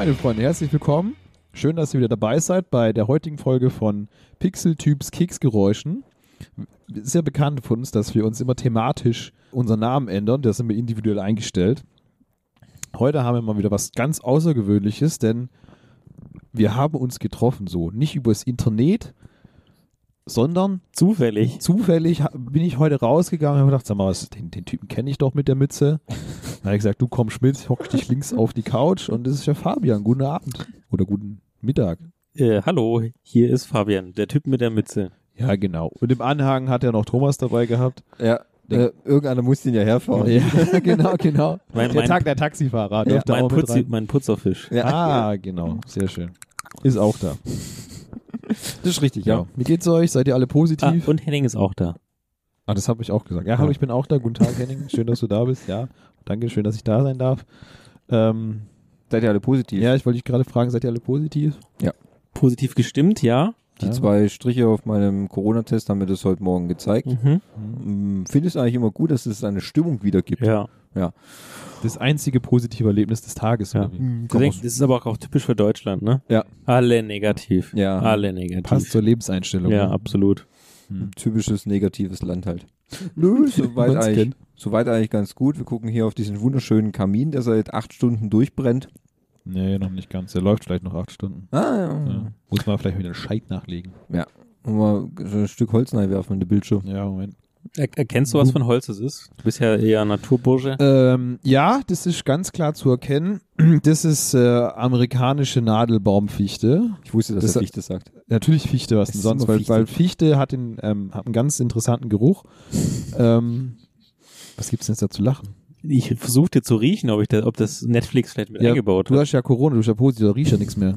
Meine Freunde, herzlich willkommen. Schön, dass ihr wieder dabei seid bei der heutigen Folge von Pixel-Typs Keksgeräuschen. Ist ja bekannt von uns, dass wir uns immer thematisch unseren Namen ändern. Das sind wir individuell eingestellt. Heute haben wir mal wieder was ganz Außergewöhnliches, denn wir haben uns getroffen so. Nicht übers Internet, sondern Zufällig. zufällig bin ich heute rausgegangen und habe gedacht, sag mal, was, den, den Typen kenne ich doch mit der Mütze. Dann habe ich gesagt, du kommst mit, hock dich links auf die Couch und das ist ja Fabian. Guten Abend oder guten Mittag. Äh, hallo, hier ist Fabian, der Typ mit der Mütze. Ja, genau. Und im Anhang hat er noch Thomas dabei gehabt. Ja, äh, irgendeiner muss den ja herfahren. Ja, genau, genau. Mein- der, mein- Tag, der Taxifahrer. Ja, Mein, Putzi, mein Putzerfisch. Ja. Ah, genau. Sehr schön. Ist auch da. Das ist richtig, Ja. ja. Wie geht's euch? Seid ihr alle Ah, positiv? und Henning ist auch da. Ah, das habe ich auch gesagt. Ja, hallo, ich bin auch da. Guten Tag, Henning. Schön, dass du da bist. Ja, danke, schön, dass ich da sein darf. Ähm, Seid ihr alle positiv? ja, ich wollte dich gerade fragen, seid ihr alle positiv? Positiv gestimmt, ja. Die Ja. zwei Striche auf meinem Corona-Test haben mir das heute Morgen gezeigt. Mhm. Mhm. Finde es eigentlich immer gut, dass es eine Stimmung wieder gibt. Ja. Das einzige positive Erlebnis des Tages. Ja. Mhm, das ist aber auch typisch für Deutschland, ne? Ja. Alle negativ. Ja. Alle negativ. Passt zur Lebenseinstellung. Ja, ne? absolut. so- Hm. typisches negatives Land halt. Nö, soweit eigentlich, soweit eigentlich ganz gut. Wir gucken hier auf diesen wunderschönen Kamin, der seit acht Stunden durchbrennt. Nee, noch nicht ganz. Der läuft vielleicht noch acht Stunden. Ah, ja. Ja. Muss man vielleicht wieder einen Scheit nachlegen. Und mal so ein Stück Holz reinwerfen in den Bildschirm. Ja, Moment. Er erkennst du, was für ein Holz es ist? Du bist ja eher Naturbursche. Ähm, ja, das ist ganz klar zu erkennen. Das ist äh, amerikanische Nadelbaumfichte. Ich wusste, dass Das- er Fichte sagt. Natürlich Fichte, was Es denn sonst, weil Fichte. Weil Fichte hat, den, ähm, hat einen ganz interessanten Geruch. ähm, was gibt's denn jetzt da zu lachen? Ich versuchte zu riechen, ob, ich da, ob das Netflix vielleicht mit Ja, eingebaut Du hat. hast ja Corona, du hast ja positiv, da riecht ja nichts mehr.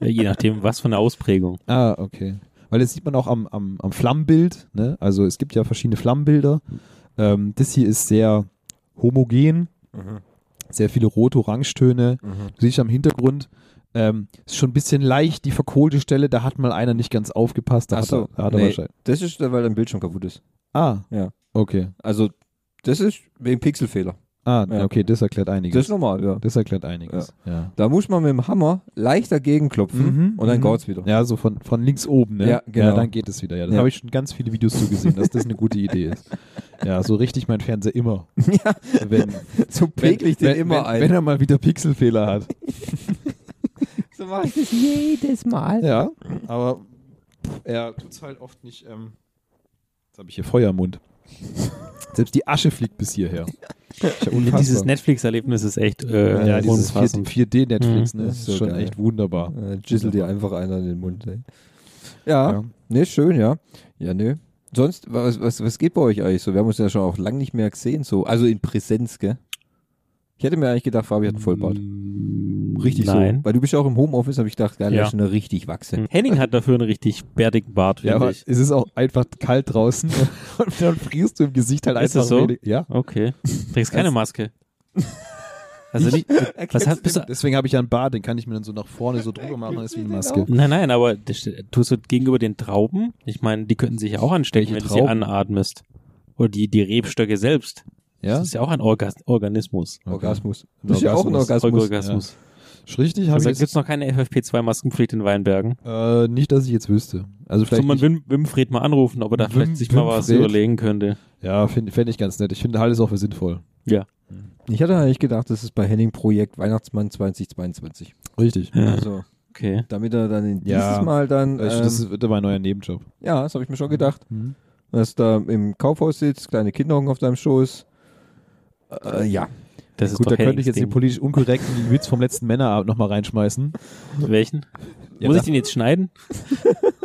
Ja, je nachdem, was für eine Ausprägung. Ah, okay. Weil das sieht man auch am, am, am Flammenbild. Ne? Also es gibt ja verschiedene Flammenbilder. Ähm, das hier ist sehr homogen, sehr viele rot-orange-Töne. Du siehst am Hintergrund, ähm, ist schon ein bisschen leicht die verkohlte Stelle, da hat mal einer nicht ganz aufgepasst. Da Ach hat so, er, hat er wahrscheinlich. Das ist, weil dein Bildschirm kaputt ist. Ah, Ja. okay. Also, das ist wegen Pixelfehler. Ah, Ja. okay, das erklärt einiges. Das ist normal, ja. Das erklärt einiges. Ja. Da muss man mit dem Hammer leicht dagegen klopfen Mhm, und dann mhm. geht's wieder. Ja, so von, von links oben, ne? Ja, genau. dann geht es wieder. Ja, da Ja. habe ich schon ganz viele Videos zu gesehen, dass das eine gute Idee ist. Ja, so richtig mein Fernseher immer. Ja, Wenn, so pegel ich den wenn, immer wenn, ein. Wenn er mal wieder Pixelfehler hat. so mache ich das jedes Mal. Ja, aber er tut's halt oft nicht. Ähm, jetzt habe ich hier Feuer im Mund. Selbst die Asche fliegt bis hierher. Ja. Dieses Netflix-Erlebnis ist echt äh, ja, dieses unfassend. 4D-Netflix, Mhm. ne? Das ist ist so schon geil. echt wunderbar. Äh, Gisel dir einfach einer in den Mund. Ey. Ja, Ja. ne, schön, ja. Ja, ne. Sonst, was, was, was geht bei euch eigentlich so? Wir haben uns ja schon auch lange nicht mehr gesehen, so. Also in Präsenz, gell? Ich hätte mir eigentlich gedacht, Fabi hat einen Vollbart. Mm, Richtig Nein. so. Weil du bist ja auch im Homeoffice, habe ich gedacht, geil, Ja. der ist schon richtig wachse. Henning hat dafür einen richtig bärtigen Bart, Ja, aber ich. es ist auch einfach kalt draußen und dann frierst du im Gesicht halt Ist einfach das so? wenig. Ja. Okay. Trägst keine Maske. Also nicht, was hast, bist du, Deswegen habe ich ja einen Bart, den kann ich mir dann so nach vorne so drüber machen, ist wie eine Maske. nein, nein, aber tust du gegenüber den Trauben? Ich meine, die könnten sich ja auch anstecken, Welche wenn du sie anatmest. Oder die, die Rebstöcke selbst. Ja? Das ist ja auch ein Orgas Organismus. Orgasmus. Ein Das ist ja auch ein Orgasmus. Orgasmus. Ist richtig, habe Also ich gibt es noch keine FFP2-Maskenpflicht in Weinbergen. äh, nicht, dass ich jetzt wüsste. Also Soll vielleicht man nicht, Wim, Wimfried mal anrufen, ob er da Wim- vielleicht sich mal was überlegen könnte. ja, finde fänd ich ganz nett. Ich finde alles auch für sinnvoll. Ja. Ich hatte eigentlich gedacht, das ist bei Henning Projekt Weihnachtsmann 2022. Richtig. Ja. Also, Okay. damit er dann in Ja. dieses Mal dann, Also, ähm, das ist, wird mein neuer Nebenjob. ja, das habe ich mir schon gedacht, dass da im Kaufhaus sitzt, kleine Kinder auf deinem Schoß. Äh, ja. Das ist Gut, doch da könnte ich jetzt den politisch unkorrekten Witz vom letzten Männerabend nochmal reinschmeißen. Welchen? Ja, Muss ich den jetzt schneiden?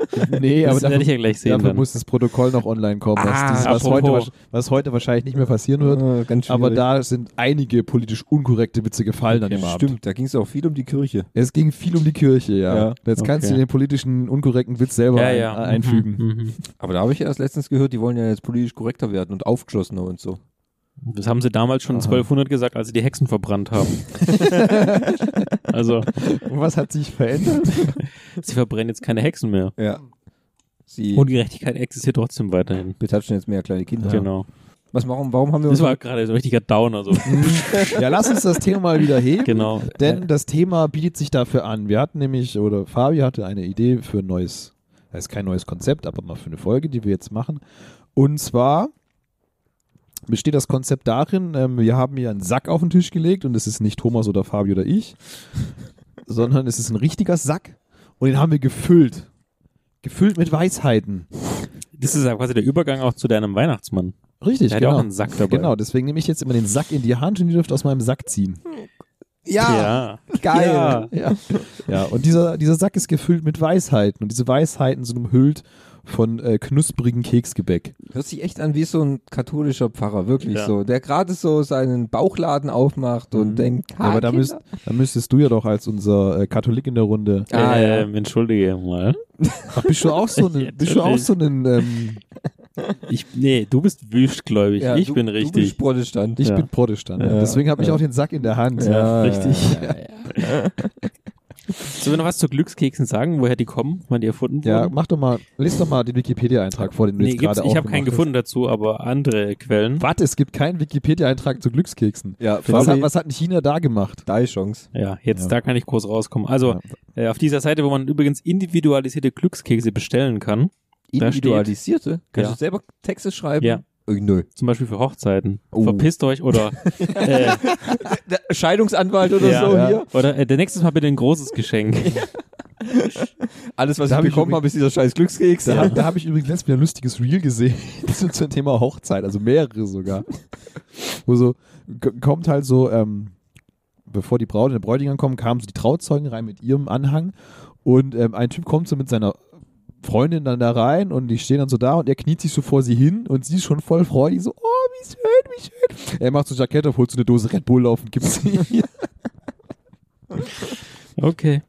Nee, aber das werde dafür, ich ja gleich sehen. dafür Dann. muss das Protokoll noch online kommen. was, Ah, dieses, was, heute, was heute wahrscheinlich nicht mehr passieren wird. Ganz Aber da sind einige politisch unkorrekte Witze gefallen an dem Abend. Stimmt, da ging es auch viel um die Kirche. Es ging viel um die Kirche, ja. Ja, Jetzt kannst du okay. den politischen unkorrekten Witz selber ja, ein, ja. einfügen. Mhm, mhm. Aber da habe ich erst letztens gehört, die wollen ja jetzt politisch korrekter werden und aufgeschlossener und so. Das haben sie damals schon Aha. 1200 gesagt, als sie die Hexen verbrannt haben. also, Und was hat sich verändert? sie verbrennen jetzt keine Hexen mehr. Ja. Sie Ungerechtigkeit existiert trotzdem weiterhin. betatschen jetzt mehr kleine Kinder. Genau. Was, warum, warum haben wir Das uns... war gerade so ein richtiger Downer. So. Ja, lass uns das Thema mal wieder heben. genau. Denn das Thema bietet sich dafür an. Wir hatten nämlich, oder Fabi hatte eine Idee für ein neues, das ist kein neues Konzept, aber mal für eine Folge, die wir jetzt machen. Und zwar besteht das Konzept darin, ähm, wir haben hier einen Sack auf den Tisch gelegt und es ist nicht Thomas oder Fabi oder ich, sondern es ist ein richtiger Sack und den haben wir gefüllt. Gefüllt mit Weisheiten. Das ist ja quasi der Übergang auch zu deinem Weihnachtsmann. Richtig, Der hat genau. ja auch einen Sack dabei. Genau, deswegen nehme ich jetzt immer den Sack in die Hand und ihr dürft aus meinem Sack ziehen. Ja. geil. Ja. Ja, ja und dieser, dieser Sack ist gefüllt mit Weisheiten und diese Weisheiten sind umhüllt von äh, knusprigen Keksgebäck. Hört sich echt an wie so ein katholischer Pfarrer, wirklich Ja. so. Der gerade so seinen Bauchladen aufmacht und Mhm. denkt, Ja, aber da, "Ah, müsst, da müsstest du ja doch als unser äh, Katholik in der Runde. Ah, ja. ähm, entschuldige mal. Ach, bist du auch so, Ja, ein, bist du auch so ein, ähm, Ich, nee, du bist wüstgläubig. Ja, ich du, bin Du richtig. bist Protestant. ich Ja. bin Protestant. Ja. Deswegen habe ich Ja. auch den Sack in der Hand. Ja, richtig. Ja, ja. Sollen wir noch was zu Glückskeksen sagen, woher die kommen, wann die erfunden Ja, wurden? mach doch mal, lies doch mal den Wikipedia-Eintrag vor, den du nee, jetzt gibt's, gerade ich habe keinen gefunden dazu, aber andere Quellen. Warte, es gibt keinen Wikipedia-Eintrag zu Glückskeksen. ja Was hat, was hat denn China da gemacht? da ist Chance. Ja, jetzt Ja. da kann ich groß rauskommen. Also äh, auf dieser Seite, wo man übrigens individualisierte Glückskekse bestellen kann, Da Individualisierte? Kannst Ja. du selber Texte schreiben? Ja. Nö. zum Beispiel für Hochzeiten, Oh. verpisst euch oder äh, Der Scheidungsanwalt oder ja, so ja. hier? oder äh, der nächstes Mal bitte ein großes Geschenk. Alles, was Da ich bekommen habe, ist dieser scheiß Glückskeks. Da, da habe ich übrigens letztens wieder ein lustiges Reel gesehen zum, Thema Hochzeit, also mehrere sogar. Wo so kommt halt so, ähm, bevor die Braut und der Bräutigam kommen, kamen so die Trauzeugen rein mit ihrem Anhang und ähm, ein Typ kommt so mit seiner Freundin dann da rein und die stehen dann so da und er kniet sich so vor sie hin und sie ist schon voll freudig, so, oh, wie schön, wie schön. Er macht so ein Jackett auf, holt so eine Dose Red Bull auf und gibt sie ihr. Okay.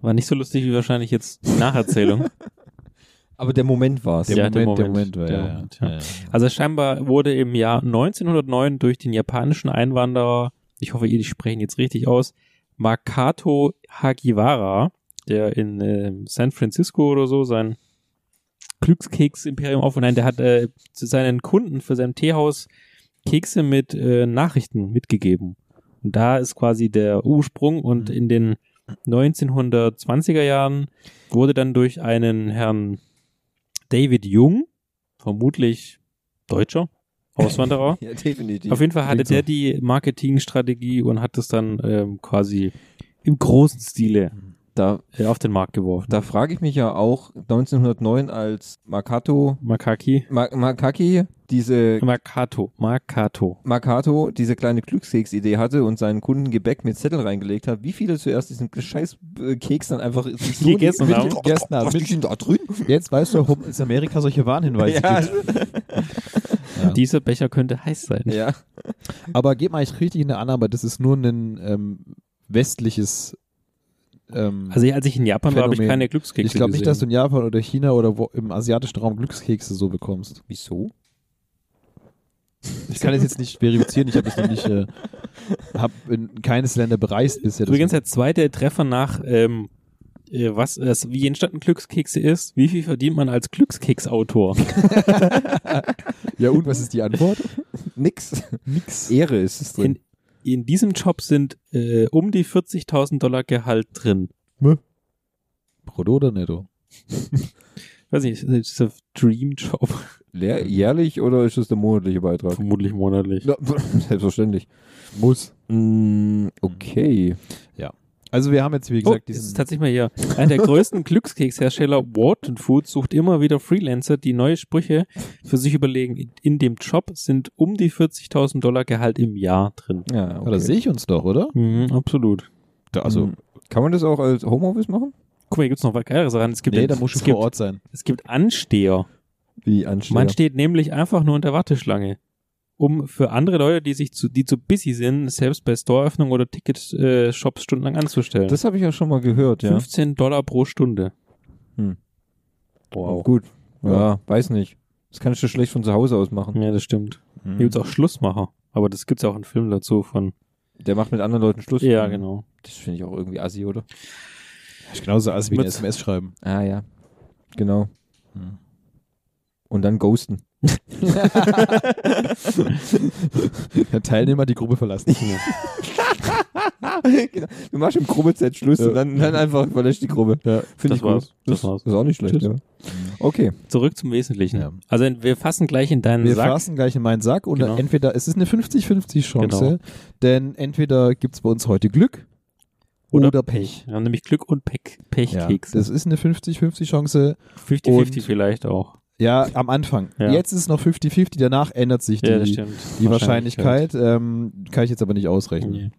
War nicht so lustig wie wahrscheinlich jetzt die Nacherzählung. Aber der Moment war's. Ja, der Moment, war, der ja, Moment, ja. ja. Also scheinbar wurde im Jahr 1909 durch den japanischen Einwanderer, ich hoffe, ihr sprechen jetzt richtig aus, Makato Hagiwara, der in äh, San Francisco oder so sein Glückskeks-Imperium auf und nein, der hat äh, zu seinen Kunden für sein Teehaus Kekse mit äh, Nachrichten mitgegeben. Und da ist quasi der Ursprung und Mhm. in den 1920er Jahren wurde dann durch einen Herrn David Jung, vermutlich Deutscher, Auswanderer. Ja, definitiv. Auf jeden Fall hatte der die Marketingstrategie und hat das dann ähm, quasi im großen Stile Da, auf den Markt geworfen. da frage ich mich ja auch, 1909 als Makato, Makaki. Ma Makaki diese Makato. Makato. Makato diese kleine Glückskeks-Idee hatte und seinen Kunden Gebäck mit Zettel reingelegt hat, wie viele zuerst diesen scheiß äh, Keks dann einfach so Gegessen haben. Gegessen haben. Was denn da drin? Jetzt weißt du, warum es in Amerika solche Warnhinweise Ja, gibt. Ja. Dieser Becher könnte heiß sein. ja. Aber geht mal richtig in der Annahme, das ist nur ein ähm, westliches. Ähm, Also als ich in Japan war, habe ich Phänomen. keine Glückskekse ich glaube nicht, dass du in Japan oder China oder wo, im asiatischen Raum Glückskekse so bekommst. Wieso? Ich kann das jetzt nicht verifizieren, ich habe es noch nicht, äh, habe in keines Länder bereist bisher. Übrigens der zweite Treffer nach, ähm, äh, was, es, wie entstanden Glückskekse ist, wie viel verdient man als Glückskeksautor? ja, und was ist die Antwort? Nix. Nix. Ehre ist es drin. In, diesem Job sind äh, um die 40.000 Dollar Gehalt drin. Brutto oder netto? Weiß nicht, ist das ein Dream-Job? Lehr jährlich oder ist es der monatliche Beitrag? Vermutlich monatlich. Ja, selbstverständlich. Muss. Mm, okay. Also wir haben jetzt, wie Oh, gesagt, es ist diesen. tatsächlich mal hier. Einer der größten Glückskekshersteller, Wharton Food, sucht immer wieder Freelancer, die neue Sprüche für sich überlegen. In- dem Job sind um die 40.000 Dollar Gehalt im Jahr drin. Ja, okay. Aber da sehe ich uns doch, oder? Mhm, absolut. Da, also, Mm. Kann man das auch als Homeoffice machen? Guck mal, hier gibt's noch was Geileres daran. Es gibt, nee, da muss es schon gibt, vor Ort sein. es gibt Ansteher. Wie anstellen? Man steht nämlich einfach nur in der Warteschlange, um für andere Leute, die sich zu, die zu busy sind, selbst bei Storeöffnung oder Ticket-Shops stundenlang anzustellen. Das habe ich ja schon mal gehört, ja. 15 Dollar pro Stunde. Hm. Wow. Gut. Ja, weiß nicht. Das kann ich so schlecht von zu Hause aus machen. Ja, das stimmt. Mhm. Hier gibt's auch Schlussmacher. Aber das gibt's auch einen Film dazu von. Der macht mit anderen Leuten Schluss. Ja, genau. Das finde ich auch irgendwie assi, oder? ist genauso als wie ein Mit- SMS schreiben. Ah, ja. Genau. Hm. Und dann ghosten. Der Teilnehmer die Gruppe verlassen. genau. Du machst im Gruppezeit Schluss Ja. und dann, dann einfach verlässt die Gruppe. Ja. Finde Das ich war's. gut. Das war's. ist auch nicht schlecht, ja. Okay. Zurück zum Wesentlichen. Ja. Also wir fassen gleich in deinen Wir Sack. fassen gleich in meinen Sack und Genau. entweder, es ist eine 50-50 Chance, Genau. denn entweder gibt's bei uns heute Glück oder, Oder Pech. Wir haben nämlich Glück und Pech, Ja, Pechkekse. das ist eine 50-50 Chance. 50-50 und- vielleicht auch. Ja, am Anfang. Ja. Jetzt ist es noch 50-50, danach ändert sich Ja, die, stimmt. die Wahrscheinlichkeit. ähm, kann ich jetzt aber nicht ausrechnen. Nee.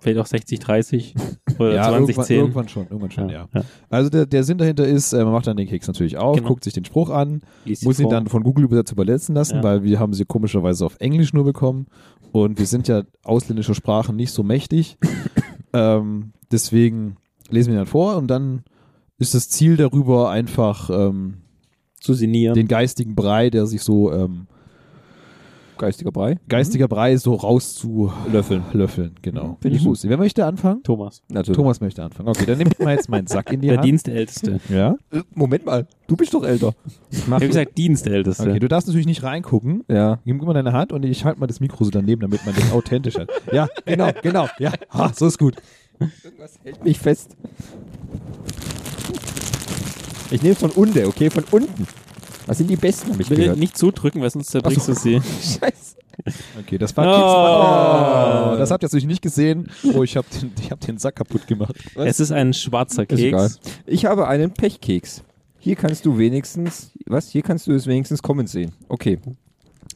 Vielleicht auch 60-30 oder Ja, 20-10. irgendwann, irgendwann schon, irgendwann schon, ja. ja. Also der, der Sinn dahinter ist, äh, man macht dann den Keks natürlich auf, Genau. guckt sich den Spruch an, Lies muss ihn vor. dann von Google übersetzt übersetzen lassen, Ja. weil wir haben sie komischerweise auf Englisch nur bekommen und wir sind ja ausländische Sprachen nicht so mächtig. ähm, deswegen lesen wir ihn dann vor und dann ist das Ziel darüber einfach ähm, zu sinnieren. den geistigen Brei, der sich so ähm, Geistiger Brei. geistiger Brei so rauszulöffeln. Löffeln, genau. Finde ich gut. Wer möchte anfangen? Thomas. Natürlich. Thomas möchte anfangen. Okay, dann nehme ich mal jetzt meinen Sack in die Der Hand. Dienstälteste. Ja. Äh, Moment mal. Du bist doch älter. Ich habe gesagt Dienstälteste. Okay, du darfst natürlich nicht reingucken. Ja. Gib mal deine Hand und ich halte mal das Mikro so daneben, damit man das authentisch hat. Ja, genau, genau. Ja, ha, so ist gut. Irgendwas hält mich fest. Ich nehme von unten, okay? Von unten. Das sind die Besten, habe ich Bitte gehört. nicht zudrücken, weil sonst zerbrichst du sie. Scheiße. Okay, das war Oh. oh. Das habt ihr natürlich nicht gesehen. Oh, ich habe den, ich hab den Sack kaputt gemacht. Was? Es ist ein schwarzer Ist egal. Keks. Ich habe einen Pechkeks. Hier kannst du wenigstens, was? Hier kannst du es wenigstens kommen sehen. Okay.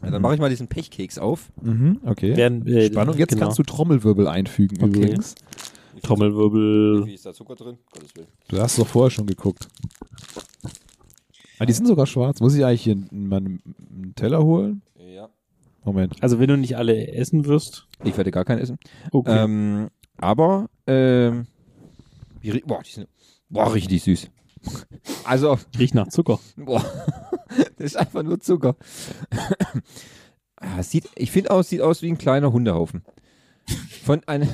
Ja, dann mache ich mal diesen Pechkeks auf. Mhm, okay. Werden, äh, Spannung. Jetzt genau. kannst du Trommelwirbel einfügen Okay. übrigens. Trommelwirbel. ist da Zucker drin? Gottes Willen. Du hast doch vorher schon geguckt. Ah, die sind sogar schwarz. Muss ich eigentlich hier in meinem Teller holen? Ja. Moment. Also wenn du nicht alle essen wirst. Ich werde gar keinen essen. Okay. Ähm, aber, ähm, wie, boah, die sind, boah, richtig süß. Also, Riecht nach Zucker. boah, das ist einfach nur Zucker. Ah, sieht, ich finde aus, sieht aus wie ein kleiner Hundehaufen. Von einem,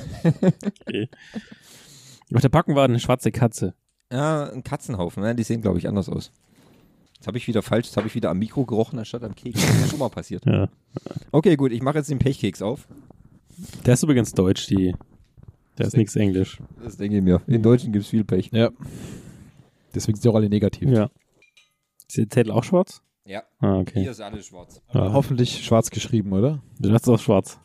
Auf der Packung war eine schwarze Katze. ja, ein Katzenhaufen, ne? die sehen, glaube ich, anders aus. Jetzt habe ich wieder falsch, jetzt habe ich wieder am Mikro gerochen, anstatt am Keks. Das ist ja schon mal passiert. Ja. Okay, gut, ich mache jetzt den Pechkeks auf. Der ist übrigens deutsch, die. Der ist nichts Englisch. Das denke ich mir. In Deutschen gibt es viel Pech. Ja. Deswegen sind die auch alle negativ. Ja. Ist der Zettel auch schwarz? Ja, Ah, okay. ist alles schwarz. Ja. Hoffentlich schwarz geschrieben, oder? Das ist auch schwarz.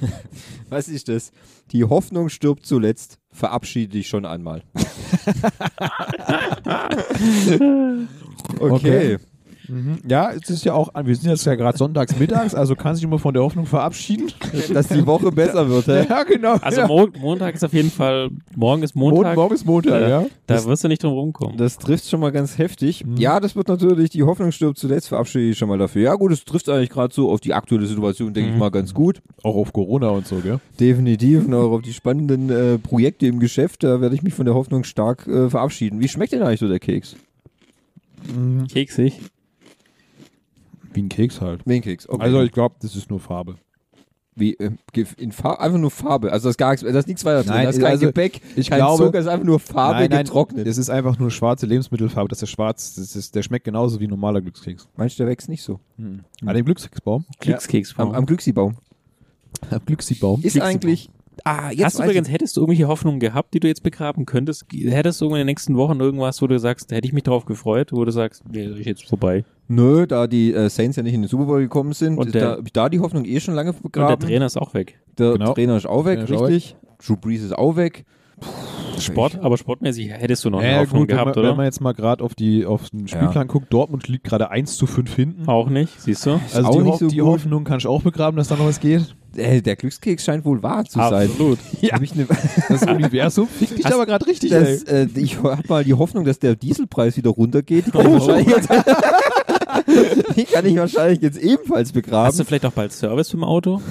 Was ist das? Die Hoffnung stirbt zuletzt. Verabschiede dich schon einmal. okay. Mhm. Ja, es ist ja auch, wir sind jetzt ja gerade sonntags mittags, also kann sich immer von der Hoffnung verabschieden. Dass die Woche besser wird, hä? Ja, genau. Also ja. Mo Montag ist auf jeden Fall, morgen ist Montag, Montag. morgen ist Montag, Ja. ja. Da wirst du nicht drum rumkommen. Das trifft schon mal ganz heftig. Mhm. Ja, das wird natürlich, die Hoffnung stirbt zuletzt, verabschiede ich schon mal dafür. Ja gut, es trifft eigentlich gerade so auf die aktuelle Situation, denke Mhm. ich mal, ganz gut. Auch auf Corona und so, gell? Definitiv. Und auch auf die spannenden äh, Projekte im Geschäft, da werde ich mich von der Hoffnung stark äh, verabschieden. Wie schmeckt denn eigentlich so der Keks? Keksig. Wie ein Keks halt. Wie ein Keks. Okay. Also ich glaube, das ist nur Farbe. Wie, äh, in Farbe, einfach nur Farbe. Also da ist, gar, nichts- da ist nichts weiter drin. Nein, da ist kein also Gebäck, ich kein glaube- Zucker, ist einfach nur Farbe nein, nein, getrocknet. Es ist einfach nur schwarze Lebensmittelfarbe. Das ist schwarz. Das ist, der schmeckt genauso wie ein normaler Glückskeks. Meinst du, der wächst nicht so? Mhm. An dem Glückskeksbaum? Glückskeks. Am, am Glücksbaum. Am Glücksbaum. Ist eigentlich. Ah, jetzt Hast du übrigens, hättest du irgendwelche Hoffnungen gehabt, die du jetzt begraben könntest? Hättest du in den nächsten Wochen irgendwas, wo du sagst, da hätte ich mich drauf gefreut, wo du sagst, nee, ist jetzt vorbei. nö, da die äh, Saints ja nicht in den Super Bowl gekommen sind, Und der- da, hab ich da die Hoffnung eh schon lange Und der begraben. Trainer ist auch weg. Der Genau. Trainer ist auch weg, Trainer ist auch richtig. Drew Brees ist auch weg. Sport, aber sportmäßig hättest du noch eine Ja, Hoffnung gut, wenn gehabt, man, wenn oder? man jetzt mal gerade auf, die, auf den Spielplan guckt, Dortmund liegt gerade 1 zu 5 hinten. Auch nicht, siehst du? Also auch die, nicht Ho so die gut. Hoffnung kannst du auch begraben, dass da noch was geht. Äh, der Glückskeks scheint wohl wahr zu sein. Absolut. Ja. Ne, Das Universum fickt dich aber gerade richtig, das, ey. äh, ich habe mal die Hoffnung, dass der Dieselpreis wieder runtergeht. Die kann, Oh. ich, wahrscheinlich jetzt, die kann ich wahrscheinlich jetzt ebenfalls Hast du begraben. vielleicht auch bald Service für ein Auto?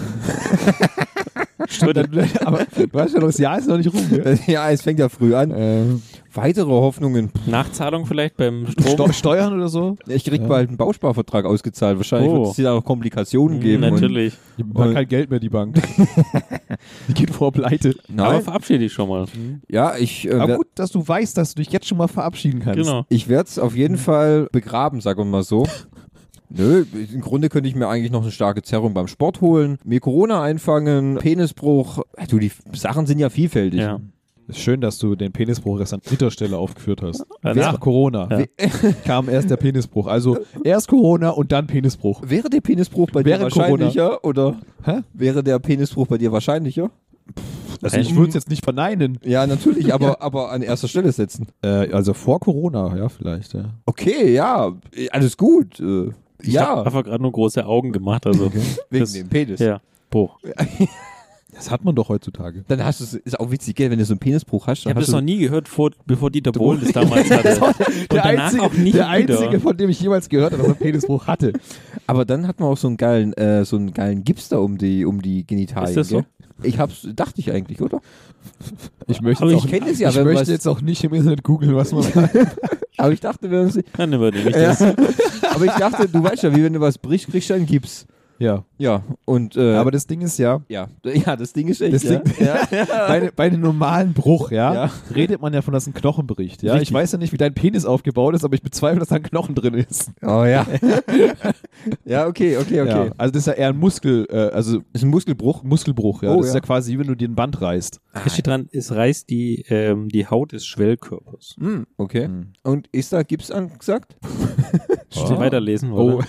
Dann, aber du weißt ja noch, das Jahr ist noch nicht rum. Gell? Ja, es fängt ja früh an. Ähm, Weitere Hoffnungen. Nachzahlung vielleicht beim Strom? Steu Steuern oder so? Ich krieg Ja. bald einen Bausparvertrag ausgezahlt. Wahrscheinlich Oh. wird es da noch Komplikationen Hm, geben. und- Natürlich. Die hat kein Geld mehr, die Bank. die geht vor Pleite. Aber Nein, verabschiede dich schon mal. ja, ich, äh, Aber gut, dass du weißt, dass du dich jetzt schon mal verabschieden kannst. Genau. ich werde es auf jeden Fall begraben, sagen wir mal so. Nö, im Grunde könnte ich mir eigentlich noch eine starke Zerrung beim Sport holen, mir Corona einfangen, Penisbruch. Äh, Du, die Sachen sind ja vielfältig. Ja. Ist schön, dass du den Penisbruch erst an dritter Stelle aufgeführt hast. Nach Corona Ja. kam erst der Penisbruch. Also erst Corona und dann Penisbruch. Wäre der Penisbruch bei dir Während Corona. wahrscheinlicher oder Hä? wäre der Penisbruch bei dir wahrscheinlicher? Also ich würde es jetzt nicht verneinen. Ja, natürlich, aber, aber an erster Stelle setzen. Äh, also vor Corona, ja, vielleicht. Ja. Okay, ja, alles gut. Äh, Ich ja, habe einfach gerade nur große Augen gemacht. Also wegen das- dem Penis. ja, Bruch. Das hat man doch heutzutage. Dann hast du es, ist auch witzig, gell, wenn du so einen Penisbruch hast. Ich habe das noch nie gehört, vor, bevor Dieter Bohlen das damals hatte. Und Der danach einzige, auch nicht der einzige, von dem ich jemals gehört habe, dass er einen Penisbruch hatte. aber dann hat man auch so einen geilen, äh, so einen geilen Gips da um die, um die Genitalien. Ist das so? gell? Ich hab's, dachte ich eigentlich, oder? Ich möchte, Aber jetzt ich auch, kenn das ja, ich wenn möchte jetzt auch nicht im Internet googeln, was man Aber ich dachte, wenn man Dann übernehme ich das. Aber ich dachte, du weißt ja, wie wenn du was brichst, kriegst du einen Gips. Ja. Ja, und äh, Aber das Ding ist ja, ja, ja, das Ding ist echt. Das ja. Ding- ja. bei, bei einem normalen Bruch, ja, Ja. redet man ja von, dass ein Knochen bricht. Ja? Richtig. Ich weiß ja nicht, wie dein Penis aufgebaut ist, aber ich bezweifle, dass da ein Knochen drin ist. Oh ja. ja, okay, okay, okay. Ja. Also das ist ja eher ein Muskel, äh, also Ist ein Muskelbruch. Muskelbruch. Ja. Oh, das ist ja. quasi, wie wenn du dir ein Band reißt. Da steht dran, es reißt die, ähm, die Haut des Schwellkörpers. Hm, okay. Hm. Und ist da Gips angesagt? Steht weiterlesen, Oh, oder?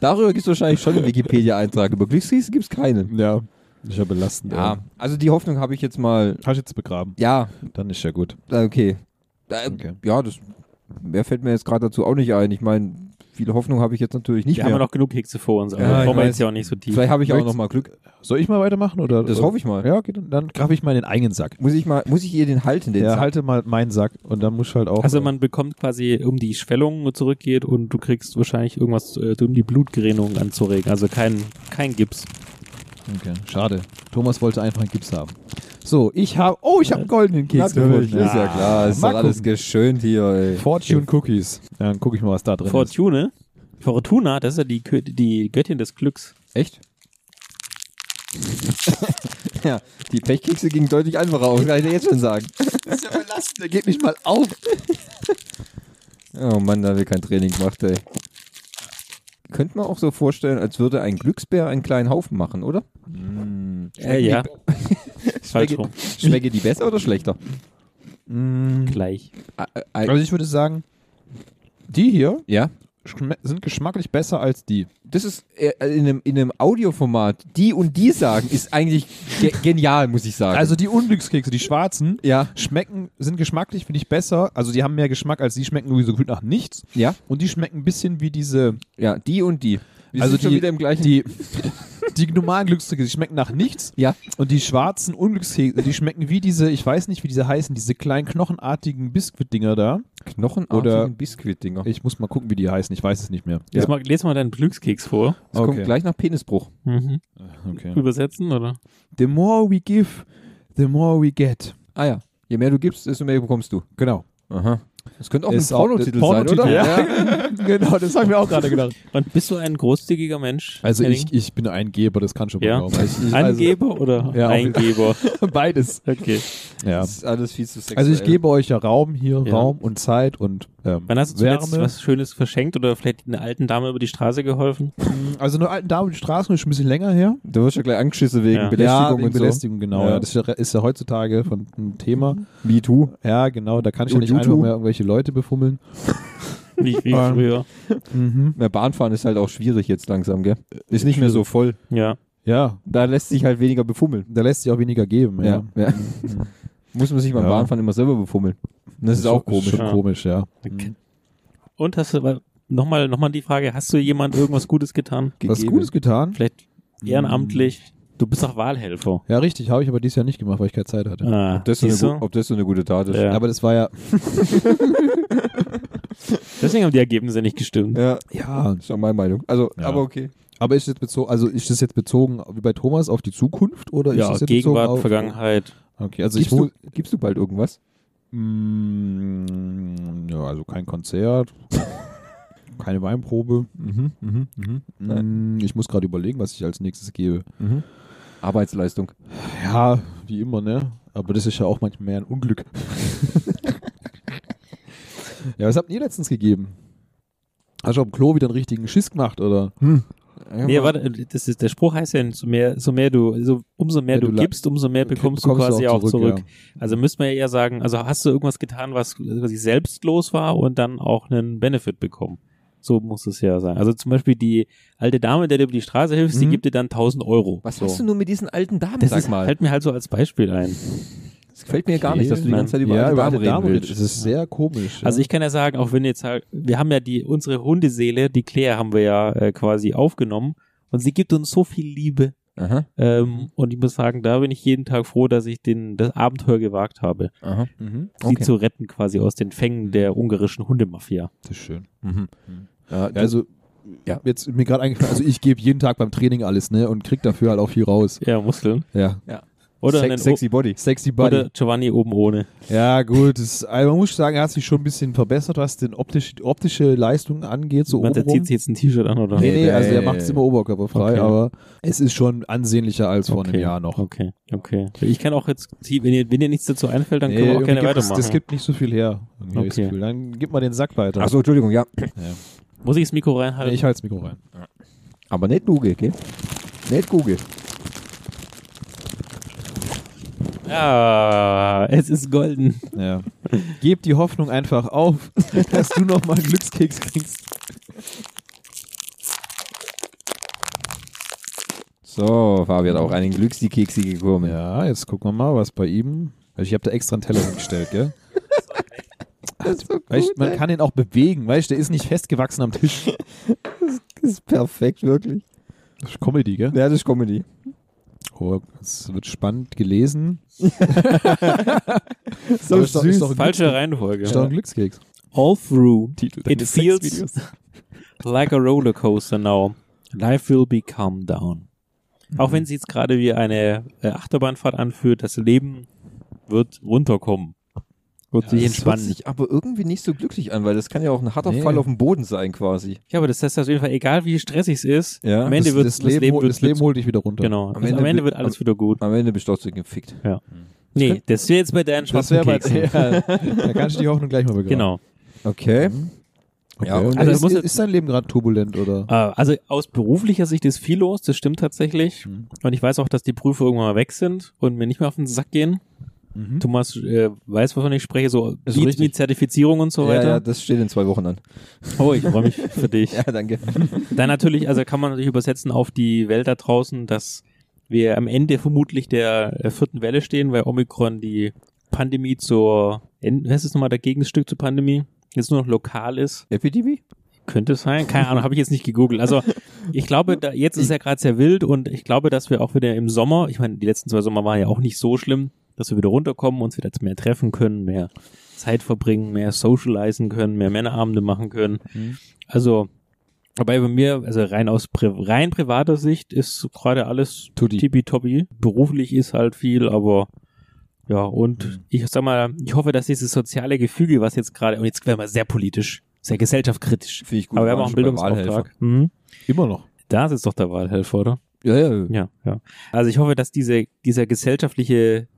Darüber gibt es wahrscheinlich schon einen Wikipedia-Eintrag. Über Glückskekse gibt es keinen. ja. Ist ja belastend. Ja, also die Hoffnung habe ich jetzt mal. Hast du jetzt begraben. Ja, Dann ist ja gut. okay. Äh, Okay. Ja, das mehr fällt mir jetzt gerade dazu auch nicht ein. Ich meine, viele Hoffnung habe ich jetzt natürlich nicht Wir haben ja mehr. noch genug Kekse vor uns, aber Ja, wir weiß. jetzt ja auch nicht so tief. Vielleicht habe ich auch noch mal Glück. Soll ich mal weitermachen? Oder, Das hoffe ich mal. Ja, okay, dann, dann graf ich mal in den eigenen Sack. Muss ich mal, muss ich ihr den halten, den Ja, Sack? halte mal meinen Sack und dann musst du halt auch. Also man bekommt quasi, um die Schwellung zurückgeht und du kriegst wahrscheinlich irgendwas, äh, um die Blutgerinnung anzuregen. Also kein, kein Gips. Okay, schade. Thomas wollte einfach einen Gips haben. So, ich habe. Oh, ich habe einen goldenen Keks Natürlich, gefunden. ist ja klar. Ist doch alles geschönt hier, ey. Fortune Cookies. Ja, dann gucke ich mal, was da drin ist. Fortune, Fortuna, das ist ja die, Kö- die Göttin des Glücks. Echt? ja, die Pechkekse gingen deutlich einfacher aus, kann ich dir jetzt schon sagen. Das ist ja belastend, der geht nicht mal auf. Oh Mann, da haben wir kein Training gemacht, ey. Könnte man auch so vorstellen, als würde ein Glücksbär einen kleinen Haufen machen, oder? Äh, ja, Schmecke, schmecke die besser oder schlechter? Gleich. Ä- äh, Also ich würde sagen, die hier ja, sind geschmacklich besser als die. das ist äh, in einem, in einem Audioformat, die und die sagen, ist eigentlich ge genial, muss ich sagen. Also die Unglückskekse, die schwarzen, ja, schmecken, sind geschmacklich, finde ich, besser. Also die haben mehr Geschmack als die schmecken sowieso gut nach nichts. ja, Und die schmecken ein bisschen wie diese, ja, die und die. Wir also sind schon die, wieder im gleichen. die, die normalen Glückskekse, die schmecken nach nichts. ja, Und die schwarzen Unglückskekse, die schmecken wie diese, ich weiß nicht, wie diese heißen, diese kleinen knochenartigen Biskuitdinger da. knochenartigen Oder- Biskuitdinger. Ich muss mal gucken, wie die heißen, ich weiß es nicht mehr. Lies, mal, lies mal deinen Glückskeks vor. Es kommt Okay. gleich nach Penisbruch. Mhm. Okay. Übersetzen, oder? The more we give, the more we get. Ah ja, je mehr du gibst, desto mehr bekommst du. Genau. Aha. Das könnte auch Ist ein Pornotitel Pornotitel, sein, oder? ja. genau, das haben wir auch gerade gedacht. Und bist du ein großzügiger Mensch? Also ich, ich bin ein Geber, das kann schon mal Ja. glauben. Ich, ich, Angeber oder Ja, Eingeber? Also, beides. Okay. Ja. Das ist alles viel zu sexuell. Also ich gebe euch ja Raum hier, Ja. Raum und Zeit und ähm, Wann hast du zuletzt Wärme. was Schönes verschenkt oder vielleicht einer alten Dame über die Straße geholfen? Also eine alten Dame die Straße ist schon ein bisschen länger her. Du wirst ja gleich angeschissen wegen Ja. Belästigung ja, wegen und so. Belästigung, genau. Ja. Ja. Das ist ja, ist ja heutzutage von ein Thema. Me too. Ja, genau. Da kann ich ja nicht einfach mehr irgendwelche Leute befummeln. Wie, wie Ähm. früher. Mhm. Mehr Bahnfahren ist halt auch schwierig jetzt langsam, gell? Ist nicht mehr so voll. Ja. Ja, Da lässt sich halt weniger befummeln. da lässt sich auch weniger geben. Ja, ja. Muss man sich beim Ja. Bahnfahren immer selber befummeln. Und das ist auch komisch. Schon Ja. komisch, ja. Okay. Und hast du nochmal noch mal die Frage, hast du jemand irgendwas Gutes getan? Was Gegeben. Gutes getan? Vielleicht ehrenamtlich? Du bist doch Wahlhelfer. Ja, richtig. Habe ich aber dieses Jahr nicht gemacht, weil ich keine Zeit hatte. Ah, Ob das, so eine, gu- ob das so eine gute Tat ist. Ja. Aber das war ja. Deswegen haben die Ergebnisse nicht gestimmt. Ja, Ja. ist auch meine Meinung. Also, Ja. aber okay. Aber ist jetzt bezogen, also ist das jetzt bezogen wie bei Thomas auf die Zukunft oder ist Ja, das jetzt Gegenwart, auf, Vergangenheit. Okay, also Gibst ich du, gibst du bald irgendwas? Mm, ja, also kein Konzert, keine Weinprobe. Mhm, mhm, mhm. Mm, ich muss gerade überlegen, was ich als nächstes gebe. mhm. Arbeitsleistung. Ja, wie immer, ne? Aber das ist ja auch manchmal mehr ein Unglück. ja, was habt ihr letztens gegeben? Hast du auf dem Klo wieder einen richtigen Schiss gemacht, oder? Nee, warte, das ist, der Spruch heißt ja, so mehr, so mehr du, so, umso mehr Ja, du, du gibst, umso mehr bekommst, du bekommst du quasi auch auch zurück. zurück, Also müsste man ja eher sagen, also hast du irgendwas getan, was quasi selbstlos war und dann auch einen Benefit bekommen. So muss es ja sein. Also zum Beispiel die alte Dame, der dir über die Straße hilft, die Mhm. gibt dir dann 1000 Euro. Was so. hast du nur mit diesen alten Damen, Das sag ist, mal? fällt mir halt so als Beispiel ein. Das gefällt mir gar Okay. nicht, dass du die ganze Zeit über ja, alte über Damen eine reden Dame willst. Das ist sehr komisch. Ja. Also ich kann ja sagen, auch wenn jetzt halt, wir haben ja die, unsere Hundeseele, die Claire haben wir ja äh, quasi aufgenommen und sie gibt uns so viel Liebe. Aha, Ähm, und ich muss sagen, da bin ich jeden Tag froh, dass ich den, das Abenteuer gewagt habe, aha. mhm. sie Okay. zu retten quasi aus den Fängen der ungarischen Hundemafia. Das ist schön. Mhm. Ja, Ja, also, Ja. jetzt mir gerade eingefallen, also ich gebe jeden Tag beim Training alles, ne, und krieg dafür halt auch viel raus. Ja, Muskeln. Ja. Oder, Sex, einen, sexy Body. Sexy Buddy. oder Giovanni oben ohne. Ja, gut. Das, also man muss sagen, er hat sich schon ein bisschen verbessert, was den optisch, optische Leistung angeht, so der obenrum. zieht sich jetzt ein T-Shirt an, oder? Nee, nee, Nee, also er nee, macht es nee. immer oberkörperfrei, Okay. aber es ist schon ansehnlicher als vor okay. einem Jahr noch. Okay, okay. Ich kann auch jetzt, wenn ihr, wenn ihr nichts dazu einfällt, dann können wir auch gerne weitermachen. Das gibt nicht so viel her. das Okay. Dann gib mal den Sack weiter. Achso, Entschuldigung, ja. Muss ich das Mikro Nee, reinhalten? ich halte das Mikro rein. Aber nicht Google, gell? Nicht Google. Ja, es ist golden. Ja. Gib die Hoffnung einfach auf, dass du noch mal einen Glückskeks kriegst. So, Fabi hat auch einen Glückskekse gekommen. Ja, jetzt gucken wir mal, was bei ihm. Also ich habe da extra einen Teller hingestellt, gell? Das ist, so Weißt, gut, man ey. kann ihn auch bewegen, weißt du, der ist nicht festgewachsen am Tisch. das ist perfekt, wirklich. Das ist Comedy, gell? Ja, das ist Comedy. Oh, es wird spannend gelesen. So ist doch- ist doch ein Falsche. Reihenfolge. Ist doch ein Glückskeks. All through, Titel it feels like a roller coaster now. Life will be calm down. Auch wenn sie jetzt gerade wie eine äh, Achterbahnfahrt anführt, das Leben wird runterkommen. Wird sich Das hört entspannen. sich aber irgendwie nicht so glücklich an, weil das kann ja auch ein harter Nee. Fall auf dem Boden sein, quasi. Ja, aber das heißt auf jeden Fall, egal wie stressig es ist, Ja. am Ende das, wird das, Leben, hol- wird das Leben holt dich wieder runter. Genau. Am Am Ende am Ende wird- alles wieder gut. Am Ende bist du trotzdem gefickt. Nee, das wäre jetzt bei deinen Das schwarzen wäre bei, ja, da kannst du die Hoffnung gleich mal begraben. Genau. Okay. Okay. Ja, und also ist, ist, ist dein Leben gerade turbulent oder? Äh, also aus beruflicher Sicht ist viel los, das stimmt tatsächlich. Mhm. Und ich weiß auch, dass die Prüfe irgendwann mal weg sind und mir nicht mehr auf den Sack gehen. Mhm. Thomas äh, weiß, wovon ich spreche, so Ist mit, richtig. Zertifizierung und so ja, weiter. ja, das steht in zwei Wochen an. Oh, ich freue mich für dich. Ja, danke. Dann natürlich, also kann man natürlich übersetzen auf die Welt da draußen, dass wir am Ende vermutlich der äh, vierten Welle stehen, weil Omikron die Pandemie zur, was ist nochmal der Gegenstück zur Pandemie? Jetzt nur noch lokal ist. Epidemie? Könnte es sein, keine Ahnung, habe ich jetzt nicht gegoogelt. Also ich glaube, da, jetzt ist ja gerade sehr wild und ich glaube, dass wir auch wieder im Sommer, ich meine, die letzten zwei Sommer waren ja auch nicht so schlimm, dass wir wieder runterkommen, uns wieder mehr treffen können, mehr Zeit verbringen, mehr socialisen können, mehr Männerabende machen können. Mhm. Also, wobei bei mir, also rein aus rein privater Sicht ist gerade alles tippitoppi. Beruflich ist halt viel, aber ja, und Mhm. ich sag mal, ich hoffe, dass dieses soziale Gefüge, was jetzt gerade, und jetzt werden wir sehr politisch, sehr gesellschaftskritisch, Finde ich gut. aber wir haben auch einen Bildungsauftrag. Mhm. Immer noch. Da ist doch der Wahlhelfer, oder? Ja, ja. Ja, ja. Also ich hoffe, dass diese, dieser gesellschaftliche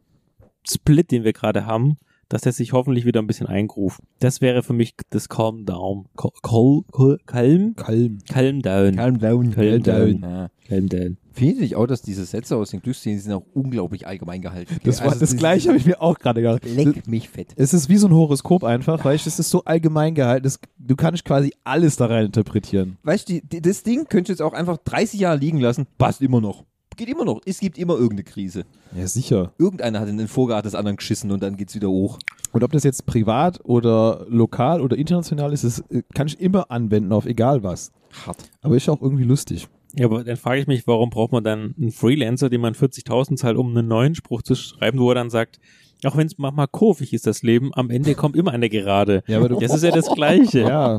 Split, den wir gerade haben, dass der sich hoffentlich wieder ein bisschen eingruft. Das wäre für mich das Calm Down. Cal, Cal, Cal, Calm? Calm. Calm Down. Calm down. Calm down. Ja. Calm Down. Finde ich auch, dass diese Sätze aus den Glücksszenen sind auch unglaublich allgemein gehalten. Das, war, Also das gleiche habe ich mir auch gerade gedacht. Leck mich fett. Es ist wie so ein Horoskop einfach, weißt du, es ist so allgemein gehalten, das, du kannst quasi alles da rein interpretieren. Weißt du, das Ding könntest du jetzt auch einfach 30 Jahre liegen lassen. Passt immer noch. Geht immer noch. Es gibt immer irgendeine Krise. Ja, sicher. Irgendeiner hat in den Vorgarten des anderen geschissen und dann geht's wieder hoch. Und ob das jetzt privat oder lokal oder international ist, das äh, kann ich immer anwenden auf egal was. Hart. Aber ist auch irgendwie lustig. Ja, aber dann frage ich mich, warum braucht man dann einen Freelancer, dem man 40.000 zahlt, um einen neuen Spruch zu schreiben, wo er dann sagt, auch wenn es manchmal kurvig ist, das Leben, am Ende kommt immer eine Gerade. Ja, aber du, Das ist ja das Gleiche. ja,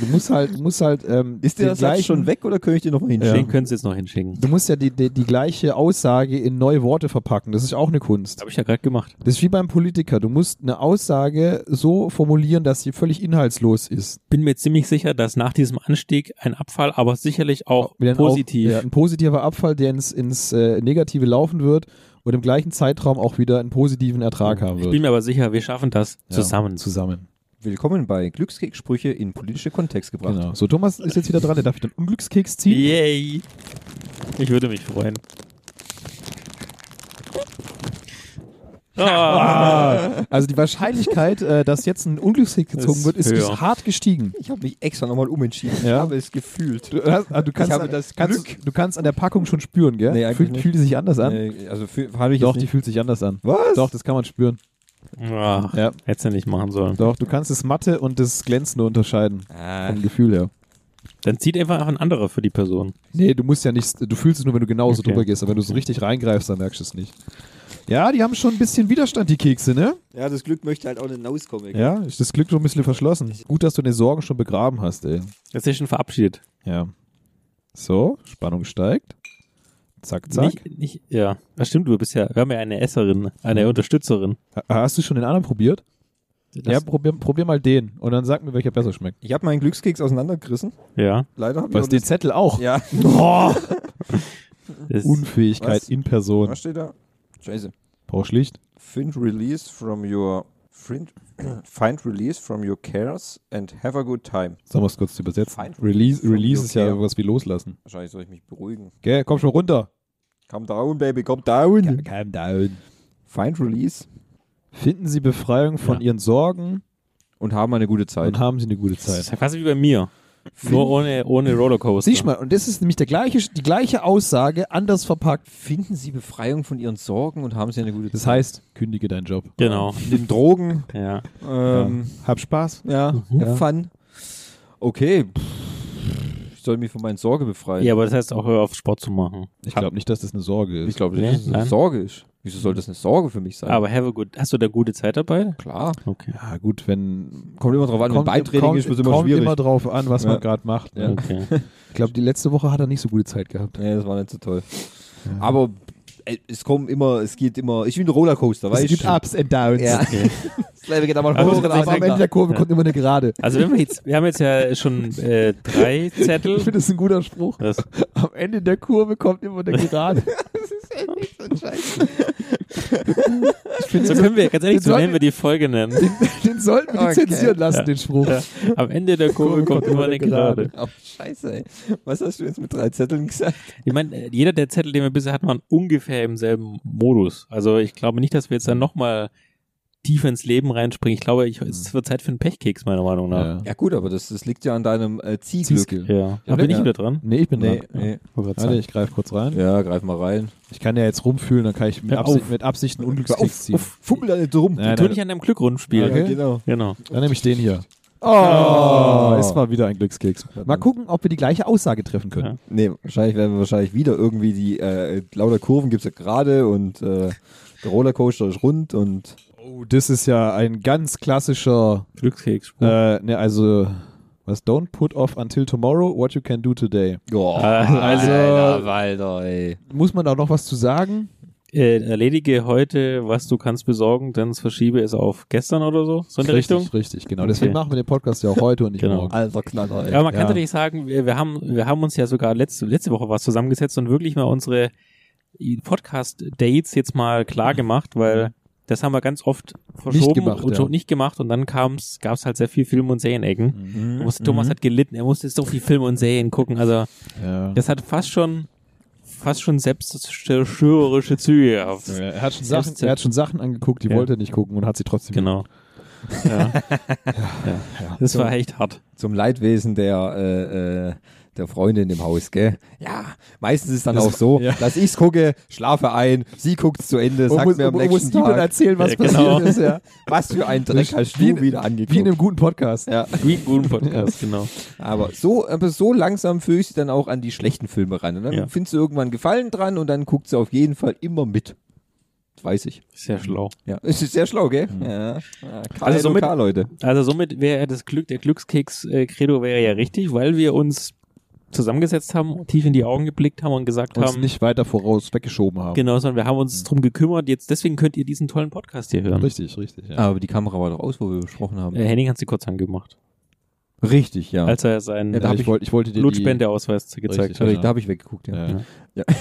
du musst halt, musst halt, ähm, Ist der den Satz gleichen- schon weg oder könnte ich dir noch mal Den hinschicken? können Sie jetzt noch hinschicken. Du musst ja die, die, die gleiche Aussage in neue Worte verpacken. Das ist auch eine Kunst. Habe ich ja gerade gemacht. Das ist wie beim Politiker. Du musst eine Aussage so formulieren, dass sie völlig inhaltslos ist. Bin mir ziemlich sicher, dass nach diesem Anstieg ein Abfall, aber sicherlich auch positiv. Auch, ja, ein positiver Abfall, der ins, ins äh, Negative laufen wird und im gleichen Zeitraum auch wieder einen positiven Ertrag haben ich wird. bin mir aber sicher, wir schaffen das Ja, zusammen. Zusammen. Willkommen bei Glückskekssprüche in politische Kontext gebracht. Genau. So, Thomas ist jetzt wieder dran, der darf den Unglückskeks ziehen. Yay! Ich würde mich freuen. Ah, also die Wahrscheinlichkeit, äh, dass jetzt ein Unglückskeks gezogen Ist wird, ist, ist höher. hart gestiegen. Ich habe mich extra nochmal umentschieden. Ich Ja. habe es gefühlt. Du, hast, ah, du kannst, habe das kannst, Glück. du kannst an der Packung schon spüren, gell? Nee, eigentlich fühlt, nicht. fühlt die sich anders an? Nee, also habe ich Doch, die nicht. fühlt sich anders an. Was? Doch, das kann man spüren. ah, Ja, hättest du nicht machen sollen. doch, du kannst das Matte und das Glänzende unterscheiden. Ah, Vom Gefühl her. Dann zieht einfach ein anderer für die Person. Nee, du musst ja nicht, du fühlst es nur, wenn du genauso Okay. drüber gehst, aber wenn du so richtig reingreifst, dann merkst du es nicht. Ja, die haben schon ein bisschen Widerstand, die Kekse, ne? ja, das Glück möchte halt auch nicht rauskommen. Ja, ist das Glück schon ein bisschen verschlossen. Gut, dass du deine Sorgen schon begraben hast, ey. Jetzt ist er schon verabschiedet. Ja. So, Spannung steigt. Zack, zack. Nicht, nicht, ja, das stimmt, du bist ja, wir haben ja eine Esserin, eine Unterstützerin. Ha- Hast du schon den anderen probiert? Das, ja, probier, probier mal den und dann sag mir, welcher besser schmeckt. Ich habe meinen Glückskeks auseinandergerissen. ja. Leider habe ich Was den Zettel auch. Ja. Unfähigkeit Was? in Person. Was steht da? Scheiße. Brauch schlicht. Find release from your find, find release from your cares and have a good time. Sollen wir es kurz übersetzen? Fine. Release, Release ist ja care. was wie loslassen. Wahrscheinlich soll ich mich beruhigen. Gell, komm schon runter. Come down, baby, come down. Calm down. Find release Finden Sie Befreiung von Ja. Ihren Sorgen und haben eine gute Zeit. und haben Sie eine gute das Zeit. ist ja quasi wie bei mir. Nur ohne, ohne Rollercoaster. Siehst du mal, und das ist nämlich der gleiche, die gleiche Aussage, anders verpackt. Finden Sie Befreiung von Ihren Sorgen und haben Sie eine gute Das Zeit. heißt, kündige deinen Job. Genau. den Drogen. Ja. Ähm, Hab Spaß. ja, Ja. have fun. Okay. Ich soll mich von meinen Sorgen befreien. ja, aber das heißt auch, hör auf Sport zu machen. Ich glaube nicht, dass das eine Sorge ist. ich glaube Nee, nicht, dass es eine. Sorge ist. Wieso soll das eine Sorge für mich sein? Aber have a good, hast du da gute Zeit dabei? klar. Okay. Ja, gut, wenn. Kommt immer drauf an, wenn Beintraining kommt, ist, wird es immer kommt schwierig. immer drauf an, was Ja. man gerade macht. Ja. Ne? Okay. Ich glaube, die letzte Woche hat er nicht so gute Zeit gehabt. Nee, das war nicht so toll. Aber äh, es kommen immer, es geht immer, ich bin ein Rollercoaster, weißt es gibt du? Ups and Downs. Ja. okay. Das Leben geht aber Aber hoch Aber am Ende der Kurve Ja. kommt immer eine Gerade. Also wenn wir jetzt, wir haben jetzt ja schon äh, drei Ich Zettel. finde das ein guter Spruch. Das, Am Ende der Kurve kommt immer eine Gerade. ich finde, so können wir, ganz ehrlich, den so nennen wir die Folge nennen. den, den sollten wir Okay. zensieren lassen, Ja. den Spruch. Ja. Am Ende der Kurve kommt immer eine Gerade. Oh, scheiße, ey. Was hast du jetzt mit drei Zetteln gesagt? Ich meine, jeder der Zettel, den wir bisher hatten, waren ungefähr im selben Modus. Also ich glaube nicht, dass wir jetzt dann nochmal tief ins Leben reinspringen. Ich glaube, ich, es wird Zeit für einen Pechkeks, meiner Meinung nach. Ja gut, aber das, das liegt ja an deinem äh, Zielglück. Zielskill. Ja. Ja, Aber bin ich ja. wieder dran? Nee, ich bin Nee, dran. nee. Warte, ich greife kurz rein. Ja, greif mal rein. Ich kann ja jetzt rumfühlen, dann kann ich mit, Absicht, auf. mit Absicht einen Unglückskeks ziehen. fummel da nicht rum. Nein, nein, nicht an deinem Glück rumspielen. Okay. Ja, genau. Genau. Dann nehme ich den hier. Oh, Oh, es war wieder ein Glückskeks. Mal gucken, ob wir die gleiche Aussage treffen können. Ja. Nee, wahrscheinlich werden wir wahrscheinlich wieder irgendwie die äh, lauter Kurven gibt's ja gerade und äh, der Rollercoaster ist rund und Oh, das ist ja ein ganz klassischer, Glückskeks. äh, ne, also, was, don't put off until tomorrow what you can do today. oh, also- Alter, Walter, ey. Muss man da noch was zu sagen? Äh, erledige heute, was du kannst besorgen, dann verschiebe es auf gestern oder so. So in der richtig, Richtung. richtig, genau. Deswegen Okay. machen wir den Podcast ja auch heute und nicht Genau. morgen. Alter Knaller, ey. Ja, aber man kann Ja. natürlich sagen, wir, wir, haben, wir haben uns ja sogar letzte, letzte Woche was zusammengesetzt und wirklich mal unsere Podcast-Dates jetzt mal klar gemacht, weil das haben wir ganz oft verschoben gemacht, und ja. nicht gemacht und dann kam's, gab's halt sehr viel Film- und Serienecken. Mhm. Musste, Thomas hat gelitten, er musste so viel Film und Serien gucken, also Ja. das hat fast schon fast schon selbstzerstörerische Züge gehabt. Er hat, schon Sachen, er hat schon Sachen angeguckt, die Ja. wollte er nicht gucken und hat sie trotzdem Genau. Ja. ja. Das war echt hart. Zum Leidwesen der, äh, äh, der Freundin im Haus, gell? Ja, meistens ist dann Das- auch so, ja. dass ich's gucke, schlafe ein, sie guckt's zu Ende, sagt muss, mir am muss nächsten dann Tag, erzählen, was Ja, genau. passiert ist. Ja. was für ein Dreck hast du in- wieder angeguckt. Wie in einem guten Podcast. ja. Wie ein guten Podcast, genau. Aber so, aber so langsam fühle ich sie dann auch an die schlechten Filme ran. Und dann Ja. findest du irgendwann Gefallen dran und dann guckt sie auf jeden Fall immer mit. Das weiß ich. Sehr schlau. Ja. Es ist sehr schlau, gell? Ja. ja. Also somit- Leute. Also somit wäre das Glück, der Glückskeks-Credo wäre ja richtig, weil wir uns zusammengesetzt haben, tief in die Augen geblickt haben und gesagt Uns haben, nicht weiter voraus weggeschoben haben. genau, sondern wir haben uns drum gekümmert. Jetzt deswegen könnt ihr diesen tollen Podcast hier hören. Richtig, richtig. Ja. Aber die Kamera war doch aus, wo wir besprochen haben. Äh, Henning hat sie kurz angemacht, Richtig, ja. als er seinen Ja, ich, ich- wollte, ich wollte dir Blutspendeausweis gezeigt Richtig, hat. da, ja. da habe ich weggeguckt, ja. Ja. Ja.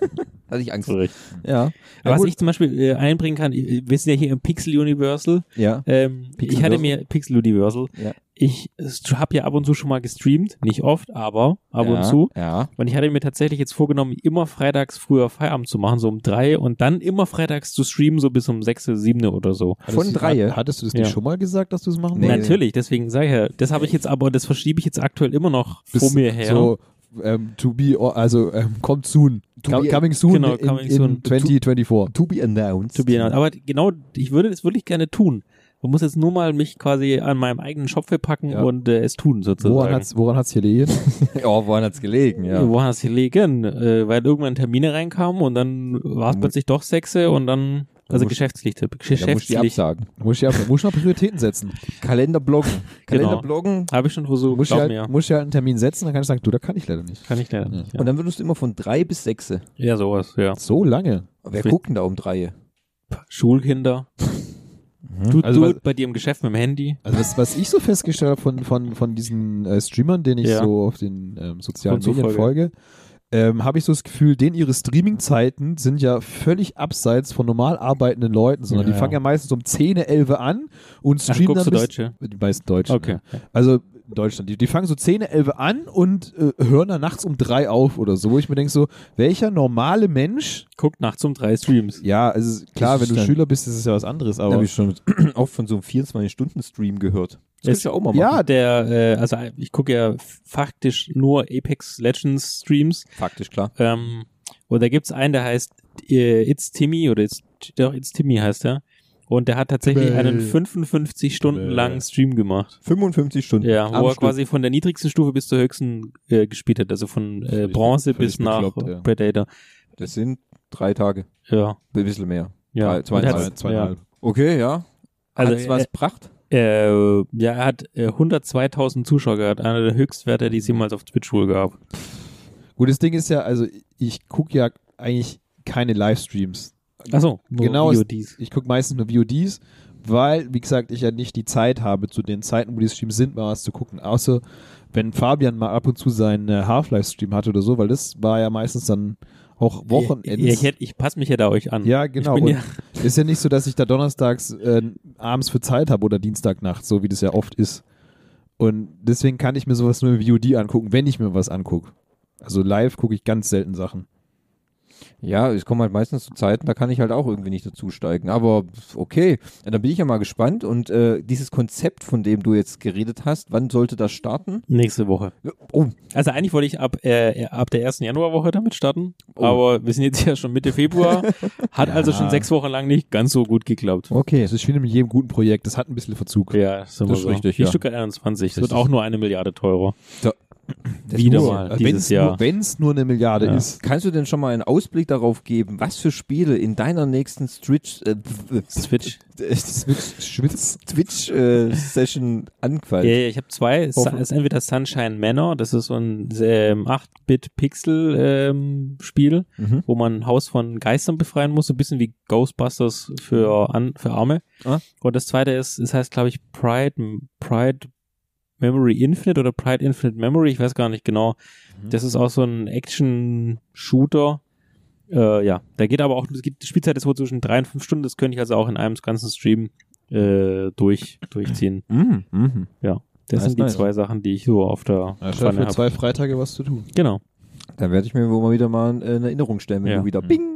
Hatte ich Angst. Recht. Ja. Was gut. ich zum Beispiel äh, einbringen kann, wir sind ja hier im Pixel Universal. ja. Ähm, ich hatte mir Pixel Universal. Ja. Ich habe ja ab und zu schon mal gestreamt, nicht oft, aber ab ja. und zu. Ja. Und ich hatte mir tatsächlich jetzt vorgenommen, immer freitags früher Feierabend zu machen, so um drei und dann immer freitags zu streamen, so bis um sechs, sieben oder so. Von Hattest drei. hat- Hattest du das Ja. nicht schon mal gesagt, dass du es machen Nee. Natürlich, deswegen sage ich ja, das habe ich jetzt aber, das verschiebe ich jetzt aktuell immer noch vor Bis mir her. So, ähm, to be, also ähm, kommt soon. Be- coming soon genau, in, coming in soon. 2024. To be announced. To be announced. Aber genau, ich würde es wirklich gerne tun. Man muss jetzt nur mal mich quasi an meinem eigenen Schopfe packen Ja. und äh, es tun sozusagen. Woran hat's, woran hat's hier liegen? ja, woran hat's gelegen? Ja. Wo hat es gelegen? Äh, weil irgendwann Termine reinkamen und dann war es Mu- plötzlich doch Sechse und dann, also musst- geschäftlich, Da musst du absagen. muss ich, ab- muss ich noch Prioritäten setzen. Kalender bloggen. Genau. Kalender bloggen. Habe ich schon versucht, Muss ich, glaub halt, mir. muss ich halt einen Termin setzen, dann kann ich sagen, du, da kann ich leider nicht. Kann ich leider nicht. Ja. Und dann würdest du immer von drei bis sechse. ja, sowas, ja. So lange. Wer guckt denn da um drei? Schulkinder. Du, Also du was- bei dir im Geschäft mit dem Handy. Also was, was ich so festgestellt habe von, von, von diesen äh, Streamern, denen ich Ja. so auf den ähm, sozialen Medien folge, ähm, habe ich so das Gefühl, denen ihre Streaming-Zeiten sind ja völlig abseits von normal arbeitenden Leuten, sondern Ja, die fangen ja. ja meistens um 10, 11 an und Ach, streamen guckst dann bis, Deutsche? Die meisten Deutschen. Okay. Ja. Also in Deutschland, die, die fangen so 10, 11 an und äh, hören dann nachts um 3 auf oder so, wo ich mir denke so, welcher normale Mensch, Guckt nachts um drei Streams. ja, also klar, wenn ist du dann- Schüler bist, ist es ja was anderes, Da habe aber ich schon oft von so einem 24-Stunden-Stream gehört. Das Es- du ja auch mal machen. ja, Der, äh, also ich gucke ja faktisch nur Apex Legends Streams. faktisch klar. Ähm, und da gibt's einen, der heißt äh, It's Timmy oder It's, doch, It's Timmy heißt er. Und der hat tatsächlich einen 55 Stunden langen Stream gemacht. 55 Stunden. Ja, wo er quasi von der niedrigsten Stufe bis zur höchsten äh, gespielt hat. Also von äh, Bronze bis nach ja. Predator. Das sind drei Tage. Ja. Ein bisschen mehr. ja. Drei- zweieinhalb. Zweieinhalb. Okay, ja. Also, Hat's was äh, gebracht? Äh, ja, er hat äh, 102.000 Zuschauer gehabt. Einer der Höchstwerte, die es jemals auf Twitch wohl gab. Gut, das Ding ist ja, also ich gucke ja eigentlich keine Livestreams. Achso, Genau, VODs. Ich gucke meistens nur VODs, weil, wie gesagt, ich ja nicht die Zeit habe, zu den Zeiten, wo die Streams sind, mal was zu gucken. Außer wenn Fabian mal ab und zu seinen Half-Life-Stream hatte oder so, weil das war ja meistens dann auch Wochenends. Ich, hätt- ich passe mich ja da euch an. Ja, genau. Ich ja, ist ja nicht so, dass ich da donnerstags äh, abends für Zeit habe oder Dienstagnacht, so wie das ja oft ist. Und deswegen kann ich mir sowas nur im VOD angucken, wenn ich mir was angucke. Also live gucke ich ganz selten Sachen. Ja, es kommen halt meistens zu Zeiten, da kann ich halt auch irgendwie nicht dazusteigen. Aber okay, ja, dann bin ich ja mal gespannt. Und äh, dieses Konzept, von dem du jetzt geredet hast, wann sollte das starten? nächste Woche. Oh, Also eigentlich wollte ich ab, äh, ab der ersten Januarwoche damit starten, Oh. aber wir sind jetzt ja schon Mitte Februar. Hat Ja. also schon sechs Wochen lang nicht ganz so gut geklappt. okay. Das ist wie mit jedem guten Projekt, das hat ein bisschen Verzug. Ja, das, Das ist richtig, Die ja. Stuttgart 21. Es wird auch nur eine Milliarde teurer. Das Wieder mal Wenn dieses es Jahr. nur, wenn's nur eine Milliarde Ja. ist. Kannst du denn schon mal einen Ausblick darauf geben, was für Spiele in deiner nächsten Twitch, äh, Switch. Switch, Schwitz. Twitch äh, Session anfallen? Ja, ja, ich habe zwei. Es ist entweder Sunshine Manor, das ist so ein ähm, 8-Bit-Pixel-Spiel, Mhm. wo man ein Haus von Geistern befreien muss, so ein bisschen wie Ghostbusters für, an, für Arme. Ah. Und das zweite ist, es heißt, glaube ich, Pride, Pride Memory Infinite oder Pride Infinite Memory, ich weiß gar nicht genau. Das ist auch so ein Action-Shooter. Äh, ja, da geht aber auch, es gibt, die Spielzeit ist wohl zwischen drei und fünf Stunden, das könnte ich also auch in einem ganzen Stream äh, durch, durchziehen. Mhm. Mhm. Das Nice, sind die nice. zwei Sachen, die ich so auf der Ja, Pfanne für hab. zwei Freitage was zu tun. Genau. Da werde ich mir wohl mal wieder mal äh, eine Erinnerung stellen, wenn Ja. du wieder Mhm. Bing.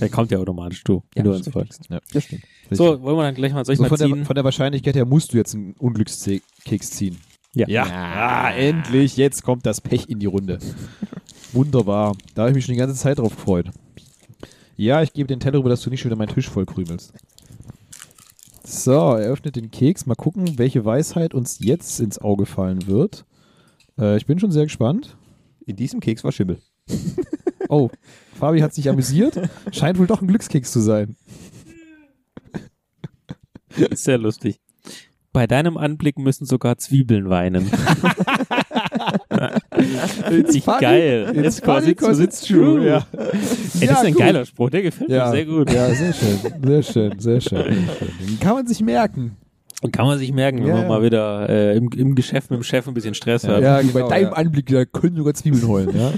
Der kommt ja automatisch, du, Ja, wenn du das uns folgst. Ja. Das stimmt. So, wollen wir dann gleich mal, soll ich So mal von, ziehen? der, von der Wahrscheinlichkeit her musst du jetzt einen Unglückskeks ziehen. Ja. Ja. Ah, endlich, jetzt kommt das Pech in die Runde. Wunderbar. Da habe ich mich schon die ganze Zeit drauf gefreut. Ja, ich gebe den Teller rüber, dass du nicht schon wieder meinen Tisch voll krümelst. So, er öffnet den Keks. Mal gucken, welche Weisheit uns jetzt ins Auge fallen wird. Äh, ich bin schon sehr gespannt. In diesem Keks war Schimmel. Oh, Fabi hat sich amüsiert. Scheint wohl doch ein Glückskeks zu sein. Sehr lustig. Bei deinem Anblick müssen sogar Zwiebeln weinen. Richtig funny. geil. It's quasi 'cause it's true. ja. Ey, das ist ein gut. geiler Spruch, der gefällt mir sehr gut. Ja, sehr schön. Sehr schön, sehr schön. Den kann man sich merken. Kann man sich merken, wenn Ja, man ja. mal wieder äh, im, im Geschäft mit dem Chef ein bisschen Stress hat. Ja, genau, bei deinem ja. Anblick, da können sogar Zwiebeln heulen, ja.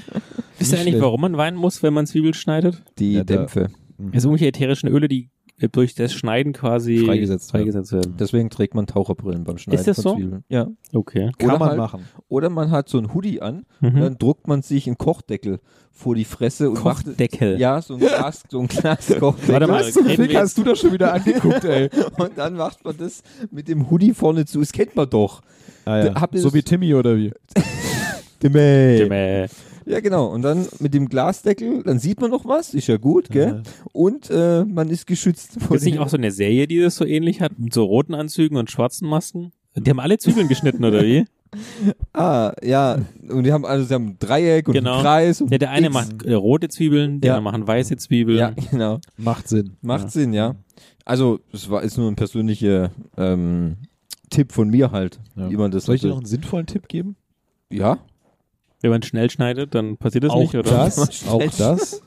Wisst ihr eigentlich, warum man weinen muss, wenn man Zwiebeln schneidet? Die Ja, da- Dämpfe. Also irgendwelche ätherischen Öle, die durch das Schneiden quasi Freigesetzt werden. freigesetzt werden. Deswegen trägt man Taucherbrillen beim Schneiden Ist das von so? Zwiebeln. Ja. Okay. Kann Oder man halt- machen. Oder man hat so ein Hoodie an, Mhm. dann druckt man sich einen Kochdeckel vor die Fresse und macht Kochdeckel. ja so ein Glas, so ein Glaskochdeckel. Warte mal, Was zum Fick hast du das schon wieder angeguckt, ey? Und dann macht man das mit dem Hoodie vorne zu. Das kennt man doch. Ah, ja. So wie Timmy oder wie? Jimmel. Ja, genau. Und dann mit dem Glasdeckel, dann sieht man noch was, ist ja gut, gell? Und äh, man ist geschützt vor Ist nicht auch so eine Serie, die das so ähnlich hat, mit so roten Anzügen und schwarzen Masken? Die haben alle Zwiebeln geschnitten, oder wie? Ah, ja. Und die haben also sie haben ein Dreieck und Genau. einen Kreis. Und Ja, der eine X. macht äh, rote Zwiebeln, die Ja. anderen machen weiße Zwiebeln. Ja, genau. Macht Sinn. Macht Ja. Sinn, ja. Also, es war ist nur ein persönlicher ähm, Tipp von mir halt, Ja. wie man das Soll ich dir noch einen sinnvollen Tipp geben? Ja, Wenn man schnell schneidet, dann passiert das auch nicht, oder? das, auch das.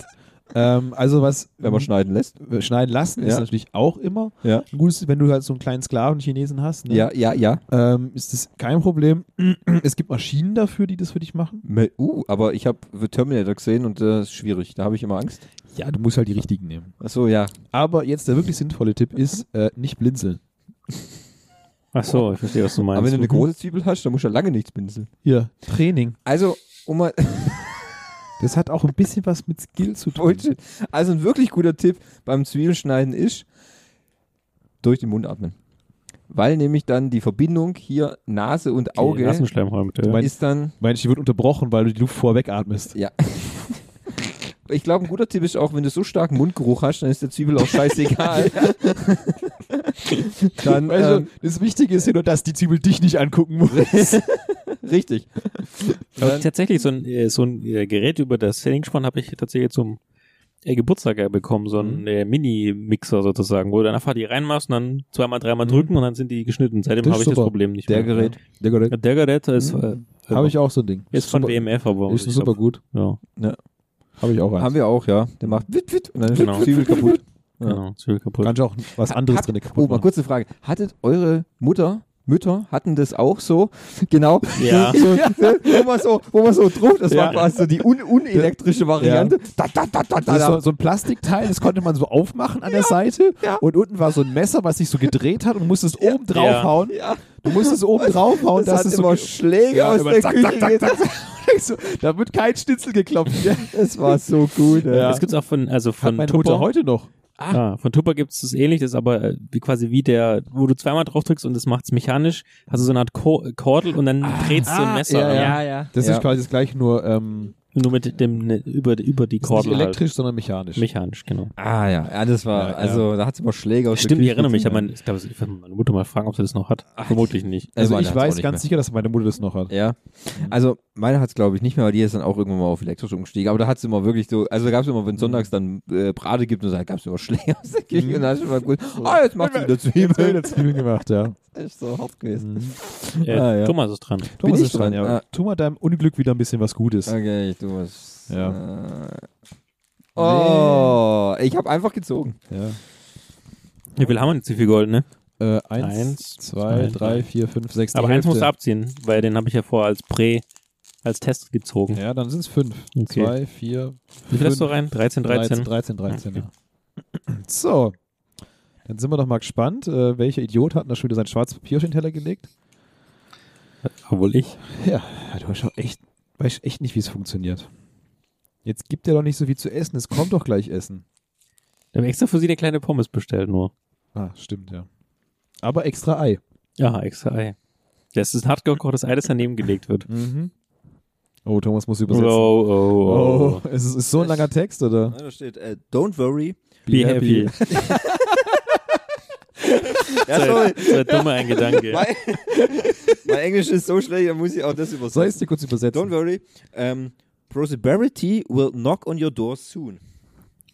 ähm, also was wenn man schneiden lässt. schneiden lassen ist Ja. natürlich auch immer Ja. ein gutes, wenn du halt so einen kleinen Sklaven Chinesen hast. Ne? Ja, ja, ja. Ähm, ist das kein Problem. Es gibt Maschinen dafür, die das für dich machen. Uh, aber ich habe Terminator gesehen und das ist schwierig. Da habe ich immer Angst. Ja, du musst halt die richtigen nehmen. Achso, ja. Aber jetzt der wirklich sinnvolle Tipp ist, äh, nicht blinzeln. Ach so, ich verstehe, was du meinst. Aber wenn du eine Mhm. große Zwiebel hast, dann musst du ja lange nichts pinseln. Hier, Training. Also, um mal, Das hat auch ein bisschen was mit Skill zu tun. Also ein wirklich guter Tipp beim Zwiebelschneiden ist, durch den Mund atmen. Weil nämlich dann die Verbindung hier Nase und Auge. Du meinst- ist dann, Meinst die wird unterbrochen, weil du die Luft vorweg atmest. ja. Ich glaube, ein guter Tipp ist auch, wenn du so starken Mundgeruch hast, dann ist der Zwiebel auch scheißegal. dann, Weißt ähm, du, das Wichtige ist ja nur, dass die Zwiebel dich nicht angucken muss. richtig. Aber Dann, tatsächlich, so ein, äh, so ein äh, Gerät über das Selling-Spann habe ich tatsächlich zum äh, Geburtstag ja bekommen, so ein Mhm. äh, Mini-Mixer sozusagen, wo du dann einfach die reinmachst und dann zweimal, dreimal Mhm. drücken und dann sind die geschnitten. Seitdem habe ist ich das. Problem nicht der mehr. Gerät. Der Gerät. Ja, Der Gerät ist, äh, Habe ich auch so ein Ding. ist von super, WMF, aber Ist super glaub, gut. Ja, Habe ich auch eins. Haben wir auch, ja. Der macht wit, wit und dann ist Genau. Zwiebel kaputt. Ja. genau, Zwiebel kaputt. Kannst auch was anderes Hat- drin Oh, kaputt mal machen. kurze Frage. Hattet eure Mutter, Mütter hatten das auch so? Genau. Ja. So, wo man so, wo man so druckt, das Ja. war quasi so die un unelektrische Variante. Da, da, da, da, Das ist da, so, so ein Plastikteil, das konnte man so aufmachen an der Seite. ja. Und unten war so ein Messer, was sich so gedreht hat und du musstest Ja. oben draufhauen. Du musstest oben draufhauen, das dass es so immer ge- Schläge Ja, aus immer der zack, Küche. zack, zack, zack, so, Da wird kein Schnitzel geklopft. Ja. Das war so gut. ey. Ja. Das gibt's auch von, also von Tupper. Heute noch. Ah, von Tupper gibt's das ähnlich, das ist aber äh, wie quasi wie der, wo du zweimal drauf drückst und das macht's mechanisch, hast du so eine Art Ko Kordel und dann drehst du ein Messer. ja, ja. ja. Das ja. ist quasi das gleiche, nur ähm, Nur mit dem, ne, über, über die ist nicht Kordel halt. elektrisch, sondern mechanisch. Mechanisch, genau. Ah ja, ja, das war, Ja, ja. also da hat sie immer Schläge aus Stimmt, der ich erinnere mich, aber ich glaube, ich werde meine Mutter mal fragen, ob sie das noch hat. Vermutlich nicht. also ich weiß ganz mehr. sicher, dass meine Mutter das noch hat. Ja, also meine hat es glaube ich nicht mehr, weil die ist dann auch irgendwann mal auf elektrisch umgestiegen. Aber da hat es immer wirklich so, also da gab es immer, wenn sonntags dann äh, Brate gibt und so, gab es immer Schläge aus der Küche Mhm. und dann ist immer gut. Ah, jetzt macht sie wieder Jetzt wird Zwiebeln. Zwiebeln gemacht, ja. Das ist so hart gewesen. Mhm. Äh, Ah, ja. Thomas ist dran. Thomas ich ist dran, dran? ja. Ah. Tu mal deinem Unglück wieder ein bisschen was Gutes. Okay, ich tu was. Ja. Äh, oh, ich habe einfach gezogen. Ja. Wie viel haben wir jetzt? Wie viel Gold, ne? Äh, eins, Eins, zwei, zwei, drei, drei. vier, fünf, sechs. Aber eins musst du abziehen, weil den habe ich ja vorher als Prä, als Test gezogen. Ja, dann sind es fünf. Okay. Zwei, vier, Wie viel hast du rein? 13, 13? 13, 13, ja. So. Dann sind wir doch mal gespannt. Äh, welcher Idiot hat da schon wieder sein schwarzes Papier auf den Teller gelegt? Obwohl ich. Ja, du weißt auch echt, weißt echt nicht, wie es funktioniert. Jetzt gibt er doch nicht so viel zu essen. Es kommt doch gleich Essen. Wir haben extra für sie eine kleine Pommes bestellt nur. Ah, stimmt, ja. Aber extra Ei. Ja, extra Ei. Das ist ein hart gekochtes Ei, das daneben gelegt wird. Mhm. Oh, Thomas muss Oh, übersetzen. oh, oh. Oh, ist es ist so ein langer Text, oder? Da steht, äh, don't worry. Be happy. Ja, So, sorry. so ein dummer ein Gedanke. mein, mein Englisch ist so schlecht, da muss ich auch das Soll ich es übersetzen. dir kurz übersetzen? Don't worry. Um, prosperity will knock on your door soon.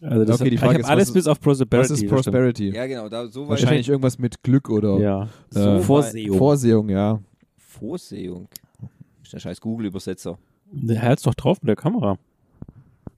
Also das Okay, die ich Frage habe ist, alles was bis auf Prosperity. Was ist. Prosperity? Ja, genau. Da, so Wahrscheinlich irgendwas mit Glück oder Ja. Äh, Vorsehung. Vorsehung, ja. Vorsehung. Ist der scheiß Google-Übersetzer. Halt's doch drauf mit der Kamera.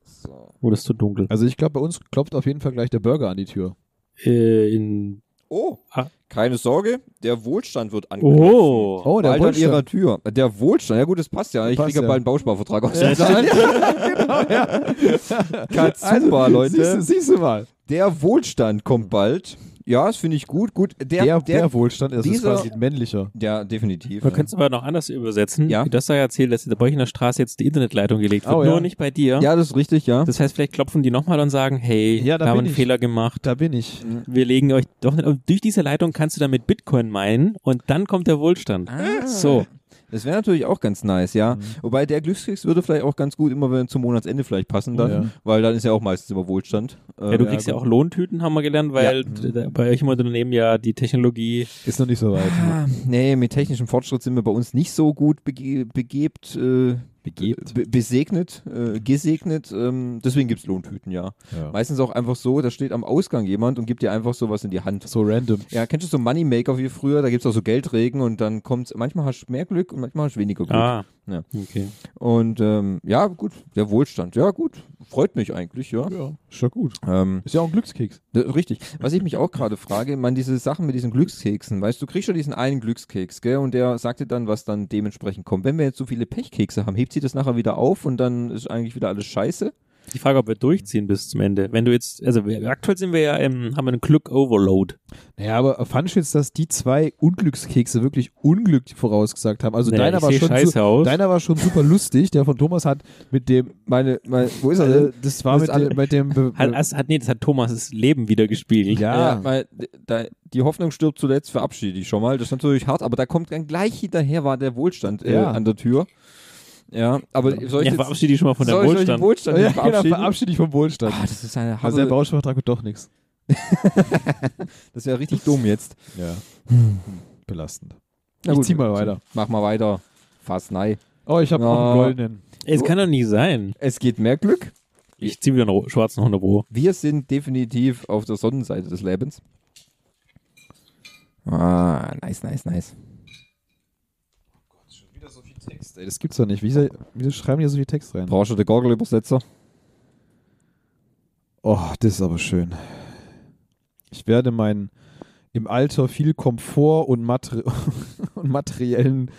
So. Oh, das ist zu dunkel. Also ich glaube, bei uns klopft auf jeden Fall gleich der Burger an die Tür. Äh, in Oh, Ah. keine Sorge, der Wohlstand wird angeklopft. Oh. Oh, der bald an Wohlstand. ihrer Tür. Der Wohlstand, ja gut, das passt ja. Ich Passt kriege ja bald einen Bausparvertrag aus. Ja, Ja, genau, ja. Super, Also, Leute. Siehst du, siehst du mal. Der Wohlstand kommt bald. Ja, das finde ich gut. Gut, der, Der, der, Wohlstand ist, ist dieser- quasi ein männlicher. ja, definitiv. Man ja. könnte es aber noch anders übersetzen. Ja. Du hast ja erzählt, dass bei euch in der Straße jetzt die Internetleitung gelegt wird. Oh, Nur ja. nicht bei dir. ja, das ist richtig, ja. Das heißt, vielleicht klopfen die nochmal und sagen, hey, Ja, da wir haben einen ich. Fehler gemacht. Da bin ich. Wir legen euch doch nicht. Und durch diese Leitung kannst du dann mit Bitcoin meinen und dann kommt der Wohlstand. Ah. So. Das wäre natürlich auch ganz nice, ja. Wobei der Glückskeks würde vielleicht auch ganz gut immer wenn zum Monatsende vielleicht passen dann, Ja. weil dann ist ja auch meistens immer Wohlstand. Ja, du kriegst ja, auch Lohntüten, haben wir gelernt, weil d- bei euch im Unternehmen ja die Technologie. Ist noch nicht so weit. Ah, nee, mit technischem Fortschritt sind wir bei uns nicht so gut bege begebt, äh, Begebt. be besegnet, äh, gesegnet. Ähm, deswegen gibt's Lohntüten, ja. Ja. Meistens auch einfach so, da steht am Ausgang jemand und gibt dir einfach sowas in die Hand. So random. Ja, kennst du so Moneymaker wie früher? Da gibt's auch so Geldregen und dann kommt's, manchmal hast du mehr Glück und manchmal hast du weniger Glück. Ah. Ja. Okay. Und ähm, ja, gut, der Wohlstand, ja gut, freut mich eigentlich, ja. Ja, ist ja gut. Ähm, Ist ja auch ein Glückskeks. richtig. Was ich mich auch gerade frage, man, diese Sachen mit diesen Glückskeksen, weißt du, du kriegst ja diesen einen Glückskeks, gell, und der sagt dir dann, was dann dementsprechend kommt. Wenn wir jetzt so viele Pechkekse haben, hebt sie das nachher wieder auf und dann ist eigentlich wieder alles scheiße? Die Frage, ob wir durchziehen bis zum Ende. Wenn du jetzt, also wir, aktuell sind wir ja im, haben wir einen Glück-Overload. Naja, aber fandest du jetzt, dass die zwei Unglückskekse wirklich Unglück vorausgesagt haben? Also Naja, deiner ich war schon aus. deiner war schon super lustig. Der von Thomas hat mit dem Meine, meine wo ist er äh, denn? das war Das mit, alle- dem, mit dem Be Hat, das hat, nee, das hat Thomas' Leben wieder gespiegelt. ja, weil da, die Hoffnung stirbt zuletzt, verabschiede ich schon mal. Das ist natürlich hart, aber da kommt dann gleich hinterher war der Wohlstand äh, Ja. an der Tür. Ja, aber soll ich Ja, jetzt, verabschiede dich schon mal von der soll ich euch den Wohlstand. Wohlstand ja genau, verabschiede dich vom Wohlstand. Ah, das ist eine also der harte, Bauschvertrag wird doch nichts. das wäre richtig dumm jetzt. Ja. Belastend. Na ich gut, zieh mal weiter. Mach mal weiter. Fast nein. Oh, ich habe noch einen goldenen. Es kann doch nicht sein. Es geht mehr Glück. Ich ziehe wieder einen schwarzen 100 Pro. Wir sind definitiv auf der Sonnenseite des Lebens. Ah, nice, nice, nice. Schon wieder so viel Text, ey. Das gibt's doch nicht. Wieso, wieso schreiben die so viel Text rein? Brauchst du den Gorgelübersetzer? Oh, das ist aber schön. Ich werde mein im Alter viel Komfort und, Mater und materiellen,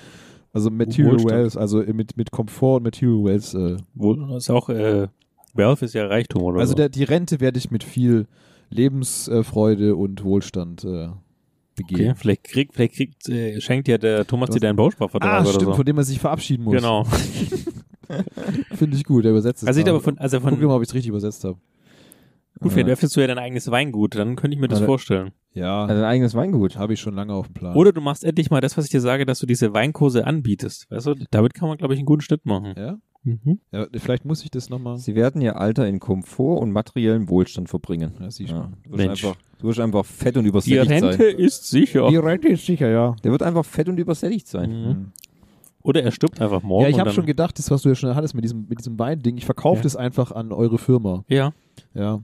also Material Wohlstand. Wealth, also mit, mit Komfort und Material Wealth. Äh, Wohl, das ist auch, äh, Wealth ist ja Reichtum, oder? also so. der, die Rente werde ich mit viel Lebensfreude und Wohlstand äh, begehen. Okay, vielleicht kriegt, vielleicht kriegt, äh, schenkt ja der Thomas dir deinen Bausparvertrag Ah, oder stimmt, so. von dem man sich verabschieden muss. Genau. Finde ich gut, der übersetzt es. Also ich aber von, also Guck von, mal, ob ich es richtig übersetzt habe. gut, vielleicht öffnest du ja dein eigenes Weingut, dann könnte ich mir das Warte. vorstellen. Ja, Also ein eigenes Weingut. habe ich schon lange auf dem Plan. Oder du machst endlich mal das, was ich dir sage, dass du diese Weinkurse anbietest. Weißt du, damit kann man, glaube ich, einen guten Schnitt machen. Ja? Mhm. ja? Vielleicht muss ich das nochmal. Sie werden ihr Alter in Komfort und materiellem Wohlstand verbringen. Ja, siehst Ja, du, wirst Mensch. einfach, du wirst einfach fett und Die übersättigt Rente sein. ist sicher. Die Rente ist sicher, ja. Der wird einfach fett und übersättigt sein. Mhm. Oder er stirbt einfach morgen. Ja, ich habe schon gedacht, das, was du ja schon hattest mit diesem, mit diesem Weinding, ich verkaufe Ja. das einfach an eure Firma. Ja, Ja.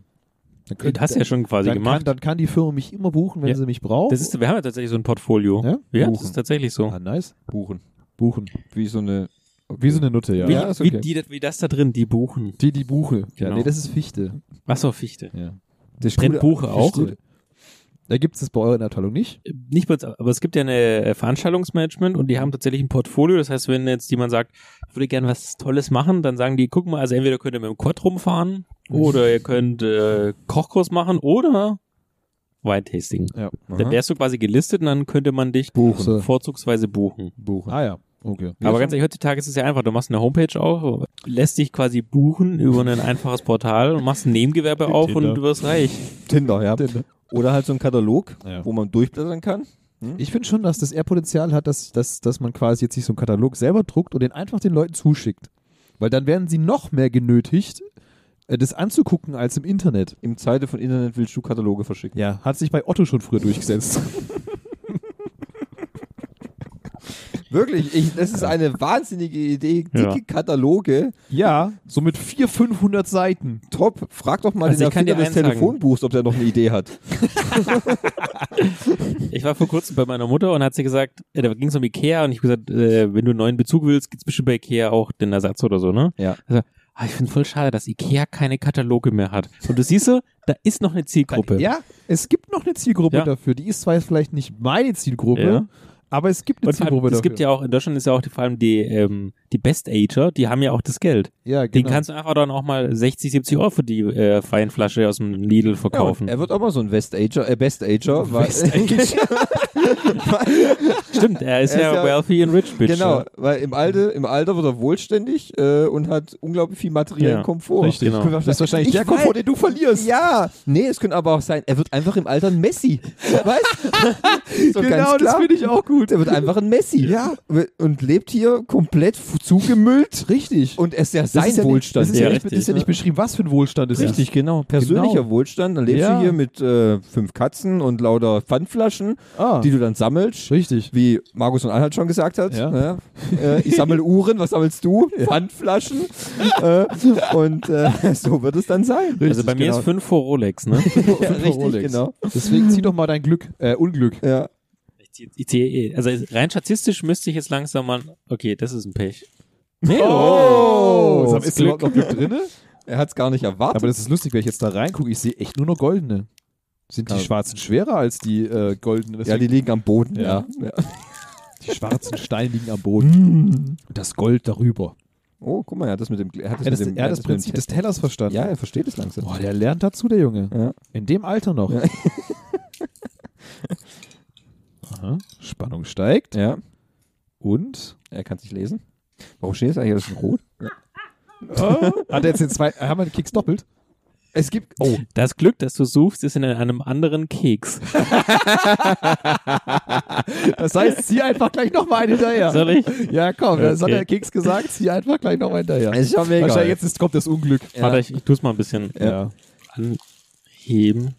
Dann du hast ja schon quasi dann gemacht. Kann, dann kann die Firma mich immer buchen, wenn Ja. sie mich braucht. das ist, wir haben ja tatsächlich so ein Portfolio. Ja? Ja, das Buchen. ist tatsächlich so. ah, nice. Buchen. Buchen. Wie so eine. Wie so eine Nutte, ja. Wie, Ja, ist wie, okay. die, wie das da drin, die buchen. Die, die Buche. Ja, Genau. nee, das ist Fichte. Wasser Fichte. Ja. Das Brennt Buche auch? Fichte. Da gibt es das bei eurer Abteilung nicht. Nicht mal, aber es gibt ja eine äh, Veranstaltungsmanagement und die haben tatsächlich ein Portfolio. Das heißt, wenn jetzt jemand sagt, ich würde gerne was Tolles machen, dann sagen die, guck mal, also entweder könnt ihr mit dem Quad rumfahren oder ihr könnt äh, Kochkurs machen oder Weintasting. Ja. Dann wärst du quasi gelistet und dann könnte man dich Buchen. vorzugsweise buchen. Buchen. Ah ja, okay. Aber ganz ehrlich, heutzutage ist es ja einfach, du machst eine Homepage auf, lässt dich quasi buchen über ein einfaches Portal und machst ein Nebengewerbe auf Tinder. und du wirst reich. Tinder, ja. Tinder. Oder halt so ein Katalog, Ja. wo man durchblättern kann. Ich finde schon, dass das eher Potenzial hat, dass, dass, dass man quasi jetzt sich so einen Katalog selber druckt und den einfach den Leuten zuschickt. Weil dann werden sie noch mehr genötigt, äh, das anzugucken als im Internet. Im Zeite von Internet willst du Kataloge verschicken. Ja, hat sich bei Otto schon früher durchgesetzt. Wirklich, ich, das ist eine wahnsinnige Idee. Dicke Ja. Kataloge, ja, so mit 400, 500 Seiten. top. Frag doch mal Also den ich kann dir Erfinder des. Telefonbuchs, ob der noch eine Idee hat. Ich war vor kurzem bei meiner Mutter und hat sie gesagt, äh, da ging es um Ikea und ich hab gesagt, äh, wenn du einen neuen Bezug willst, gibt's bestimmt bei Ikea auch den Ersatz oder so, ne? Ja. Also, Ah, ich finde voll schade, dass Ikea keine Kataloge mehr hat. Und du siehst so, da ist noch eine Zielgruppe. Ja, es gibt noch eine Zielgruppe Ja. dafür. Die ist zwar jetzt vielleicht nicht meine Zielgruppe, Ja. Aber es gibt eine Zielgruppe es dafür. gibt ja auch, in Deutschland ist ja auch die, vor allem die, ähm, die Best-Ager, die haben ja auch das Geld. ja, Den genau. kannst du einfach dann auch mal 60, 70 Euro für die äh, Flasche aus dem Lidl Ja, verkaufen. er wird auch mal so ein West-Ager, äh, Best-Ager. weil- Stimmt, er ist Er ja, ist ja- wealthy and rich, bitch. Genau, Ja. weil im, Alter, im Alter wird er wohlständig äh, und hat unglaublich viel materiellen Ja, Komfort. richtig, genau. Das ist wahrscheinlich Ich der Komfort, weiß- den du verlierst. Ja, nee, es könnte aber auch sein, er wird einfach im Alter ein Messi. Weißt so genau, ganz das finde ich auch gut. Er wird einfach ein Messi. Ja. Und lebt hier komplett zugemüllt. Richtig. Und es ist ja Das sein ist ja Wohlstand. Nicht, das, ist ja Ja, nicht, das ist ja richtig. nicht beschrieben, was für ein Wohlstand es ist. Richtig, genau. Persönlicher Genau. Wohlstand. Dann lebst Ja. du hier mit äh, fünf Katzen und lauter Pfandflaschen, Ah, die du dann sammelst. richtig. Wie Markus und Anhalt schon gesagt hat. Ja. Ja. Äh, ich sammle Uhren, was sammelst du? Pfandflaschen. äh, und äh, so wird es dann sein. Also bei mir genau. ist 5 vor Rolex, ne? ja, richtig, Rolex. genau. Deswegen zieh doch mal dein Glück, äh, Unglück. Ja. Eh. Also rein statistisch müsste ich jetzt langsam mal. Okay, das ist ein Pech. Oh, das ist überhaupt noch Glück drin? Er hat es gar nicht erwartet. Aber das ist lustig, wenn ich jetzt da reingucke, ich sehe echt nur noch goldene. Sind die Ja. schwarzen schwerer als die äh, goldenen? ja, die liegen am Boden. Ja. Ja. die schwarzen Steine liegen am Boden. Und das Gold darüber. Oh, guck mal, er hat das mit dem. Er hat das, Er mit das, dem, er hat das mit dem Prinzip des Tellers verstanden. Ja, er versteht es langsam. Boah, der lernt dazu, der Junge. Ja. In dem Alter noch. Ja. Aha. Spannung steigt. ja. Und? Er kann sich lesen. Warum steht es eigentlich alles in Rot? Hat er jetzt den zwei, haben wir den Keks doppelt? Es gibt. Oh, Das Glück, das du suchst, ist in einem anderen Keks. Das heißt, zieh einfach gleich nochmal einen hinterher. Soll ich? Ja, komm, das hat Okay. der Keks gesagt, zieh einfach gleich nochmal hinterher. es ist schon mega. Wahrscheinlich jetzt ist, kommt das Unglück. Ja. Warte, ich, ich tue es mal ein bisschen Ja. anheben.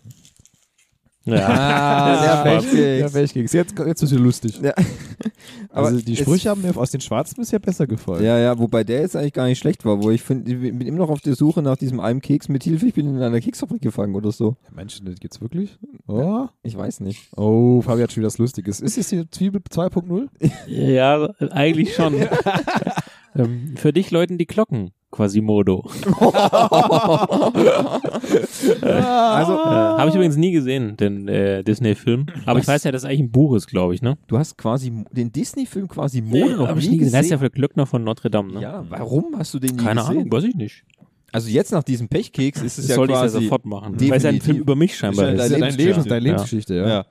Ja. Ah, der Das ist Pechkeks. Der Pechkeks. Jetzt, jetzt ist wieder lustig. Ja. Aber also die es- Sprüche haben mir aus den Schwarzen bisher besser gefallen. Ja, ja, wobei der jetzt eigentlich gar nicht schlecht war, wo ich finde, ich bin immer noch auf der Suche nach diesem einen Keks mit Hilfe, ich bin in einer Keksfabrik gefangen oder so. Menschen, das gibt's wirklich? Oh, Ich weiß nicht. oh Fabi hat schon wieder was Lustiges. Ist das hier Zwiebel 2.0? Ja, eigentlich schon. ähm, für dich läuten die Glocken, Quasimodo. Also, Äh, Habe ich übrigens nie gesehen, den äh, Disney-Film. Aber ich weiß ja, dass es eigentlich ein Buch ist, glaube ich, ne? du hast quasi den Disney-Film quasi Mode noch Hab ich nie gesehen. Das ist ja für Glöckner von Notre Dame, ne? Ja, warum hast du den nie Keine gesehen? Ahnung, weiß ich nicht. Also jetzt nach diesem Pechkeks ist es Das ja sollte ich ja quasi... sofort machen. definitiv. Weil es ja ein Film über mich scheinbar Ist dein Lebensgeschichte. Leben, deine Ja. Lebensgeschichte, ja. Ja.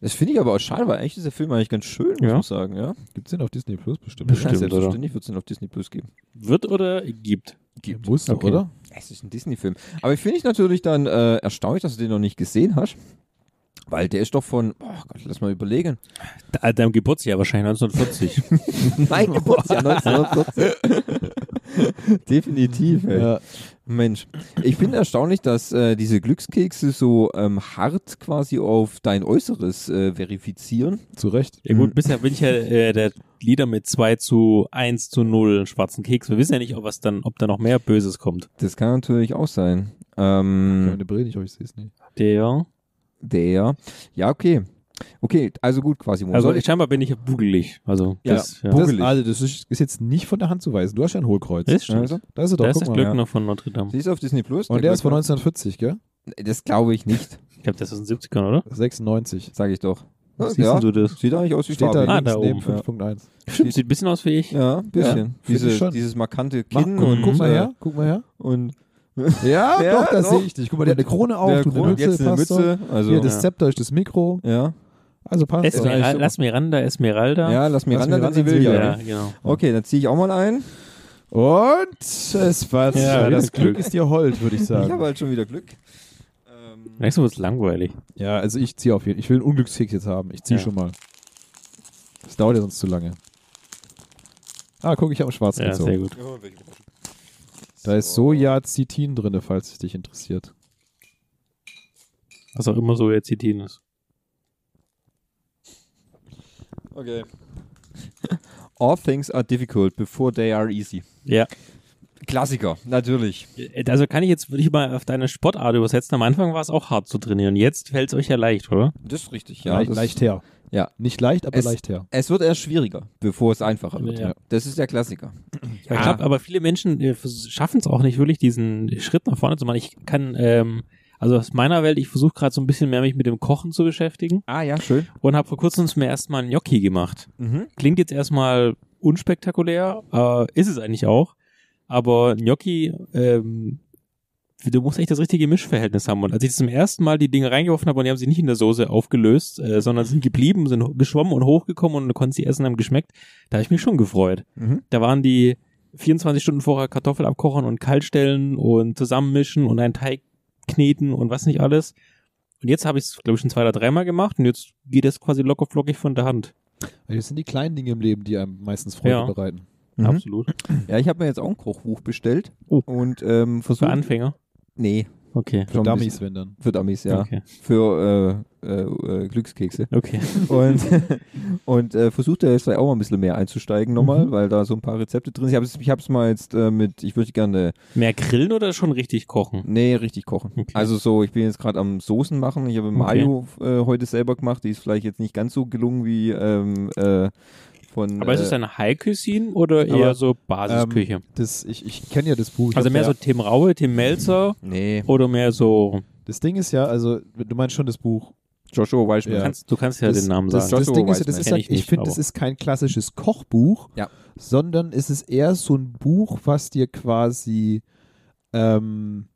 Das finde ich aber auch schade, weil eigentlich ist der Film eigentlich ganz schön, muss Ja. man sagen, ja. Gibt's den auf Disney Plus bestimmt? Bestimmt, ja, selbstverständlich wird es den auf Disney Plus geben. Wird oder gibt? Muss doch, Okay. oder? Es ist ein Disney-Film. Aber ich finde ich natürlich dann äh, erstaunlich, dass du den noch nicht gesehen hast. Weil der ist doch von, oh Gott, lass mal überlegen. Deinem Geburtsjahr wahrscheinlich 1940. Mein Geburtsjahr 1940. Definitiv, ey. Ja. Mensch. Ich bin erstaunlich, dass äh, diese Glückskekse so ähm, hart quasi auf dein Äußeres äh, verifizieren. Zu Recht. ja gut, bisher bin ich ja äh, der Leader mit 2 zu 1 zu 0 schwarzen Keks. Wir wissen ja nicht, ob, was dann, ob da noch mehr Böses kommt. Das kann natürlich auch sein. Ähm, Meine Brille nicht, aber ich sehe es nicht. Der. der. Ja, okay. Okay, also gut, quasi. Also ich, scheinbar bin ich ja bugelig. Also Ja. das, ja. Das, also, das ist, ist jetzt nicht von der Hand zu weisen. Du hast ja ein Hohlkreuz. Das stimmt. Also, Da ist er doch, Da ist guck das mal. Glöckner von Notre Dame. siehst du auf Disney Plus? Und der ist von Glöckner? 1940, gell? Das glaube ich nicht, Ich glaube, das ist in den 70ern, oder? 96. sage ich doch. Was ja, siehst du das? Sieht eigentlich aus wie Steht da Fabi. Ah, links da neben oben, 5.1. Stimmt, sieht ein bisschen aus wie ich. Ja, ein bisschen. Diese, dieses markante Mach, Kinn guck, und, guck mal äh, her, guck mal her. und Ja, Ja, doch, da doch. sehe ich dich. Guck mal, der hat eine Krone auf, der du eine Grund, Mütze, jetzt eine. Mütze. Also, Hier, das ja. Zepter ist das Mikro. ja. Also passt doch. Esmeralda, lass Miranda, Esmeralda. ja, lass mir Lass ran, mir dann sie ja. genau. Okay, dann ziehe ich auch mal ein. Und es war Ja, das das Glück Glück. ist dir hold, würde ich Ich habe sagen. halt schon wieder Glück. Ähm, Nächstes wird es langweilig. Ja, also ich ziehe auf jeden Fall. Ich will einen Unglückskeks jetzt haben. Ich ziehe Ja. schon mal. Das dauert ja sonst zu lange. Ah, guck, ich habe einen schwarzen Ja, sehr gezogen. gut. Da ist Sojazitin drin, falls es dich interessiert. Was auch immer so jetzt Zitin ist. Okay. All things are difficult before they are easy. Ja. Klassiker, natürlich. Also kann ich jetzt, würde ich mal auf deine Sportart übersetzen. Am Anfang war es auch hart zu trainieren. Jetzt fällt es euch ja leicht, oder? Das ist richtig, ja. leicht, leicht her. Ja. Nicht leicht, aber Es- leicht her. Es wird erst schwieriger, bevor es einfacher wird. Ja. Das ist der Klassiker. Ja, ich glaube, aber viele Menschen äh, schaffen es auch nicht wirklich, diesen Schritt nach vorne zu machen. Ich kann, ähm, also aus meiner Welt, ich versuche gerade so ein bisschen mehr mich mit dem Kochen zu beschäftigen Ah, ja, schön. und habe vor kurzem mir erstmal Gnocchi gemacht. Mhm. Klingt jetzt erstmal unspektakulär, äh, ist es eigentlich auch. Aber Gnocchi, ähm, du musst echt das richtige Mischverhältnis haben. Und als ich zum ersten Mal die Dinge reingeworfen habe und die haben sich nicht in der Soße aufgelöst, äh, sondern sind geblieben, sind geschwommen und hochgekommen und du konntest sie essen, haben geschmeckt, da habe ich mich schon gefreut. Mhm. Da waren die 24 Stunden vorher Kartoffel abkochen und kaltstellen und zusammenmischen und einen Teig kneten und was nicht alles. Und jetzt habe ich es, glaube ich, schon zwei oder dreimal gemacht und jetzt geht es quasi locker flockig von der Hand. Das sind die kleinen Dinge im Leben, die einem meistens Freude Ja. bereiten. Mhm. Absolut. Ja, ich habe mir jetzt auch ein Kochbuch bestellt Oh. und ähm, Für versucht. Anfänger. Nee, Okay. Für Dummies, wenn dann. für Dummies, ja. Okay. Für äh, äh, äh, Glückskekse. Okay. Und, und äh, versucht er jetzt vielleicht auch mal ein bisschen mehr einzusteigen nochmal, Mhm. weil da so ein paar Rezepte drin sind. Ich habe es mal jetzt äh, mit, ich würde gerne, Mehr grillen oder schon richtig kochen? nee, richtig kochen. Okay. Also so, ich bin jetzt gerade am Soßen machen. Ich habe Mayo äh, heute selber gemacht. Die ist vielleicht jetzt nicht ganz so gelungen wie ähm, äh, von. Aber ist es äh, eine High Cuisine oder eher aber, so Basisküche? Das, ich ich kenne ja das Buch. Also mehr ja, so Tim Raue, Tim Melzer Nee, oder mehr so, Das Ding ist ja, also du meinst schon das Buch. Joshua Weishman. du, Ja. kannst, du kannst ja das, den Namen das, sagen. Das Ding ist ja, Joshua das ist ich ich finde, das ist kein klassisches Kochbuch, Ja. sondern es ist eher so ein Buch, was dir quasi ähm,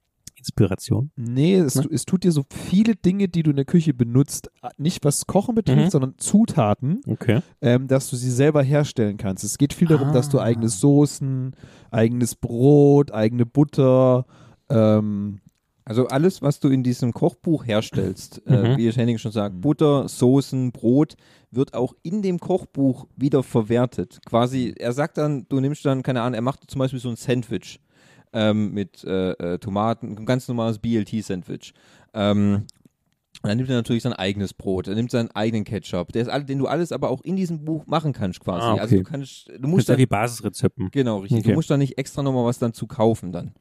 Inspiration. Nee, es, Ne? es tut dir so viele Dinge, die du in der Küche benutzt, nicht was Kochen betrifft, Mhm. sondern Zutaten, Okay. ähm, dass du sie selber herstellen kannst. Es geht viel darum, Ah. dass du eigene Soßen, eigenes Brot, eigene Butter, ähm, Also alles, was du in diesem Kochbuch herstellst, äh, Mhm. wie Henning schon sagt, Butter, Soßen, Brot, wird auch in dem Kochbuch wieder verwertet. Quasi, er sagt dann, du nimmst dann, keine Ahnung, er macht zum Beispiel so ein Sandwich ähm, mit äh, äh, Tomaten, ein ganz normales BLT-Sandwich. Ähm, und dann nimmt er natürlich sein eigenes Brot, er nimmt seinen eigenen Ketchup, der ist all, den du alles aber auch in diesem Buch machen kannst quasi. Ah, okay. Also du kannst, du musst dann, die Basisrezepten. Genau, richtig. Okay. Du musst da nicht extra nochmal was dann zu kaufen dann.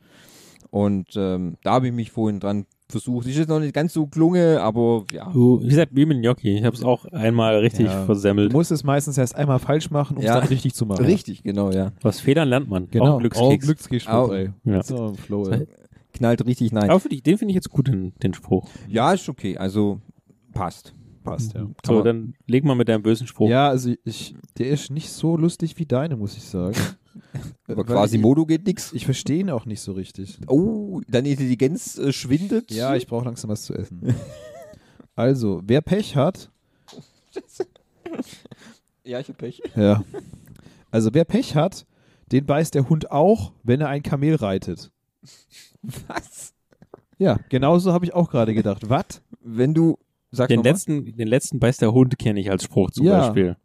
Und ähm, da habe ich mich vorhin dran versucht. Ist jetzt noch nicht ganz so gelungen, aber ja. Du, wie gesagt, wie mit Gnocchi. Ich habe es auch einmal richtig Ja. Du versemmelt. musst es meistens erst einmal falsch machen, um Ja. es dann richtig zu machen. Richtig, genau, ja. Was Federn lernt man. Genau. Auch Glückskeks. Oh, Glückskeks, Au. ey. Ja. So ein Flow, So, ey. Knallt richtig nein. Aber für dich, den finde ich jetzt gut, den, den Spruch. Ja, ist okay. Also passt. Passt, ja. So, man- dann leg mal mit deinem bösen Spruch. Ja, also ich, der ist nicht so lustig wie deine, muss ich sagen. Aber quasi ich, Modo geht nix. ich verstehe ihn auch nicht so richtig. Oh, deine Intelligenz äh, schwindet. Ja, ich brauche langsam was zu essen. Also, wer Pech hat, Ja, ich hab Pech. ja. Also, wer Pech hat, den beißt der Hund auch, wenn er ein Kamel reitet. Was? Ja, genauso habe ich auch gerade gedacht. Was? Wenn du, sag Den mal, letzten, den letzten beißt der Hund kenne ich als Spruch zum Ja. Beispiel.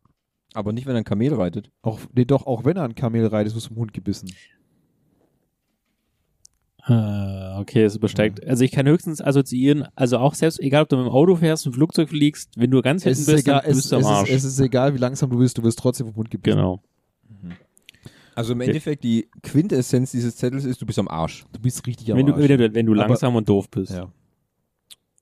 Aber nicht, wenn er ein Kamel reitet. Auch, nee, doch, auch wenn er ein Kamel reitet, ist es vom Hund gebissen. Ah, okay, es übersteigt. Also ich kann höchstens assoziieren, also auch selbst, egal ob du mit dem Auto fährst, im Flugzeug fliegst, wenn du ganz hinten Es ist, bist, egal, dann es, bist du am es, Arsch. ist, es ist egal, wie langsam du bist, du wirst trotzdem vom Hund gebissen. genau. Also im Endeffekt, die Quintessenz dieses Zettels ist, du bist am Arsch. Du bist richtig am Wenn du, Arsch. wenn du, wenn du Aber- langsam und doof bist. ja.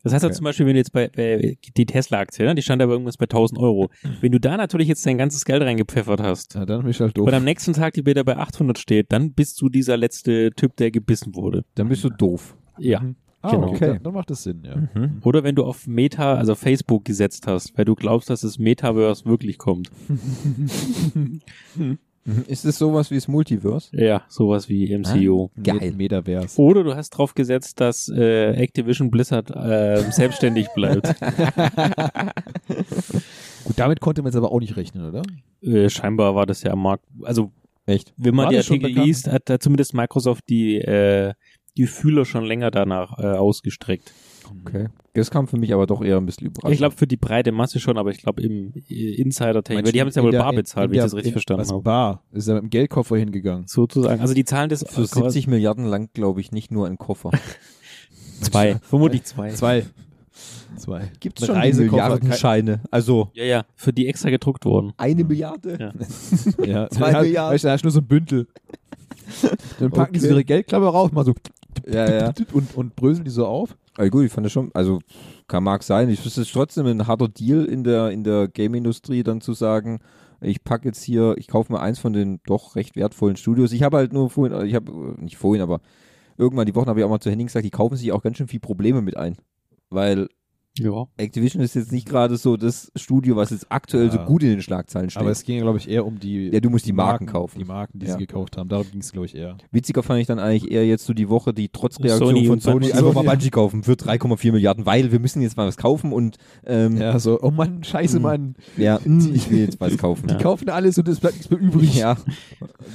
Das heißt ja Okay. zum Beispiel, wenn du jetzt bei, bei die Tesla-Aktie, ne, die stand aber irgendwas bei 1000 Euro. Wenn du da natürlich jetzt dein ganzes Geld reingepfeffert hast ja, dann bist du halt doof. und am nächsten Tag die wieder bei 800 steht, dann bist du dieser letzte Typ, der gebissen wurde. Dann bist du doof. Ja. Mhm. Ah, Genau. okay. Okay. Dann, dann macht das Sinn, ja. Mhm. Oder wenn du auf Meta, also Facebook gesetzt hast, weil du glaubst, dass das Metaverse wirklich kommt. Mhm. Ist es sowas wie das Multiverse? Ja, sowas wie MCU. Geil. Med- Metaverse. Oder du hast drauf gesetzt, dass äh, Activision Blizzard äh, selbstständig bleibt. Gut, damit konnte man jetzt aber auch nicht rechnen, oder? äh, scheinbar war das ja am Markt. Also, Echt? wenn man War die das schon Artikel liest, hat da zumindest Microsoft die, äh, die Fühler schon länger danach äh, ausgestreckt. Okay. Das kam für mich aber doch eher ein bisschen überraschend. Ich glaube, für die breite Masse schon, aber ich glaube im äh, Insider-Technik, weil die haben es ja wohl der- bar bezahlt, wenn ich das richtig in, verstanden habe. Bar? Ist er mit dem Geldkoffer hingegangen? Sozusagen. Also die Zahlen des für 70 Milliarden lang, glaube ich, nicht nur ein Koffer. zwei, vermutlich zwei. Zwei. Zwei. Gibt es schon Milliardenscheine? Also Ja, ja, für die extra gedruckt wurden. eine Milliarde? Ja. Ja. Zwei Ja, Milliarden. Weißt du, da hast du nur so ein Bündel. Dann packen die so Okay. ihre Geldklammer raus, mal so Ja, ja. und, und bröseln die so auf. Aber gut, ich fand das schon, also kann mag sein. Ich finde es trotzdem ein harter Deal in der, in der Game-Industrie, dann zu sagen, ich packe jetzt hier, ich kaufe mir eins von den doch recht wertvollen Studios. Ich habe halt nur vorhin, ich habe, nicht vorhin, aber irgendwann die Wochen habe ich auch mal zu Henning gesagt, die kaufen sich auch ganz schön viel Probleme mit ein. Weil Ja. Activision ist jetzt nicht gerade so das Studio, was jetzt aktuell so Ja. gut in den Schlagzeilen steht. Aber es ging, glaube ich, eher um die. Ja, du musst die Marken kaufen. Die Marken, die Ja. sie gekauft haben. Darum ging es, glaube ich, eher. Witziger fand ich dann eigentlich eher jetzt so die Woche die Trotzreaktion Sony von Sony, einfach mal Sony, ja. Bungie kaufen für 3,4 Milliarden, weil wir müssen jetzt mal was kaufen und ähm, ja, Ja, so, oh Mann, scheiße, Mhm. Mann. mm, ich will jetzt was kaufen. Die kaufen alles und es bleibt nichts mehr übrig. Ja,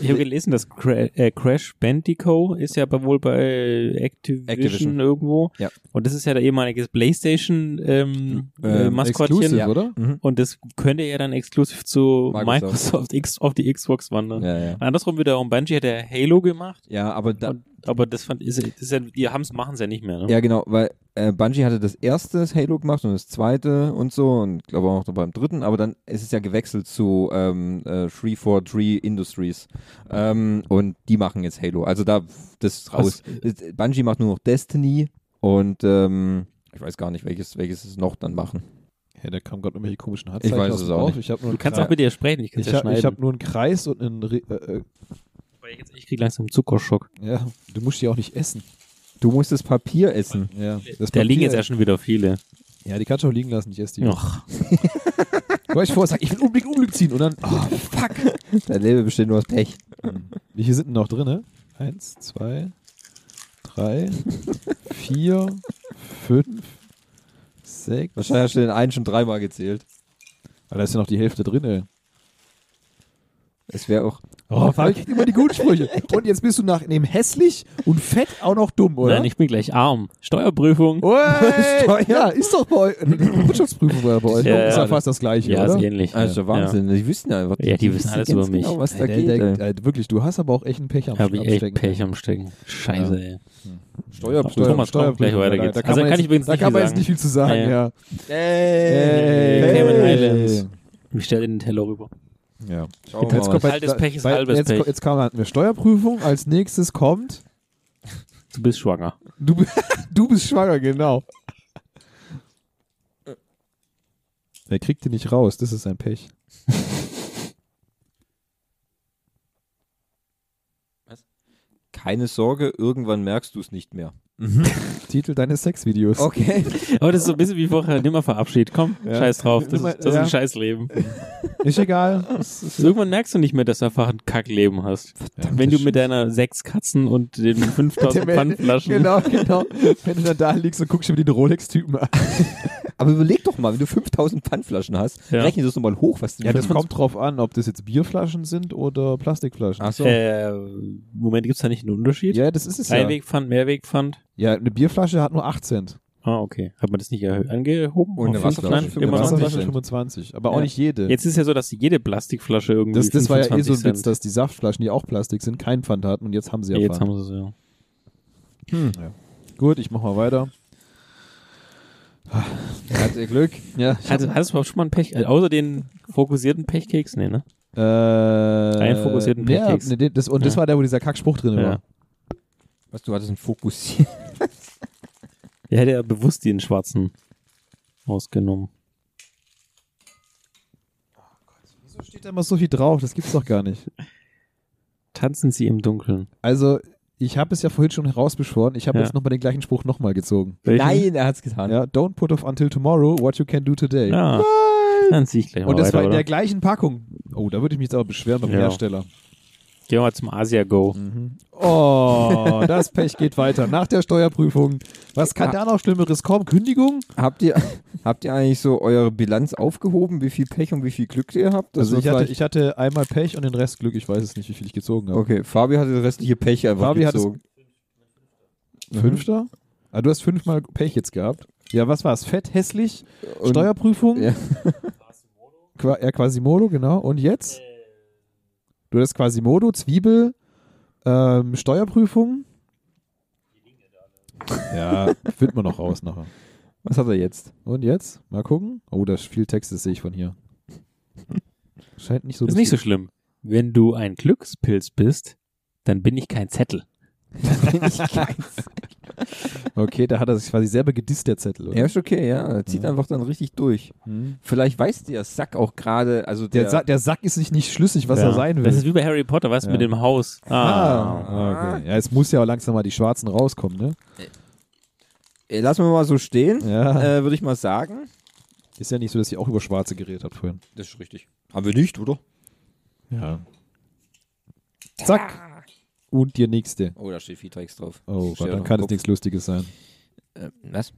Ich habe gelesen, dass Cra äh, Crash Bandicoot ist ja aber wohl bei Activision, Activision. irgendwo. Ja. Und das ist ja der ehemalige PlayStation ähm, äh, Ähm, Maskottchen. Ja. oder? mhm. Und das könnte ja dann exklusiv zu Microsoft. Microsoft, X auf die Xbox wandern. ja, ja. Andersrum wiederum, Bungie hat ja Halo gemacht, ja, aber da, und, aber das fand ist, ist ja, die haben's, machen es ja nicht mehr. Ne? ja genau, weil äh, Bungie hatte das erste Halo gemacht und das zweite und so und ich glaube auch noch beim dritten, aber dann ist es ja gewechselt zu ähm, äh, 343 Industries ähm, und die machen jetzt Halo. Also da das ist raus. Äh, Bungie macht nur noch Destiny und ähm, ich weiß gar nicht, welches welches es noch dann machen. Ja, da kam gerade irgendwelche komischen Ich Handzeichen weiß aus es auch nicht. Ich Du einen kannst Kreis. auch mit dir sprechen, ich kann ich ja habe schneiden. ich hab nur einen Kreis und einen. Re äh, äh, jetzt- ich krieg langsam Zuckerschock. ja, du musst die auch nicht essen. Du musst das Papier essen. Ja, das Da liegen Papier- jetzt ja schon wieder viele. Ja, die kannst du auch liegen lassen, ich esse die. Ach, Weil ich vorher sag, ich will unbedingt Unglück ziehen und dann, oh, fuck. Dein Leben besteht nur aus Pech. Wie viele sind denn noch drin? ne? Eins, zwei, drei, vier, fünf, sechs. Wahrscheinlich hast du den einen schon dreimal gezählt. Aber da ist ja noch die Hälfte drin, ey. Es wäre auch. Oh, Fabi kriegt immer die guten Sprüche. Und jetzt bist du nach dem hässlich und fett auch noch dumm, oder? nein, ich bin gleich arm. Steuerprüfung. Steuer. Ja, ist doch bei euch. Wirtschaftsprüfung war bei euch. Ja, ist ja fast das Gleiche, ja, oder? ist ähnlich. Also ja. Wahnsinn. Die wissen ja einfach. Ja, die wissen alles über mich. Genau, was da Ey, geht. der, ey. der, äh, wirklich, du hast aber auch echt einen Pech am Habe ich echt Stecken. Pech am Stecken. Scheiße, ey. Steuerprüfung. Thomas, komm, gleich weiter da, geht's. Da kann, Also man, kann ich jetzt, übrigens da nicht kann man viel jetzt nicht viel zu sagen, Ja, ja. Hey. Cayman Islands. Ich stelle den Teller rüber. ja. Jetzt mal. kommt, Halbes Pech ist halbes jetzt, Pech. Jetzt kam, wir Steuerprüfung. Als nächstes kommt, Du bist schwanger. du, du bist schwanger, genau. Er kriegt die nicht raus, das ist sein Pech. Keine Sorge, irgendwann merkst du es nicht mehr. Titel deines Sexvideos. Okay. Aber das ist so ein bisschen wie vorher. Nimm mal Verabschied. Komm, Ja. scheiß drauf. Das, Nimm ist, mal- das ist ja. ein Scheißleben. Ist egal. Das ist, Irgendwann merkst du nicht mehr, dass du einfach ein Kackleben hast. Ja, Wenn du mit deiner sechs Katzen und den 5000 Der- Pfandflaschen. Genau, genau. Wenn du dann da liegst und guckst dir den Rolex-Typen an. Aber überleg doch mal, wenn du 5000 Pfandflaschen hast, Ja. rechne das doch mal hoch, was du Ja, das kommt drauf an, ob das jetzt Bierflaschen sind oder Plastikflaschen. Ach so. Äh, Moment, gibt's da nicht einen Unterschied? Ja, das ist es ja. Einwegpfand, Mehrwegpfand? Ja, eine Bierflasche hat nur 8 Cent. Ah, okay. Hat man das nicht angehoben? Und eine? Wasserflasche immer eine 20 Wasserflasche Cent. 25. Aber auch Ja. nicht jede. Jetzt ist ja so, dass jede Plastikflasche irgendwie das, das war ja eh 25 so ein Witz, dass die Saftflaschen, die auch Plastik sind, keinen Pfand hatten und jetzt haben sie ja, ja, jetzt Pfand. haben sie es ja. Hm. Ja. Gut, ich mach mal weiter. Hatte Glück. Ja. Hattest, hattest du überhaupt schon mal einen Pech? Äh, außer den fokussierten Pechkeks? Nee, ne? Äh, Einen fokussierten ja, Pechkeks. nee, den- das, und das Ja. war der, wo dieser Kackspruch drin Ja. war. Was, du hattest einen Fokussier. Er hätte ja bewusst den schwarzen ausgenommen. Wieso steht da immer so viel drauf? Das gibt's doch gar nicht. Tanzen sie im Dunkeln. Also, ich habe es ja vorhin schon herausbeschworen. Ich habe Ja. jetzt nochmal den gleichen Spruch nochmal gezogen. Welchen? Nein, er hat's getan. Ja, don't put off until tomorrow what you can do today. Ja. Dann zieh ich gleich mal Und das weiter, war in oder? der gleichen Packung. Oh, da würde ich mich jetzt aber beschweren beim Ja. Hersteller. Gehen wir mal zum Asia Go. Oh, das Pech geht weiter. Nach der Steuerprüfung. Was kann da noch Schlimmeres kommen? Kündigung? Habt ihr, habt ihr eigentlich so eure Bilanz aufgehoben, wie viel Pech und wie viel Glück ihr habt? Das Also ich hatte, ich hatte einmal Pech und den Rest Glück. Ich weiß es nicht, wie viel ich gezogen habe. Okay, Fabi hatte das restliche Pech einfach Fabi hat es- gezogen. Fünfter? Ah, du hast fünfmal Pech jetzt gehabt. Ja, was war's? Fett, hässlich, Und- Steuerprüfung? Ja. Qua ja, Quasimodo, genau. Und jetzt? Du hast Quasimodo, Zwiebel, ähm, Steuerprüfung. Ja, findet man noch raus nachher. Was hat er jetzt? Und jetzt? Mal gucken. Oh, da ist viel Text, das sehe ich von hier. Scheint nicht so ist nicht so schlimm. Wenn du ein Glückspilz bist, dann bin ich kein Zettel. Bin ich keins. Okay, da hat er sich quasi selber gedisst, der Zettel. Oder? Ja, ist okay, ja. Er zieht Ja. einfach dann richtig durch. Hm. Vielleicht weiß der Sack auch gerade, also Der, der, Sa der Sack ist sich nicht schlüssig, was ja. er sein will. Das ist wie bei Harry Potter, weißt du, Ja. mit dem Haus. Ah. ah, okay. Ja, es muss ja auch langsam mal die Schwarzen rauskommen, ne? Äh, lassen wir mal so stehen, Ja. äh, würde ich mal sagen. Ist ja nicht so, dass ihr auch über Schwarze geredet habt vorhin. Das ist richtig. Haben wir nicht, oder? Ja. Zack. Und die nächste. Oh, da steht viel Drecks drauf. Oh, auf dann kann es nichts Lustiges sein. Äh, was?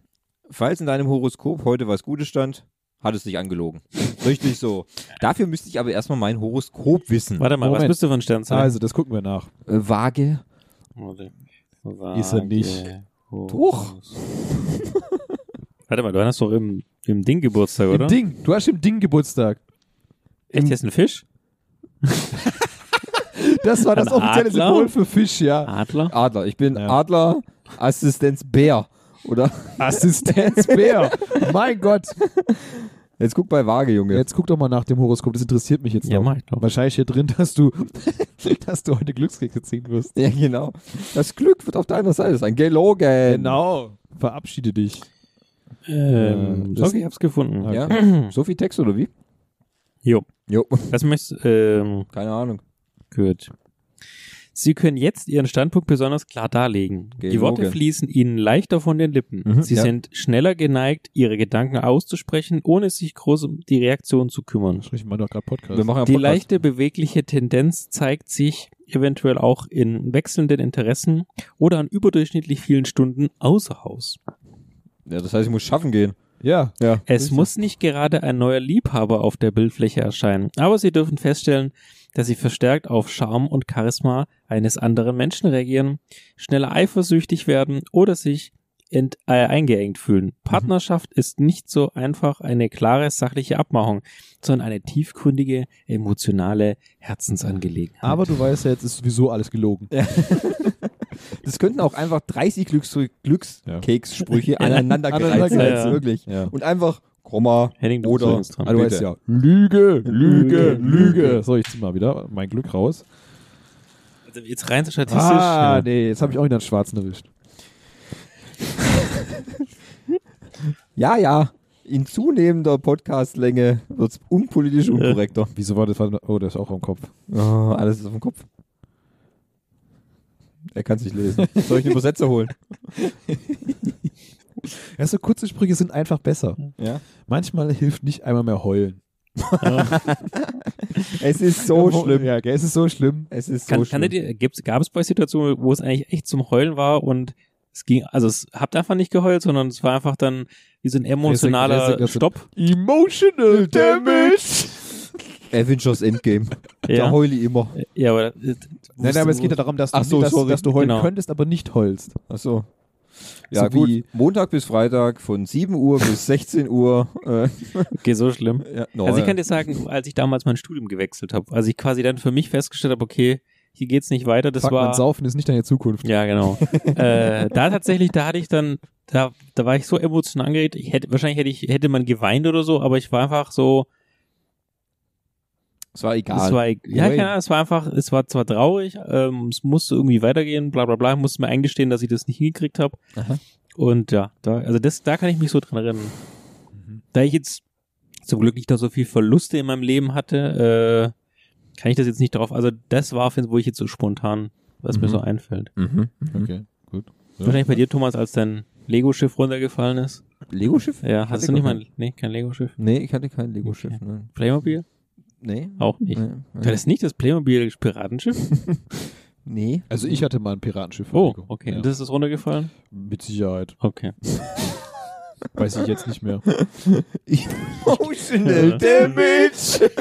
Falls in deinem Horoskop heute was Gutes stand, hat es dich angelogen. Richtig so. Dafür müsste ich aber erstmal mein Horoskop wissen. Warte mal, was Moment. bist du für ein Sternzeichen? Also, das gucken wir nach. Äh, Waage. Warte. Ist er nicht. Doch. Warte mal, du hast doch im, im Ding Geburtstag, oder? Im Ding. Du hast im Ding Geburtstag. Echt, hier ist ein Fisch? Das war das Ein offizielle Adler? Symbol für Fisch, ja. Adler? Adler. Ich bin Ja. Adler, Assistenz Bär. Oder? Assistenzbär. mein Gott. Jetzt guck bei Waage, Junge. Jetzt guck doch mal nach dem Horoskop. Das interessiert mich jetzt Ja, noch. mach ich doch. Wahrscheinlich hier drin, dass du, dass du heute Glückskekse ziehen wirst. Ja, genau. Das Glück wird auf deiner Seite sein. Gelogen. Genau. Verabschiede dich. Ähm, Äh, das- okay, ich hab's gefunden. Okay. Ja. so viel Text oder wie? Jo. Jo. Was möchtest ähm, Keine Ahnung. Gut. Sie können jetzt Ihren Standpunkt besonders klar darlegen. Die Gelogen. Worte fließen Ihnen leichter von den Lippen. Mhm, Sie ja. sind schneller geneigt, Ihre Gedanken auszusprechen, ohne sich groß um die Reaktion zu kümmern. Ich meine doch gerade Podcast. Wir machen Die Podcast. leichte bewegliche Tendenz zeigt sich eventuell auch in wechselnden Interessen oder an überdurchschnittlich vielen Stunden außer Haus. Ja, das heißt, ich muss schaffen gehen. ja. Ja. Es muss nicht gerade ein neuer Liebhaber auf der Bildfläche erscheinen, aber Sie dürfen feststellen, dass Sie verstärkt auf Charme und Charisma eines anderen Menschen reagieren, schneller eifersüchtig werden oder sich ent, äh, eingeengt fühlen. Partnerschaft ist nicht so einfach eine klare sachliche Abmachung, sondern eine tiefgründige, emotionale Herzensangelegenheit. Aber du weißt ja, jetzt ist sowieso alles gelogen. Das könnten auch einfach 30 Glücks Glückskekssprüche aneinandergereiht Aneinandergereiht, sein. ja. Wirklich. Ja. Und einfach Komma Henning, du oder bist übrigens dran. Du weißt ja, Lüge, Lüge, Lüge. Lüge. So, ich zieh mal wieder mein Glück raus. Also jetzt rein so statistisch. Ah, ja. nee, jetzt habe ich auch wieder einen Schwarzen erwischt. Ja, ja. In zunehmender Podcastlänge wird es unpolitisch unkorrekter. Wieso war das? Oh, das ist auch am Kopf. Oh, alles ist auf dem Kopf. Er kann es nicht lesen. Soll ich einen Übersetzer holen? Ja, so kurze Sprüche sind einfach besser. Ja. Manchmal hilft nicht einmal mehr heulen. Es ist so schlimm. Ja, es ist so schlimm. Es ist Kann, so kann schlimm. dir, gab es bei Situationen, wo es eigentlich echt zum Heulen war und es ging, also es habt einfach nicht geheult, sondern es war einfach dann wie so ein emotionaler Resignation. Stopp. Emotional Damage. Avengers Endgame. Da Ja, heule ich immer. ja aber, äh, Nein, nein, aber es geht ja darum, dass du, Ach so, dass, sorry. dass du heulen Genau. könntest, aber nicht heulst. Achso. Ja, So gut. wie- Montag bis Freitag von 7 Uhr bis 16 Uhr. Äh, okay, so schlimm. ja, no, Also ich kann dir sagen, als ich damals mein Studium gewechselt habe, als ich quasi dann für mich festgestellt habe, okay, hier geht's nicht weiter, das Fuck, man, war Saufen ist nicht deine Zukunft. ja genau. äh, da tatsächlich, da hatte ich dann, da, da war ich so emotional angeregt. Ich hätte wahrscheinlich hätte ich hätte man geweint oder so, aber ich war einfach so, Es war egal. Es war, ja, Wayne. keine Ahnung, es war einfach, es war zwar traurig, ähm, es musste irgendwie weitergehen, bla bla bla, ich musste mir eingestehen, dass ich das nicht hingekriegt habe. Und ja, da, also das, da kann ich mich so dran erinnern. Mhm. Da ich jetzt zum Glück nicht da so viel Verluste in meinem Leben hatte, äh, kann ich das jetzt nicht drauf, also das war, wo ich jetzt so spontan, was mir Mhm. so einfällt. mhm. mhm. Okay, gut. Ja. Wahrscheinlich bei dir, Thomas, als dein Lego-Schiff runtergefallen ist. Lego-Schiff? Ja, hast du nicht noch mal, nee, kein Lego-Schiff? Nee, ich hatte kein Lego-Schiff. Okay. Playmobil? Nee. Auch nicht. Nee. War das nicht das Playmobil-Piratenschiff? nee. Also ich hatte mal ein Piratenschiff. Oh, okay. Ja. Und das ist runtergefallen? Mit Sicherheit. Okay. Weiß ich jetzt nicht mehr. Emotional Damage.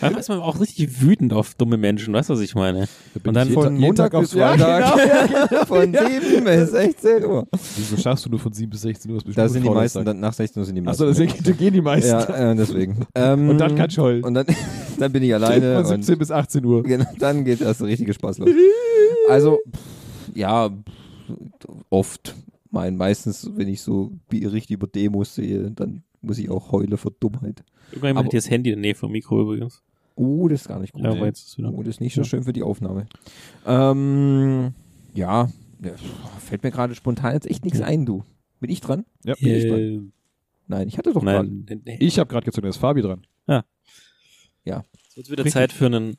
Manchmal ist man auch richtig wütend auf dumme Menschen, weißt du, was ich meine? Da Und dann ich Von jeden, Montag Tag bis aufs Ja, Freitag. genau. Von 7 bis 16 Uhr. Wieso schaffst du nur von 7 bis 16 Uhr? Das Da sind die meisten, dann, nach 16 Uhr sind die meisten. Achso, deswegen da gehen die meisten. Ja, äh, deswegen. Ähm, Und dann kannst du heulen. Und dann, dann bin ich alleine. Von 17 und bis 18 Uhr. genau, dann geht erst der richtige Spaß los. Also, pff, ja, pff, oft. Mein, meistens, wenn ich so richtig über Demos sehe, dann muss ich auch heulen vor Dummheit. Irgendwann hat das Handy in der Nähe vom Mikro übrigens. Oh, das ist gar nicht gut. Ja, aber jetzt ist wieder. Oh, das ist nicht so Ja. schön für die Aufnahme. Ähm, ja, ja, fällt mir gerade spontan jetzt echt nichts ein, du. Bin ich dran? Ja, bin ich dran. Äh, Nein, ich hatte doch gerade. nein, nee. Ich habe gerade gezogen, da ist Fabi dran. Es wird wieder Richtig. Zeit für einen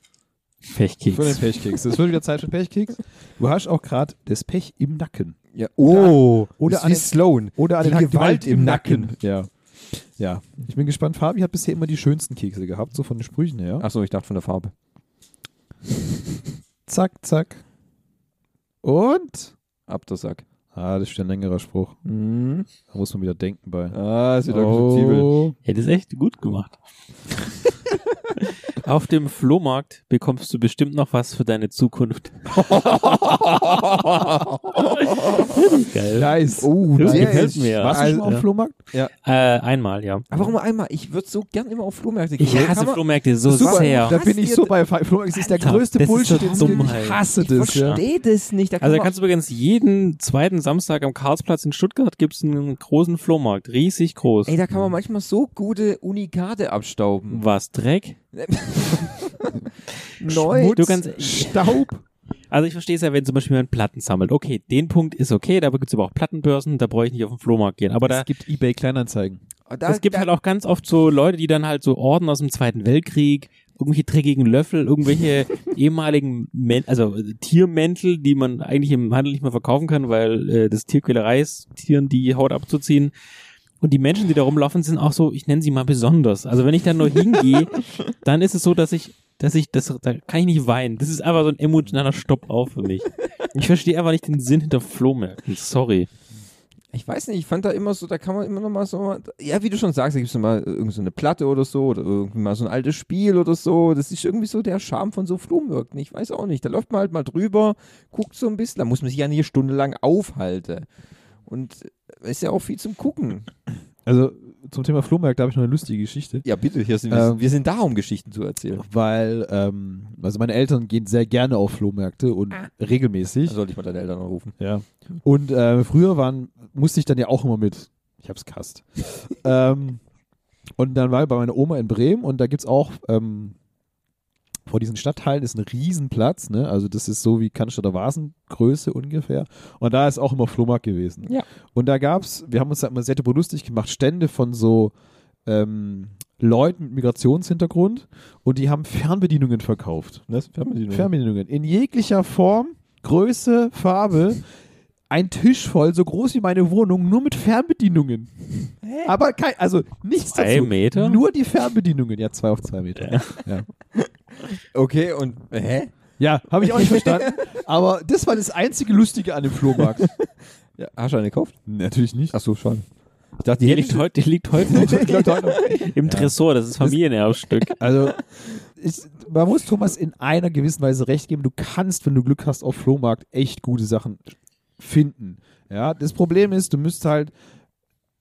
Pechkeks. Für den Pechkeks. Es wird wieder Zeit für Pechkeks. Du hast auch gerade das Pech im Nacken. Ja. Oh, oder ist an Sloan. Oder an Die Hack- Gewalt im Nacken. Ja. Ja. Ich bin gespannt. Fabi hat bisher immer die schönsten Kekse gehabt, so von den Sprüchen her. Achso, ich dachte von der Farbe. Zack, zack. Und? Ab der Sack. Ah, das ist ein längerer Spruch. Mhm. Da muss man wieder denken bei. Ah, ist wieder. Oh. Ja, das ist echt gut gemacht. Auf dem Flohmarkt bekommst du bestimmt noch was für deine Zukunft. Geil. Nice. Oh, Das der gefällt ist- mir. Warst du schon mal auf ja. dem Flohmarkt? Äh, einmal, ja. Aber warum einmal? Ich würde so gern immer auf Flohmärkte Ich gehen. hasse Kann man- Flohmärkte so Super. sehr. Da bin ich so bei Flohmarkt. Das ist der größte das ist Bullshit, so gibt. Dummheit. Ich hasse Ich das. Ja. verstehe das nicht. Da Also da kannst du übrigens jeden zweiten Samstag am Karlsplatz in Stuttgart gibt's einen großen Flohmarkt. Riesig groß. Ey, da kann man manchmal so gute Unikate abstauben. Was, Dreck? Neu. Du kannst, Staub. also ich verstehe es ja, wenn zum Beispiel jemand Platten sammelt. Okay, den Punkt ist okay, da gibt's aber auch Plattenbörsen, da brauche ich nicht auf den Flohmarkt gehen. Aber da, es gibt eBay Kleinanzeigen. Da, es gibt da, halt auch ganz oft so Leute, die dann halt so Orden aus dem Zweiten Weltkrieg, irgendwelche dreckigen Löffel, irgendwelche ehemaligen Men also äh, Tiermäntel, die man eigentlich im Handel nicht mehr verkaufen kann, weil äh, das Tierquälerei ist, Tieren die Haut abzuziehen. Und die Menschen, die da rumlaufen, sind auch so, ich nenne sie mal besonders. Also wenn ich da nur hingehe, dann ist es so, dass ich, dass ich, das, da kann ich nicht weinen. Das ist einfach so ein emotionaler Stopp auf für mich. Ich verstehe einfach nicht den Sinn hinter Flohmärkten. Sorry. Ich weiß nicht, ich fand da immer so, da kann man immer noch mal so, ja, wie du schon sagst, da gibt es mal irgend so Platte oder so oder irgendwie mal so ein altes Spiel oder so. Das ist irgendwie so der Charme von so Flohmärkten. Ich weiß auch nicht. Da läuft man halt mal drüber, guckt so ein bisschen, da muss man sich ja nicht stundenlang aufhalten. Und ist ja auch viel zum Gucken. Also zum Thema Flohmarkt, da habe ich noch eine lustige Geschichte. Ja, bitte, hier sind wir, Ähm, wir sind da, um Geschichten zu erzählen. Weil, ähm, also meine Eltern gehen sehr gerne auf Flohmärkte und regelmäßig. Da sollte ich mal deine Eltern anrufen. Ja. Und äh, früher waren, musste ich dann ja auch immer mit. Ich hab's kast. ähm, und dann war ich bei meiner Oma in Bremen und da gibt's auch ähm, vor diesen Stadtteilen ist ein Riesenplatz, ne? Also das ist so wie Cannstatter Vasengröße ungefähr. Und da ist auch immer Flohmarkt gewesen. Ja. Und da gab's, wir haben uns da immer sehr lustig gemacht, Stände von so ähm, Leuten mit Migrationshintergrund und die haben Fernbedienungen verkauft. Das Fernbedienung. Fernbedienungen in jeglicher Form, Größe, Farbe. Ein Tisch voll, so groß wie meine Wohnung, nur mit Fernbedienungen. Aber kein, also nichts Zwei dazu. Meter? Nur die Fernbedienungen. Ja, zwei auf zwei Meter. Ja, Okay, und hä? ja habe ich auch nicht verstanden. Aber das war das einzige Lustige an dem Flohmarkt. Ja, hast du eine gekauft? Natürlich nicht. Ach so, schon. Ich dachte, Die die liegt heute, die liegt heute noch Die liegt heute noch. im Tresor, das ist Familienerbstück. Also, ich, man muss Thomas in einer gewissen Weise recht geben. Du kannst, wenn du Glück hast, auf Flohmarkt echt gute Sachen finden. Ja, das Problem ist, du müsst halt,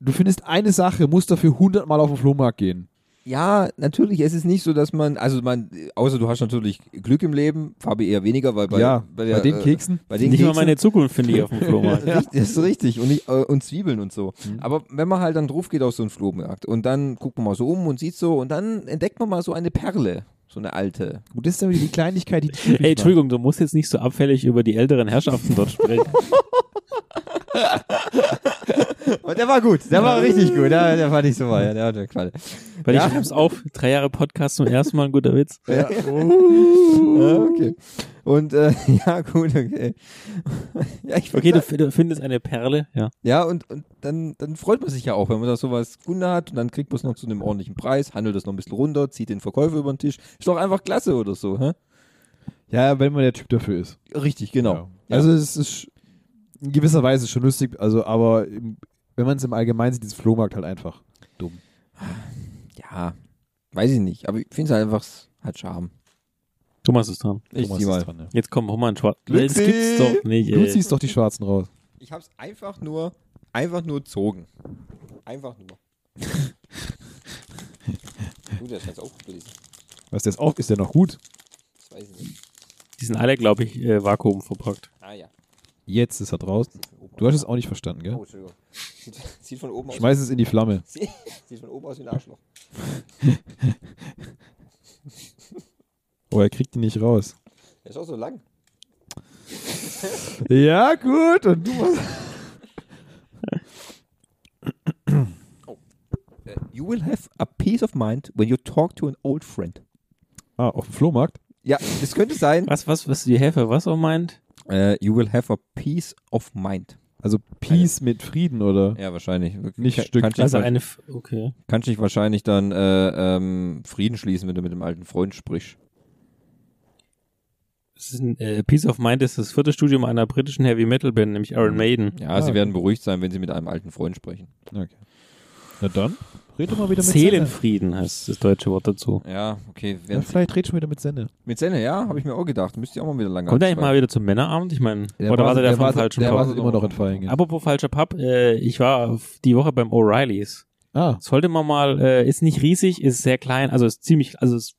du findest eine Sache, musst dafür hundertmal auf den Flohmarkt gehen. Ja, natürlich. Es ist nicht so, dass man, also man, außer du hast natürlich Glück im Leben, Fabi eher weniger, weil bei, ja, bei, bei, der, den äh, Keksen. bei den Nicht mal Keksen, meine Zukunft finde ich auf dem Flohmarkt. Richtig, das ist richtig. Und, nicht, äh, und Zwiebeln und so. Aber wenn man halt dann drauf geht auf so einen Flohmarkt und dann guckt man mal so um und sieht so und dann entdeckt man mal so eine Perle, so eine alte. Gut, das ist wieder die Kleinigkeit, die Ey, Entschuldigung, du musst jetzt nicht so abfällig über die älteren Herrschaften dort sprechen. Und der war gut, der war richtig gut, der, der fand ich so ja, der hat mir gefallen. Weil Ja. ich schreib's auf, drei Jahre Podcast zum ersten Mal ein guter Witz. Ja. ja, okay. Und äh, ja, gut, okay. ja, ich Okay, du, du findest eine Perle, ja. Ja, und, und dann, dann freut man sich ja auch, wenn man da sowas Kunde hat und dann kriegt man es noch zu einem ordentlichen Preis, handelt das noch ein bisschen runter, zieht den Verkäufer über den Tisch. Ist doch einfach klasse oder so, hä? Ja, wenn man der Typ dafür ist. Richtig, genau. Ja. Also es ist in gewisser Weise schon lustig, also aber im, wenn man es im Allgemeinen sieht, ist Flohmarkt halt einfach dumm. Ja, weiß ich nicht, aber ich finde es halt einfach, hat Charme. Thomas ist dran. Ich Thomas mal. dran, ja. Jetzt komm, hol mal einen Schwarz. Das gibt's doch nicht, Du ey. ziehst doch die Schwarzen raus. Ich hab's einfach nur, einfach nur zogen. Einfach nur. Gut, der ist jetzt aufgelesen. Was der ist auch, ist der noch gut? Das weiß ich nicht. Die sind alle, glaube ich, äh, Vakuum verpackt. Ah ja. Jetzt ist er draußen. Du hast es auch nicht verstanden, gell? Oh, Entschuldigung. Sieht, sieht von oben aus. Schmeiß es in die Flamme. Sieht, von oben aus wie ein Arschloch. Oh, er kriegt die nicht raus. Der ist auch so lang. Ja, gut. Und du musst You will have a peace of mind when you talk to an old friend. Ah, auf dem Flohmarkt? Ja, das könnte sein. Was, was, was die Helfer, was auch meint? Äh, you will have a peace of mind. Also Peace mit Frieden, oder? Ja, wahrscheinlich. Nicht Kann- Stück. Kannst Also dich, eine, F- okay. kannst dich wahrscheinlich dann äh, ähm, Frieden schließen, wenn du mit dem alten Freund sprichst. Ein, äh, Peace of Mind ist das vierte Studium einer britischen Heavy Metal Band, nämlich Iron Maiden. Ja, Ah, sie okay. werden beruhigt sein, wenn sie mit einem alten Freund sprechen. Okay. Na dann, red doch mal wieder mit Senne. Seelenfrieden heißt das deutsche Wort dazu. Ja, okay. Ja, vielleicht red schon wieder mit Senne. mit Senne, ja, habe ich mir auch gedacht. Müsst ihr auch mal wieder lange Kommt er eigentlich mal wieder zum Männerabend? Ich meine, Der oder war der, der vom falschen der Pub? wartet immer noch in Feingen. Apropos falscher Pub, äh, ich war die Woche beim O'Reillys. Ah, Sollte man mal, äh, ist nicht riesig, ist sehr klein, also ist ziemlich, also ist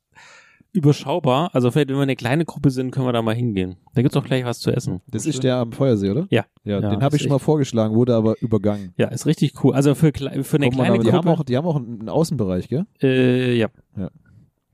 überschaubar. Also vielleicht, wenn wir eine kleine Gruppe sind, können wir da mal hingehen. Da gibt's auch gleich was zu essen. das ist der am Feuersee, oder? Ja. Ja, Ja, den habe ich schon mal vorgeschlagen, wurde aber übergangen. Ja, ist richtig cool. Also für, für eine Kommt man kleine aber- die, haben Gruppe. auch, die haben auch einen Außenbereich, gell? äh, ja.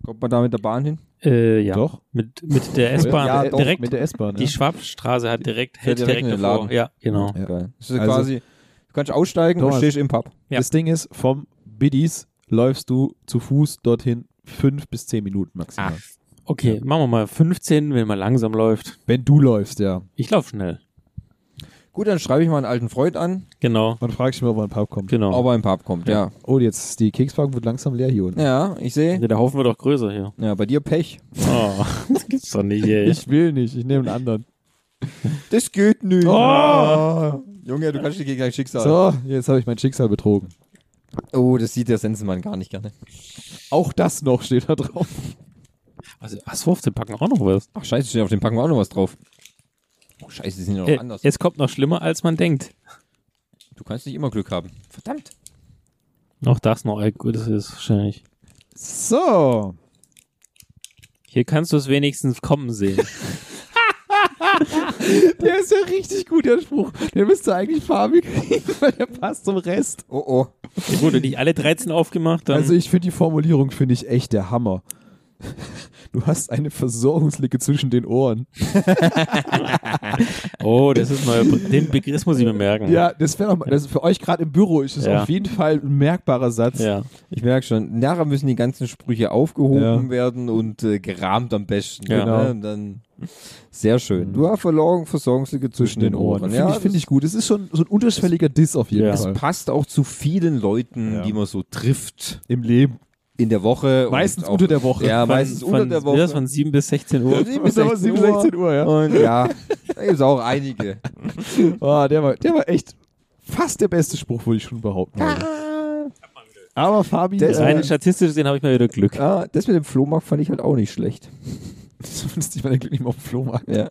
Kommt man da mit der Bahn hin? Äh, ja. Doch. Mit, mit der S-Bahn. Ja, doch, direkt, Mit der S-Bahn, die ja. Schwabstraße hat direkt, hält direkt direkt, in den davor. Laden. Ja, genau. Ja. Geil. Das ist Also- quasi, du kannst aussteigen Thomas. und stehst im Pub. Ja. Das Ding ist, vom Biddies läufst du zu Fuß dorthin fünf bis zehn Minuten maximal. Ah, okay, machen wir mal 15, wenn man langsam läuft. Wenn du läufst, ja. Ich laufe schnell. Gut, dann schreibe ich mal einen alten Freund an, Genau, Man fragt sich mal, ob ein Pub kommt. genau. ob er im Pub kommt, ja. Oh, jetzt die Kekspackung wird langsam leer hier unten. Ja, ich sehe. Ja, der Haufen wird doch größer hier. Ja, bei dir Pech. Oh, das gibt's doch nicht, ey. Ich will nicht, ich nehme einen anderen. Das geht nicht. Oh! Junge, du kannst dich gegen dein Schicksal. So, jetzt habe ich mein Schicksal betrogen. Oh, das sieht der Sensenmann gar nicht gerne. Auch das noch steht da drauf. Also, was, 15 packen auch noch was. Ach, scheiße, steht auf dem packen wir auch noch was drauf. Oh, scheiße, die sind ja noch Äh, anders. es kommt noch schlimmer, als man denkt. Du kannst nicht immer Glück haben. Verdammt. Noch das noch, ey, gut, das ist wahrscheinlich. So. Hier kannst du es wenigstens kommen sehen. Der ist ja richtig gut, der Spruch. Der müsste eigentlich Fabi kriegen, weil der passt zum Rest. Oh, oh. Und nicht alle 13 aufgemacht, dann. Also ich finde die Formulierung, finde ich echt der Hammer. Du hast eine Versorgungslücke zwischen den Ohren. oh, das ist mal, den Begriff muss ich mir merken. Ja, das wäre mal, das für euch gerade im Büro ist das Ja. auf jeden Fall ein merkbarer Satz. Ja. Ich merke schon, nachher müssen die ganzen Sprüche aufgehoben Ja. werden und äh, gerahmt am besten. Ja. Ne? Und dann sehr schön. Du hast Versorgung, Versorgungslücke zwischen den Ohren. Finde Ja, ich, find ich gut. Es ist schon so ein unterschwelliger Diss auf jeden Ja. das Fall. passt auch zu vielen Leuten, Ja. die man so trifft Im Leben. In der Woche. Meistens auch- unter der Woche. Ja, Von- meistens von, unter der Das Woche. von 7 bis 16 Uhr. 7 bis Das war 16 7, Uhr. 16 Uhr, ja. Und ja, da gibt es auch einige. Oh, der, war, der war echt fast der beste Spruch, würde ich schon behaupten. Aber Fabi, Der ist äh, Rein statistisch gesehen habe ich mal wieder Glück. Ja, das mit dem Flohmarkt fand ich halt auch nicht schlecht. zumindest nicht mal nicht mehr auf dem Flohmarkt. Ja.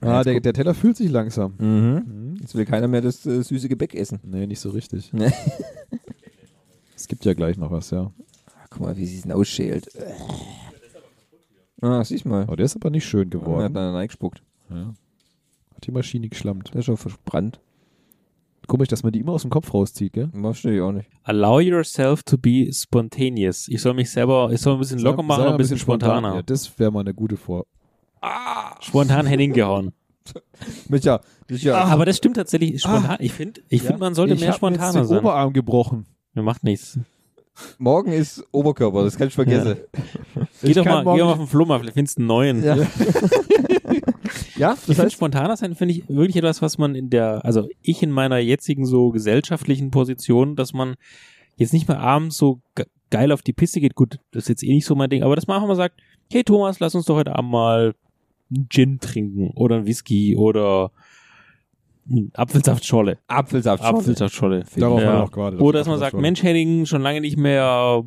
Ah, der, der Teller fühlt sich langsam. Mhm. Jetzt will keiner mehr das äh, süße Gebäck essen. Nee, nicht so richtig. Nee. Es gibt ja gleich noch was, ja. Ach, guck mal, wie sie es denn ausschält. Ah, siehst mal. Aber der ist aber nicht schön Er hat geworden. dann reingespuckt. Ja. Hat die Maschine geschlammt. Der ist schon verbrannt. Komisch, dass man die immer aus dem Kopf rauszieht, gell? Verstehe ich auch nicht. Allow yourself to be spontaneous. Ich soll mich selber, ich soll ein bisschen locker machen, Sei ein bisschen spontaner. Ja, das wäre mal eine gute Vor. Spontan hingehauen. Micha, ist ja. Aber das stimmt tatsächlich. Spontan. Ich finde, ich Ja. finde, man sollte ich mehr hab mir spontaner jetzt den sein. Oberarm gebrochen. Mir macht nichts. Morgen ist Oberkörper, das kann ich vergessen. Geh Ich doch mal, geh morgen- mal auf den Flohmarkt, vielleicht findest du einen neuen. Ja. Ja, Ich das finde heißt, spontaner sein, finde ich wirklich etwas, was man in der, also ich in meiner jetzigen so gesellschaftlichen Position, dass man jetzt nicht mehr abends so ge geil auf die Piste geht. Gut, das ist jetzt eh nicht so mein Ding, aber dass man einfach mal sagt, hey Thomas, lass uns doch heute Abend mal einen Gin trinken oder einen Whisky oder einen Apfelsaftscholle. Apfelsaft. Apfelsaftscholle. darauf Ja. war noch gerade. Oder dass man sagt, Mensch, Henning, schon lange nicht mehr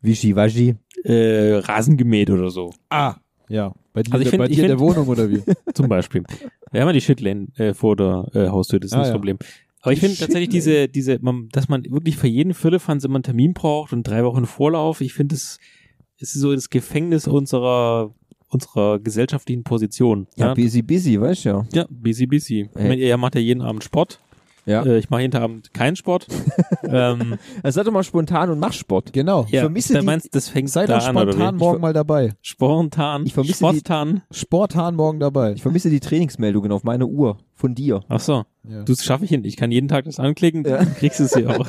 Wischiwaschi. äh, Rasen gemäht oder so. Ah, ja. Bei dir, Also ich find- bei dir in der Wohnung oder wie? Zum Beispiel. Wir haben ja die Shitlane äh, vor der äh, Haustür, das ist Ah, das ja. Problem. Aber ich Die finde tatsächlich diese, diese, man, dass man wirklich für jeden Firlefanz immer einen Termin braucht und drei Wochen Vorlauf, ich finde, es ist so das Gefängnis unserer, unserer gesellschaftlichen Position. Ja, Ja, busy, busy, weißt du ja. ja busy, busy. Ich meine, ihr macht ja jeden Abend Sport. Ja. Äh, ich mache jeden Abend keinen Sport. ähm, Also sei doch mal spontan und mach Sport. Genau. ja, vermisse da die- meinst, das fängt Sei doch an, spontan wie? morgen mal dabei. Spontan. Ich vermisse die- Spontan. Spontan morgen dabei. Ich vermisse die Trainingsmeldungen auf meiner Uhr von dir. Ach so. Ja. Du das schaffe ich hin. Ich kann jeden Tag das anklicken, Ja. dann kriegst du es ja auch.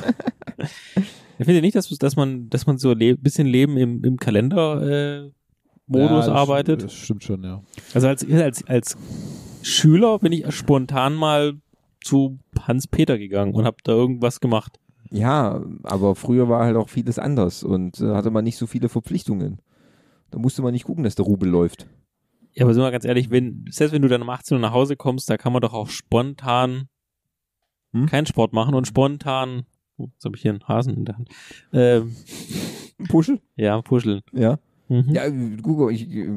ich finde nicht, dass, dass man, dass man so ein bisschen Leben im, im Kalender äh, Modus Ja, das arbeitet. Das stimmt schon, ja. Also als, als, als Schüler bin ich spontan mal zu Hans-Peter gegangen und habe da irgendwas gemacht. Ja, aber früher war halt auch vieles anders und äh, hatte man nicht so viele Verpflichtungen. Da musste man nicht gucken, dass der Rubel läuft. Ja, aber sind wir ganz ehrlich, wenn, selbst wenn du dann um 18 Uhr nach Hause kommst, da kann man doch auch spontan Hm? keinen Sport machen und spontan, oh, jetzt habe ich hier einen Hasen in der Hand, ähm, Puschel? ja, puscheln. Ja. Mhm. Ja, Google, ich, äh,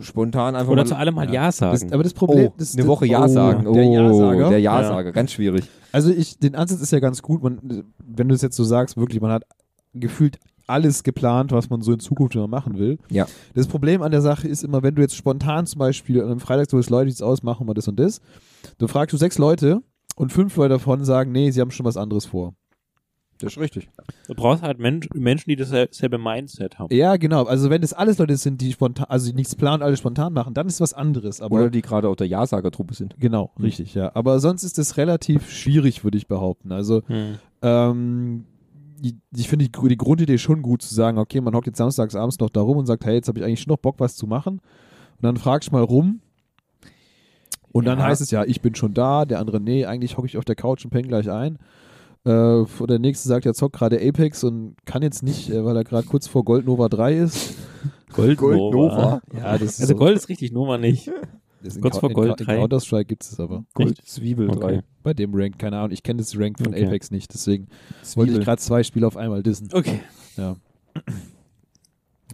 spontan einfach Oder mal zu allem mal ja. Ja, sagen. Das, aber das Problem oh, das, eine Woche Ja oh, sagen. Oh, Der Ja-Sager. Der Ja-Sager, ganz schwierig. Also ich, den Ansatz ist ja ganz gut. Man, wenn du es jetzt so sagst, wirklich, man hat gefühlt alles geplant, was man so in Zukunft immer machen will. Ja. Das Problem an der Sache ist immer, wenn du jetzt spontan zum Beispiel an einem Freitag so das Leute, sieht's aus, machen wir das und das. Du fragst du sechs Leute und fünf Leute davon sagen, nee, sie haben schon was anderes vor. Das ist richtig. Du brauchst halt Mensch, Menschen, die dasselbe Mindset haben. Ja, genau. Also wenn das alles Leute sind, die spontan, also die nichts planen, alles spontan machen, dann ist was anderes. Aber Oder die gerade auf der Ja-Sager-Truppe sind. genau, Mhm. richtig, ja. Aber sonst ist das relativ schwierig, würde ich behaupten. Also Hm. Ähm, die, ich finde die, die Grundidee schon gut zu sagen, okay, man hockt jetzt samstags abends noch da rum und sagt, hey, jetzt habe ich eigentlich schon noch Bock, was zu machen. Und dann fragst du mal rum. Und dann Ja. heißt es ja, ich bin schon da, der andere, nee, eigentlich hocke ich auf der Couch und penne gleich ein. Äh, der nächste sagt, er zockt gerade Apex und kann jetzt nicht, äh, weil er gerade kurz vor Gold Nova 3 ist. Gold, Nova? Ja, das ist Also so- Gold ist richtig, Nova nicht. das in kurz vor in, Gold in 3. Counter-Strike gibt es aber. Gold, Echt? Zwiebel Okay. 3. Bei dem Rank, keine Ahnung, ich kenne das Rank von Okay. Apex nicht, deswegen wollte ich Zwiebel. gerade zwei Spiele auf einmal dissen. Okay. Ja.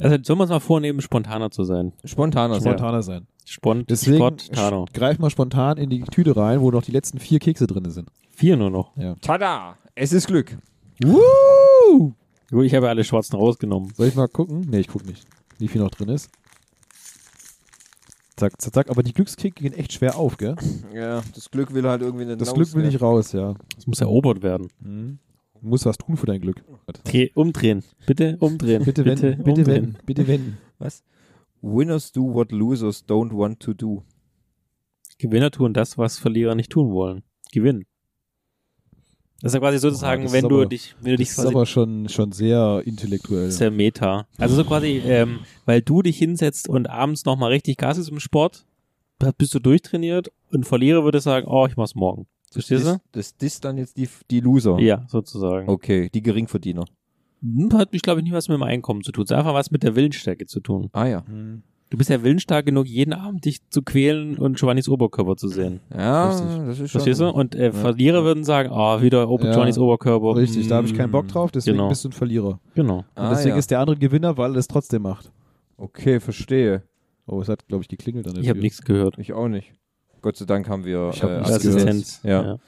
Also sollen wir uns mal vornehmen, spontaner zu sein. Spontaner sein. Spontaner sein. Spont, Deswegen Spontano. sch- greif mal spontan in die Tüte rein, wo noch die letzten vier Kekse drin sind. Vier nur noch. Tada! Es ist Glück. Woo! Gut, ich habe ja alle schwarzen rausgenommen. Soll ich mal gucken? Nee, ich guck nicht, wie viel noch drin ist. Zack, zack, zack. Aber die Glückskekse gehen echt schwer auf, gell? Ja, das Glück will halt irgendwie nicht Das raus, Glück will ne? nicht raus, ja. Das muss erobert werden. Mhm. Du musst was tun für dein Glück. Dreh, umdrehen. Bitte umdrehen. Bitte wenden, bitte wenden, bitte wenden. Was? Winners do what losers don't want to do. Gewinner tun das, was Verlierer nicht tun wollen. Gewinnen. Das ist ja quasi sozusagen, ist wenn du aber- dich, wenn du dich Das ist quasi aber schon, schon sehr intellektuell. sehr meta. Also so quasi, ähm, weil du dich hinsetzt und abends nochmal richtig Gas ist im Sport, bist du durchtrainiert und Verlierer würde sagen, oh, ich mach's morgen. Verstehst du? Das, disst dann jetzt die, die Loser. Ja, sozusagen. Okay, die Geringverdiener. Hm, Hat mich, glaube ich, nie was mit dem Einkommen zu tun. Es hat einfach was mit der Willensstärke zu tun. Ah ja. Mhm. Du bist ja willensstark genug, jeden Abend dich zu quälen und Giovannis Oberkörper zu sehen. Ja, Richtig. das ist schon. Verstehst du? Und äh, Verlierer würden sagen, ah, wieder Ober Ja, Giovannis Oberkörper. Richtig, da habe ich keinen Bock Hm, drauf, deswegen genau. bist du ein Verlierer. Und Genau. Ah, deswegen ja. ist der andere Gewinner, weil er es trotzdem macht. Okay, verstehe. Oh, es hat, glaube ich, geklingelt an der Ich habe nichts gehört. Ich auch nicht. Gott sei Dank haben wir Ich hab äh. Assistenz. Ja. Ja.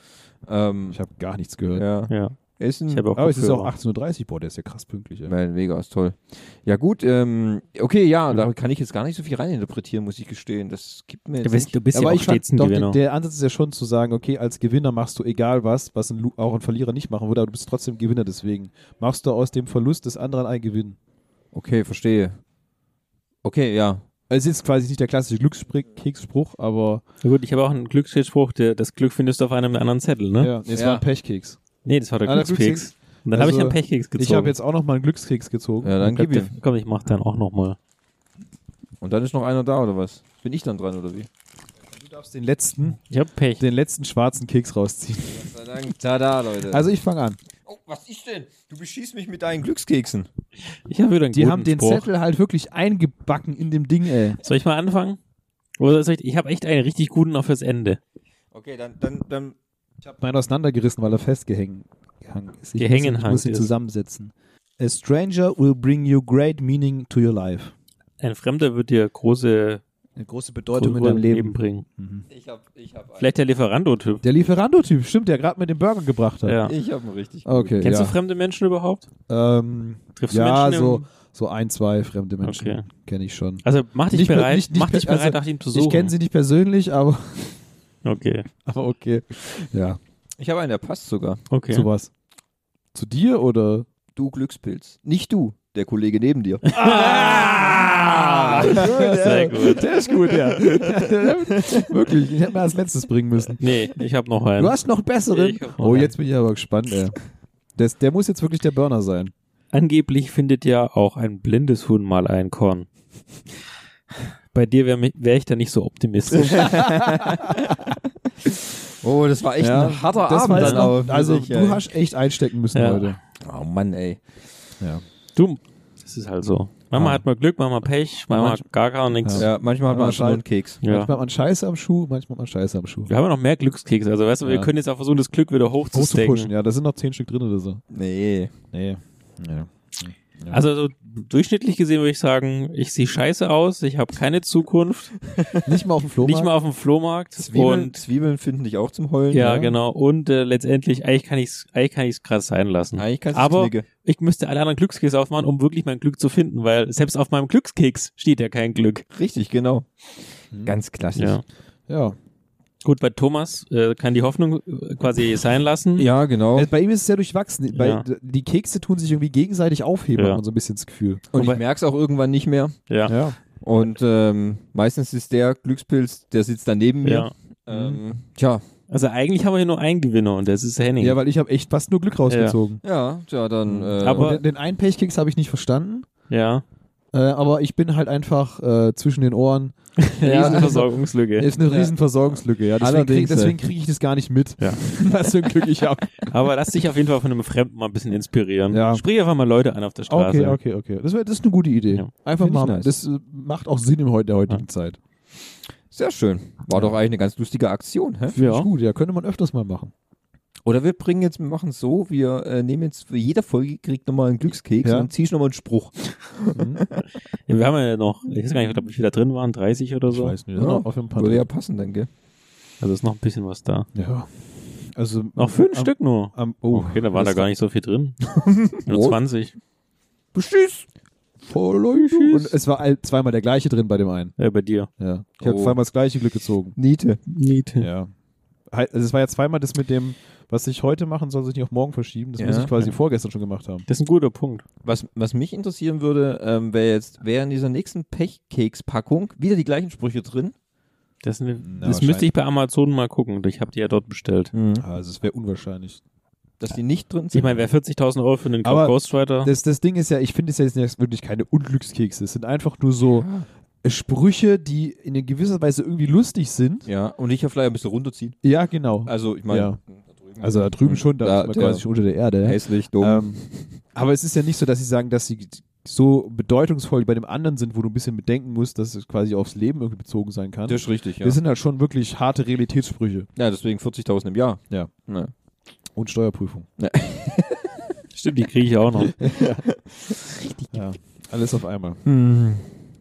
Ähm, Ich habe gar nichts gehört. ja. ja. Ist ein Ich Aber es ist auch Kopfhörer. 18.30 Uhr. Boah, der ist ja krass pünktlich. Ey. Mein Mega ist toll. Ja gut, ähm, okay, ja, da kann ich jetzt gar nicht so viel reininterpretieren, muss ich gestehen. Das gibt mir Du jetzt bist, nicht. du bist Aber ja auch ich fand, stets ein doch, Gewinner. der Ansatz ist ja schon zu sagen, okay, als Gewinner machst du egal was, was ein, auch ein Verlierer nicht machen würde, aber du bist trotzdem Gewinner, deswegen machst du aus dem Verlust des anderen einen Gewinn. Okay, verstehe. Okay, ja. Es ist quasi nicht der klassische Glückskeksspruch, aber Na gut, ich habe auch einen Glücksspruch, der, das Glück findest du auf einem anderen Zettel, ne? ja, es Ja. war ein Pechkeks. Nee, das war der Ah, Glückskeks. Und dann habe ich Also, einen Pechkeks gezogen. Ich habe jetzt auch noch mal einen Glückskeks gezogen. Ja, dann Komm, gib ihm. Komm, ich mach dann auch nochmal. Und dann ist noch einer da, oder was? Bin ich dann dran, oder wie? Du darfst den letzten, Ich habe Pech. den letzten schwarzen Keks rausziehen. Gott sei Dank. Tada, Leute. Also ich fange an. Oh, was ist denn? Du beschießt mich mit deinen Glückskeksen. Ich habe wieder einen Die guten haben den Spruch. Zettel halt wirklich eingebacken in dem Ding, ey. Soll ich mal anfangen? Oder soll ich, ich habe echt einen richtig guten noch fürs Ende. Okay, dann, dann, dann. Ich habe meinen auseinandergerissen, weil er festgehängt ist. Ich Gehangen muss, ich muss ihn ist. zusammensetzen. A stranger will bring you great meaning to your life. Ein Fremder wird dir große Eine große Bedeutung in deinem Leben. bringen. Mhm. Ich hab, ich hab einen. Vielleicht der Lieferando-Typ. Der Lieferando-Typ, stimmt, der gerade mit dem Burger gebracht hat. Ja. Ich hab einen richtig. Okay, Kennst ja. du fremde Menschen überhaupt? Ähm, Triffst ja, du Menschen? so, so ein, zwei fremde Menschen Okay. kenne ich schon. also mach dich Nicht bereit, nicht- nicht mach dich per- bereit, also nach ihm zu suchen. Ich kenne sie nicht persönlich, aber, Okay. aber okay. Ja. Ich habe einen, der passt sogar. Okay. Sowas. Zu dir oder? Du Glückspilz. Nicht du, der Kollege neben dir. Ah! Sehr gut. Der ist gut, ja. Wirklich, ich hätte mir als letztes bringen müssen. Nee, ich habe noch einen. Du hast noch einen besseren? Ich noch Oh, einen. jetzt bin ich aber gespannt, ey. Das, der muss jetzt wirklich der Burner sein. Angeblich findet ja auch ein blindes Huhn mal ein Korn. Bei dir wäre wär ich da nicht so optimistisch. Oh, das war echt ein harter das Abend dann für Also, dich, du hast echt einstecken müssen Ja. heute. Oh Mann, ey. Ja. du, das ist halt so. Manchmal Ah. hat man Glück, manchmal Pech, manchmal Manch- gar gar nichts. Ja, manchmal hat man nur einen Keks. Ja. Manchmal hat man Scheiße am Schuh, manchmal hat man Scheiße am Schuh. Wir haben ja noch mehr Glückskekse. Also, weißt du, wir Ja. können jetzt auch versuchen, das Glück wieder Hochzupushen, hochzustecken. ja, da sind noch zehn Stück drin oder so. Nee. Nee. Ja. Ja. Also, so durchschnittlich gesehen würde ich sagen, ich sehe scheiße aus, ich habe keine Zukunft, nicht mal auf dem Flohmarkt. nicht mal auf dem Flohmarkt. Zwiebeln, Und Zwiebeln finden dich auch zum Heulen. ja, ja. genau. Und äh, letztendlich, eigentlich kann ich es eigentlich kann ich's krass sein lassen. Eigentlich kannst Aber knicken. ich müsste alle anderen Glückskekse aufmachen, um wirklich mein Glück zu finden, weil selbst auf meinem Glückskeks steht ja kein Glück. Richtig, genau. Hm. Ganz klassisch. Ja. Ja. Gut, bei Thomas äh, kann die Hoffnung äh, quasi sein lassen. Ja, genau. Äh, Bei ihm ist es sehr durchwachsen. Bei, Ja. Die Kekse tun sich irgendwie gegenseitig aufheben, Ja. hat man so ein bisschen das Gefühl. Und Wobei- ich merke es auch irgendwann nicht mehr. Ja. Ja. Und ähm, meistens ist der Glückspilz, der sitzt dann neben mir. ja. Ähm, tja, Also eigentlich haben wir hier nur einen Gewinner und das ist Henning. Ja, weil ich habe echt fast nur Glück rausgezogen. ja, tja, dann. Äh, Aber- Und den, den einen Pechkeks habe ich nicht verstanden, ja. äh, aber ich bin halt einfach äh, zwischen den Ohren. Ja. Riesenversorgungslücke. Ist eine Ja. riesen Versorgungslücke. Ja. Deswegen kriege deswegen krieg ich das gar nicht mit, Ja. was für ein Glück ich habe. Aber lass dich auf jeden Fall von einem Fremden mal ein bisschen inspirieren. Ja. Sprich einfach mal Leute an auf der Straße. Okay, okay, okay. Das, wär, das ist eine gute Idee. Ja. Einfach Find mal, nice. das äh, macht auch Sinn in der heutigen Zeit. Sehr schön. War doch eigentlich eine ganz lustige Aktion, hä? Finde Ja. ich gut, ja, könnte man öfters mal machen. Oder wir bringen jetzt, wir machen es so, wir äh, nehmen jetzt für jede Folge kriegt nochmal einen Glückskeks Ja. und ziehst nochmal einen Spruch. Mhm. Ja, wir haben ja noch, ich weiß gar nicht, ob wie viele da drin waren, 30 oder Ich so. weiß nicht. Ja. Auf ein paar Würde ja passen dann, gell? Also ist noch ein bisschen was da. ja. Also Noch fünf am, Stück nur. Am, oh, okay, da war da gar nicht so viel drin. Nur Oh. 20. Beschiss! voll Und es war all, zweimal der gleiche drin bei dem einen. Ja, bei dir. Ja. Ich habe Oh. zweimal das gleiche Glück gezogen. Niete. Niete. Ja. Also es war ja zweimal das mit dem, was ich heute machen soll, sich nicht auf morgen verschieben. Das Ja. muss ich quasi Ja. vorgestern schon gemacht haben. Das ist ein guter Punkt. Was, was mich interessieren würde, ähm, wäre jetzt, wäre in dieser nächsten Pechkeks-Packung wieder die gleichen Sprüche drin. Das, ist eine, Na, das müsste ich bei Amazon mal gucken. Ich habe die ja dort bestellt. Also es wäre unwahrscheinlich. Dass die nicht drin sind. Ich meine, wer 40.000 Euro für einen Aber Ghostwriter. Das, das Ding ist ja, ich finde es ja jetzt nicht- wirklich keine Unglückskekse. Es sind einfach nur so Sprüche, die in gewisser Weise irgendwie lustig sind. ja, und ich ja vielleicht ein bisschen runterziehen. Ja, genau. Also, ich meine, Ja. Also da drüben schon, da Da- ist man der- quasi schon unter der Erde. hässlich, dumm. Ähm, aber es ist ja nicht so, dass sie sagen, dass sie so bedeutungsvoll bei dem anderen sind, wo du ein bisschen bedenken musst, dass es quasi aufs Leben irgendwie bezogen sein kann. das ist richtig, ja. Das sind halt schon wirklich harte Realitätssprüche ja, deswegen 40.000 im Jahr. Ja. Na. und Steuerprüfung. Stimmt, die kriege ich auch noch. Ja. Alles auf einmal. Es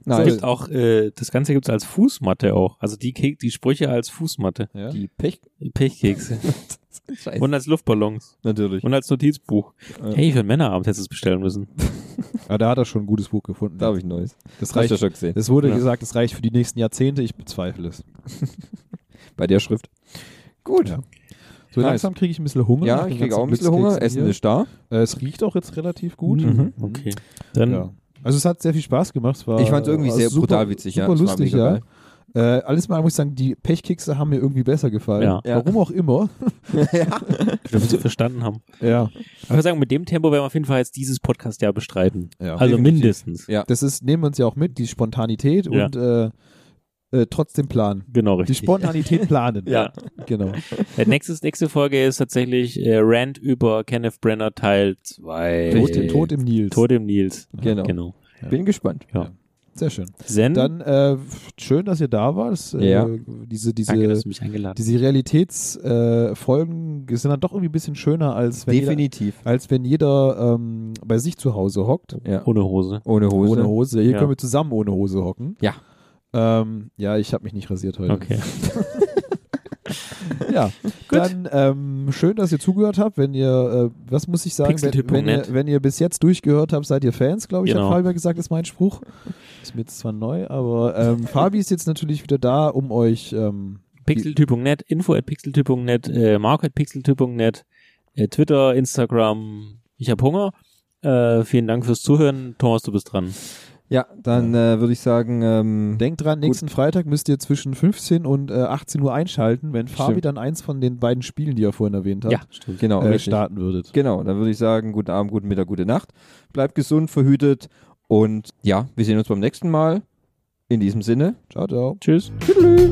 Nein, gibt auch, äh, das Ganze gibt es als Fußmatte auch. Also die, Ke die Sprüche als Fußmatte. Ja? die Pech. Pechkekse. Und als Luftballons. Natürlich. Und als Notizbuch. Ja. Hey, für einen Männerabend hättest du es bestellen müssen. Aber da hat er schon ein gutes Buch gefunden. Da habe ich ein neues. das du reicht. ja schon gesehen. Es wurde Ja. gesagt, es reicht für die nächsten Jahrzehnte. Ich bezweifle es. Bei der Schrift. Gut. Ja. So Nice. langsam kriege ich ein bisschen Hunger. Ja, ich kriege auch ein bisschen Hunger. Essen hier. ist da. Äh, es riecht auch jetzt relativ gut. Mhm. Okay. Dann, Ja. Also es hat sehr viel Spaß gemacht. Es war, Ich fand es irgendwie sehr super, brutal witzig. Super ja. Lustig, ja. geil. Äh, alles mal muss ich sagen, die Pechkekse haben mir irgendwie besser gefallen. Ja. Ja. Warum auch immer. damit sie verstanden haben. ja. Ich würde sagen, mit dem Tempo werden wir auf jeden Fall jetzt dieses Podcast ja bestreiten. ja. Also definitiv. mindestens. Ja. Das ist, nehmen wir uns ja auch mit, die Spontanität Ja. und äh, äh, trotzdem planen. Genau, Die richtig. Spontanität planen. Ja. Genau. Der nächste, nächste Folge ist tatsächlich äh, Rant über Kenneth Brenner Teil 2. Tod, im, Tod im Nils. Tod im Nils. Genau. genau. Bin gespannt. Sehr schön. Zen, Dann äh, schön, dass ihr da wart. Äh, Ja. Diese, diese, danke, dass du mich eingeladen diese Realitätsfolgen äh, sind dann doch irgendwie ein bisschen schöner, als wenn jeder, Definitiv. als wenn jeder ähm, bei sich zu Hause hockt. Ja. Ohne Hose. Ohne Hose. Ohne Hose. Hier Ja. können wir zusammen ohne Hose hocken. Ja. Ähm, ja, ich habe mich nicht rasiert heute. Okay. Ja, dann ähm, schön, dass ihr zugehört habt. Wenn ihr, äh, was muss ich sagen, wenn, wenn, ihr, wenn ihr bis jetzt durchgehört habt, seid ihr Fans, glaube ich, Genau. hat Fabi gesagt, ist mein Spruch. Ist mir jetzt zwar neu, aber ähm, Fabi ist jetzt natürlich wieder da, um euch ähm, Pixeltyp.net, info at pixeltyp.net, äh, mark at pixeltyp.net, äh, Twitter, Instagram. Ich habe Hunger. Äh, vielen Dank fürs Zuhören. Thomas, du bist dran. Ja, dann äh, würde ich sagen, ähm, Denkt dran, nächsten Freitag müsst ihr zwischen 15 und äh, 18 Uhr einschalten, wenn Fabi Stimmt. dann eins von den beiden Spielen, die er vorhin erwähnt hat, stimmt. genau, äh, starten würdet. Genau, dann würde ich sagen, guten Abend, guten Mittag, gute Nacht. Bleibt gesund, verhütet und ja, wir sehen uns beim nächsten Mal. In diesem Sinne. Ciao, ciao. Tschüss. Tschüss.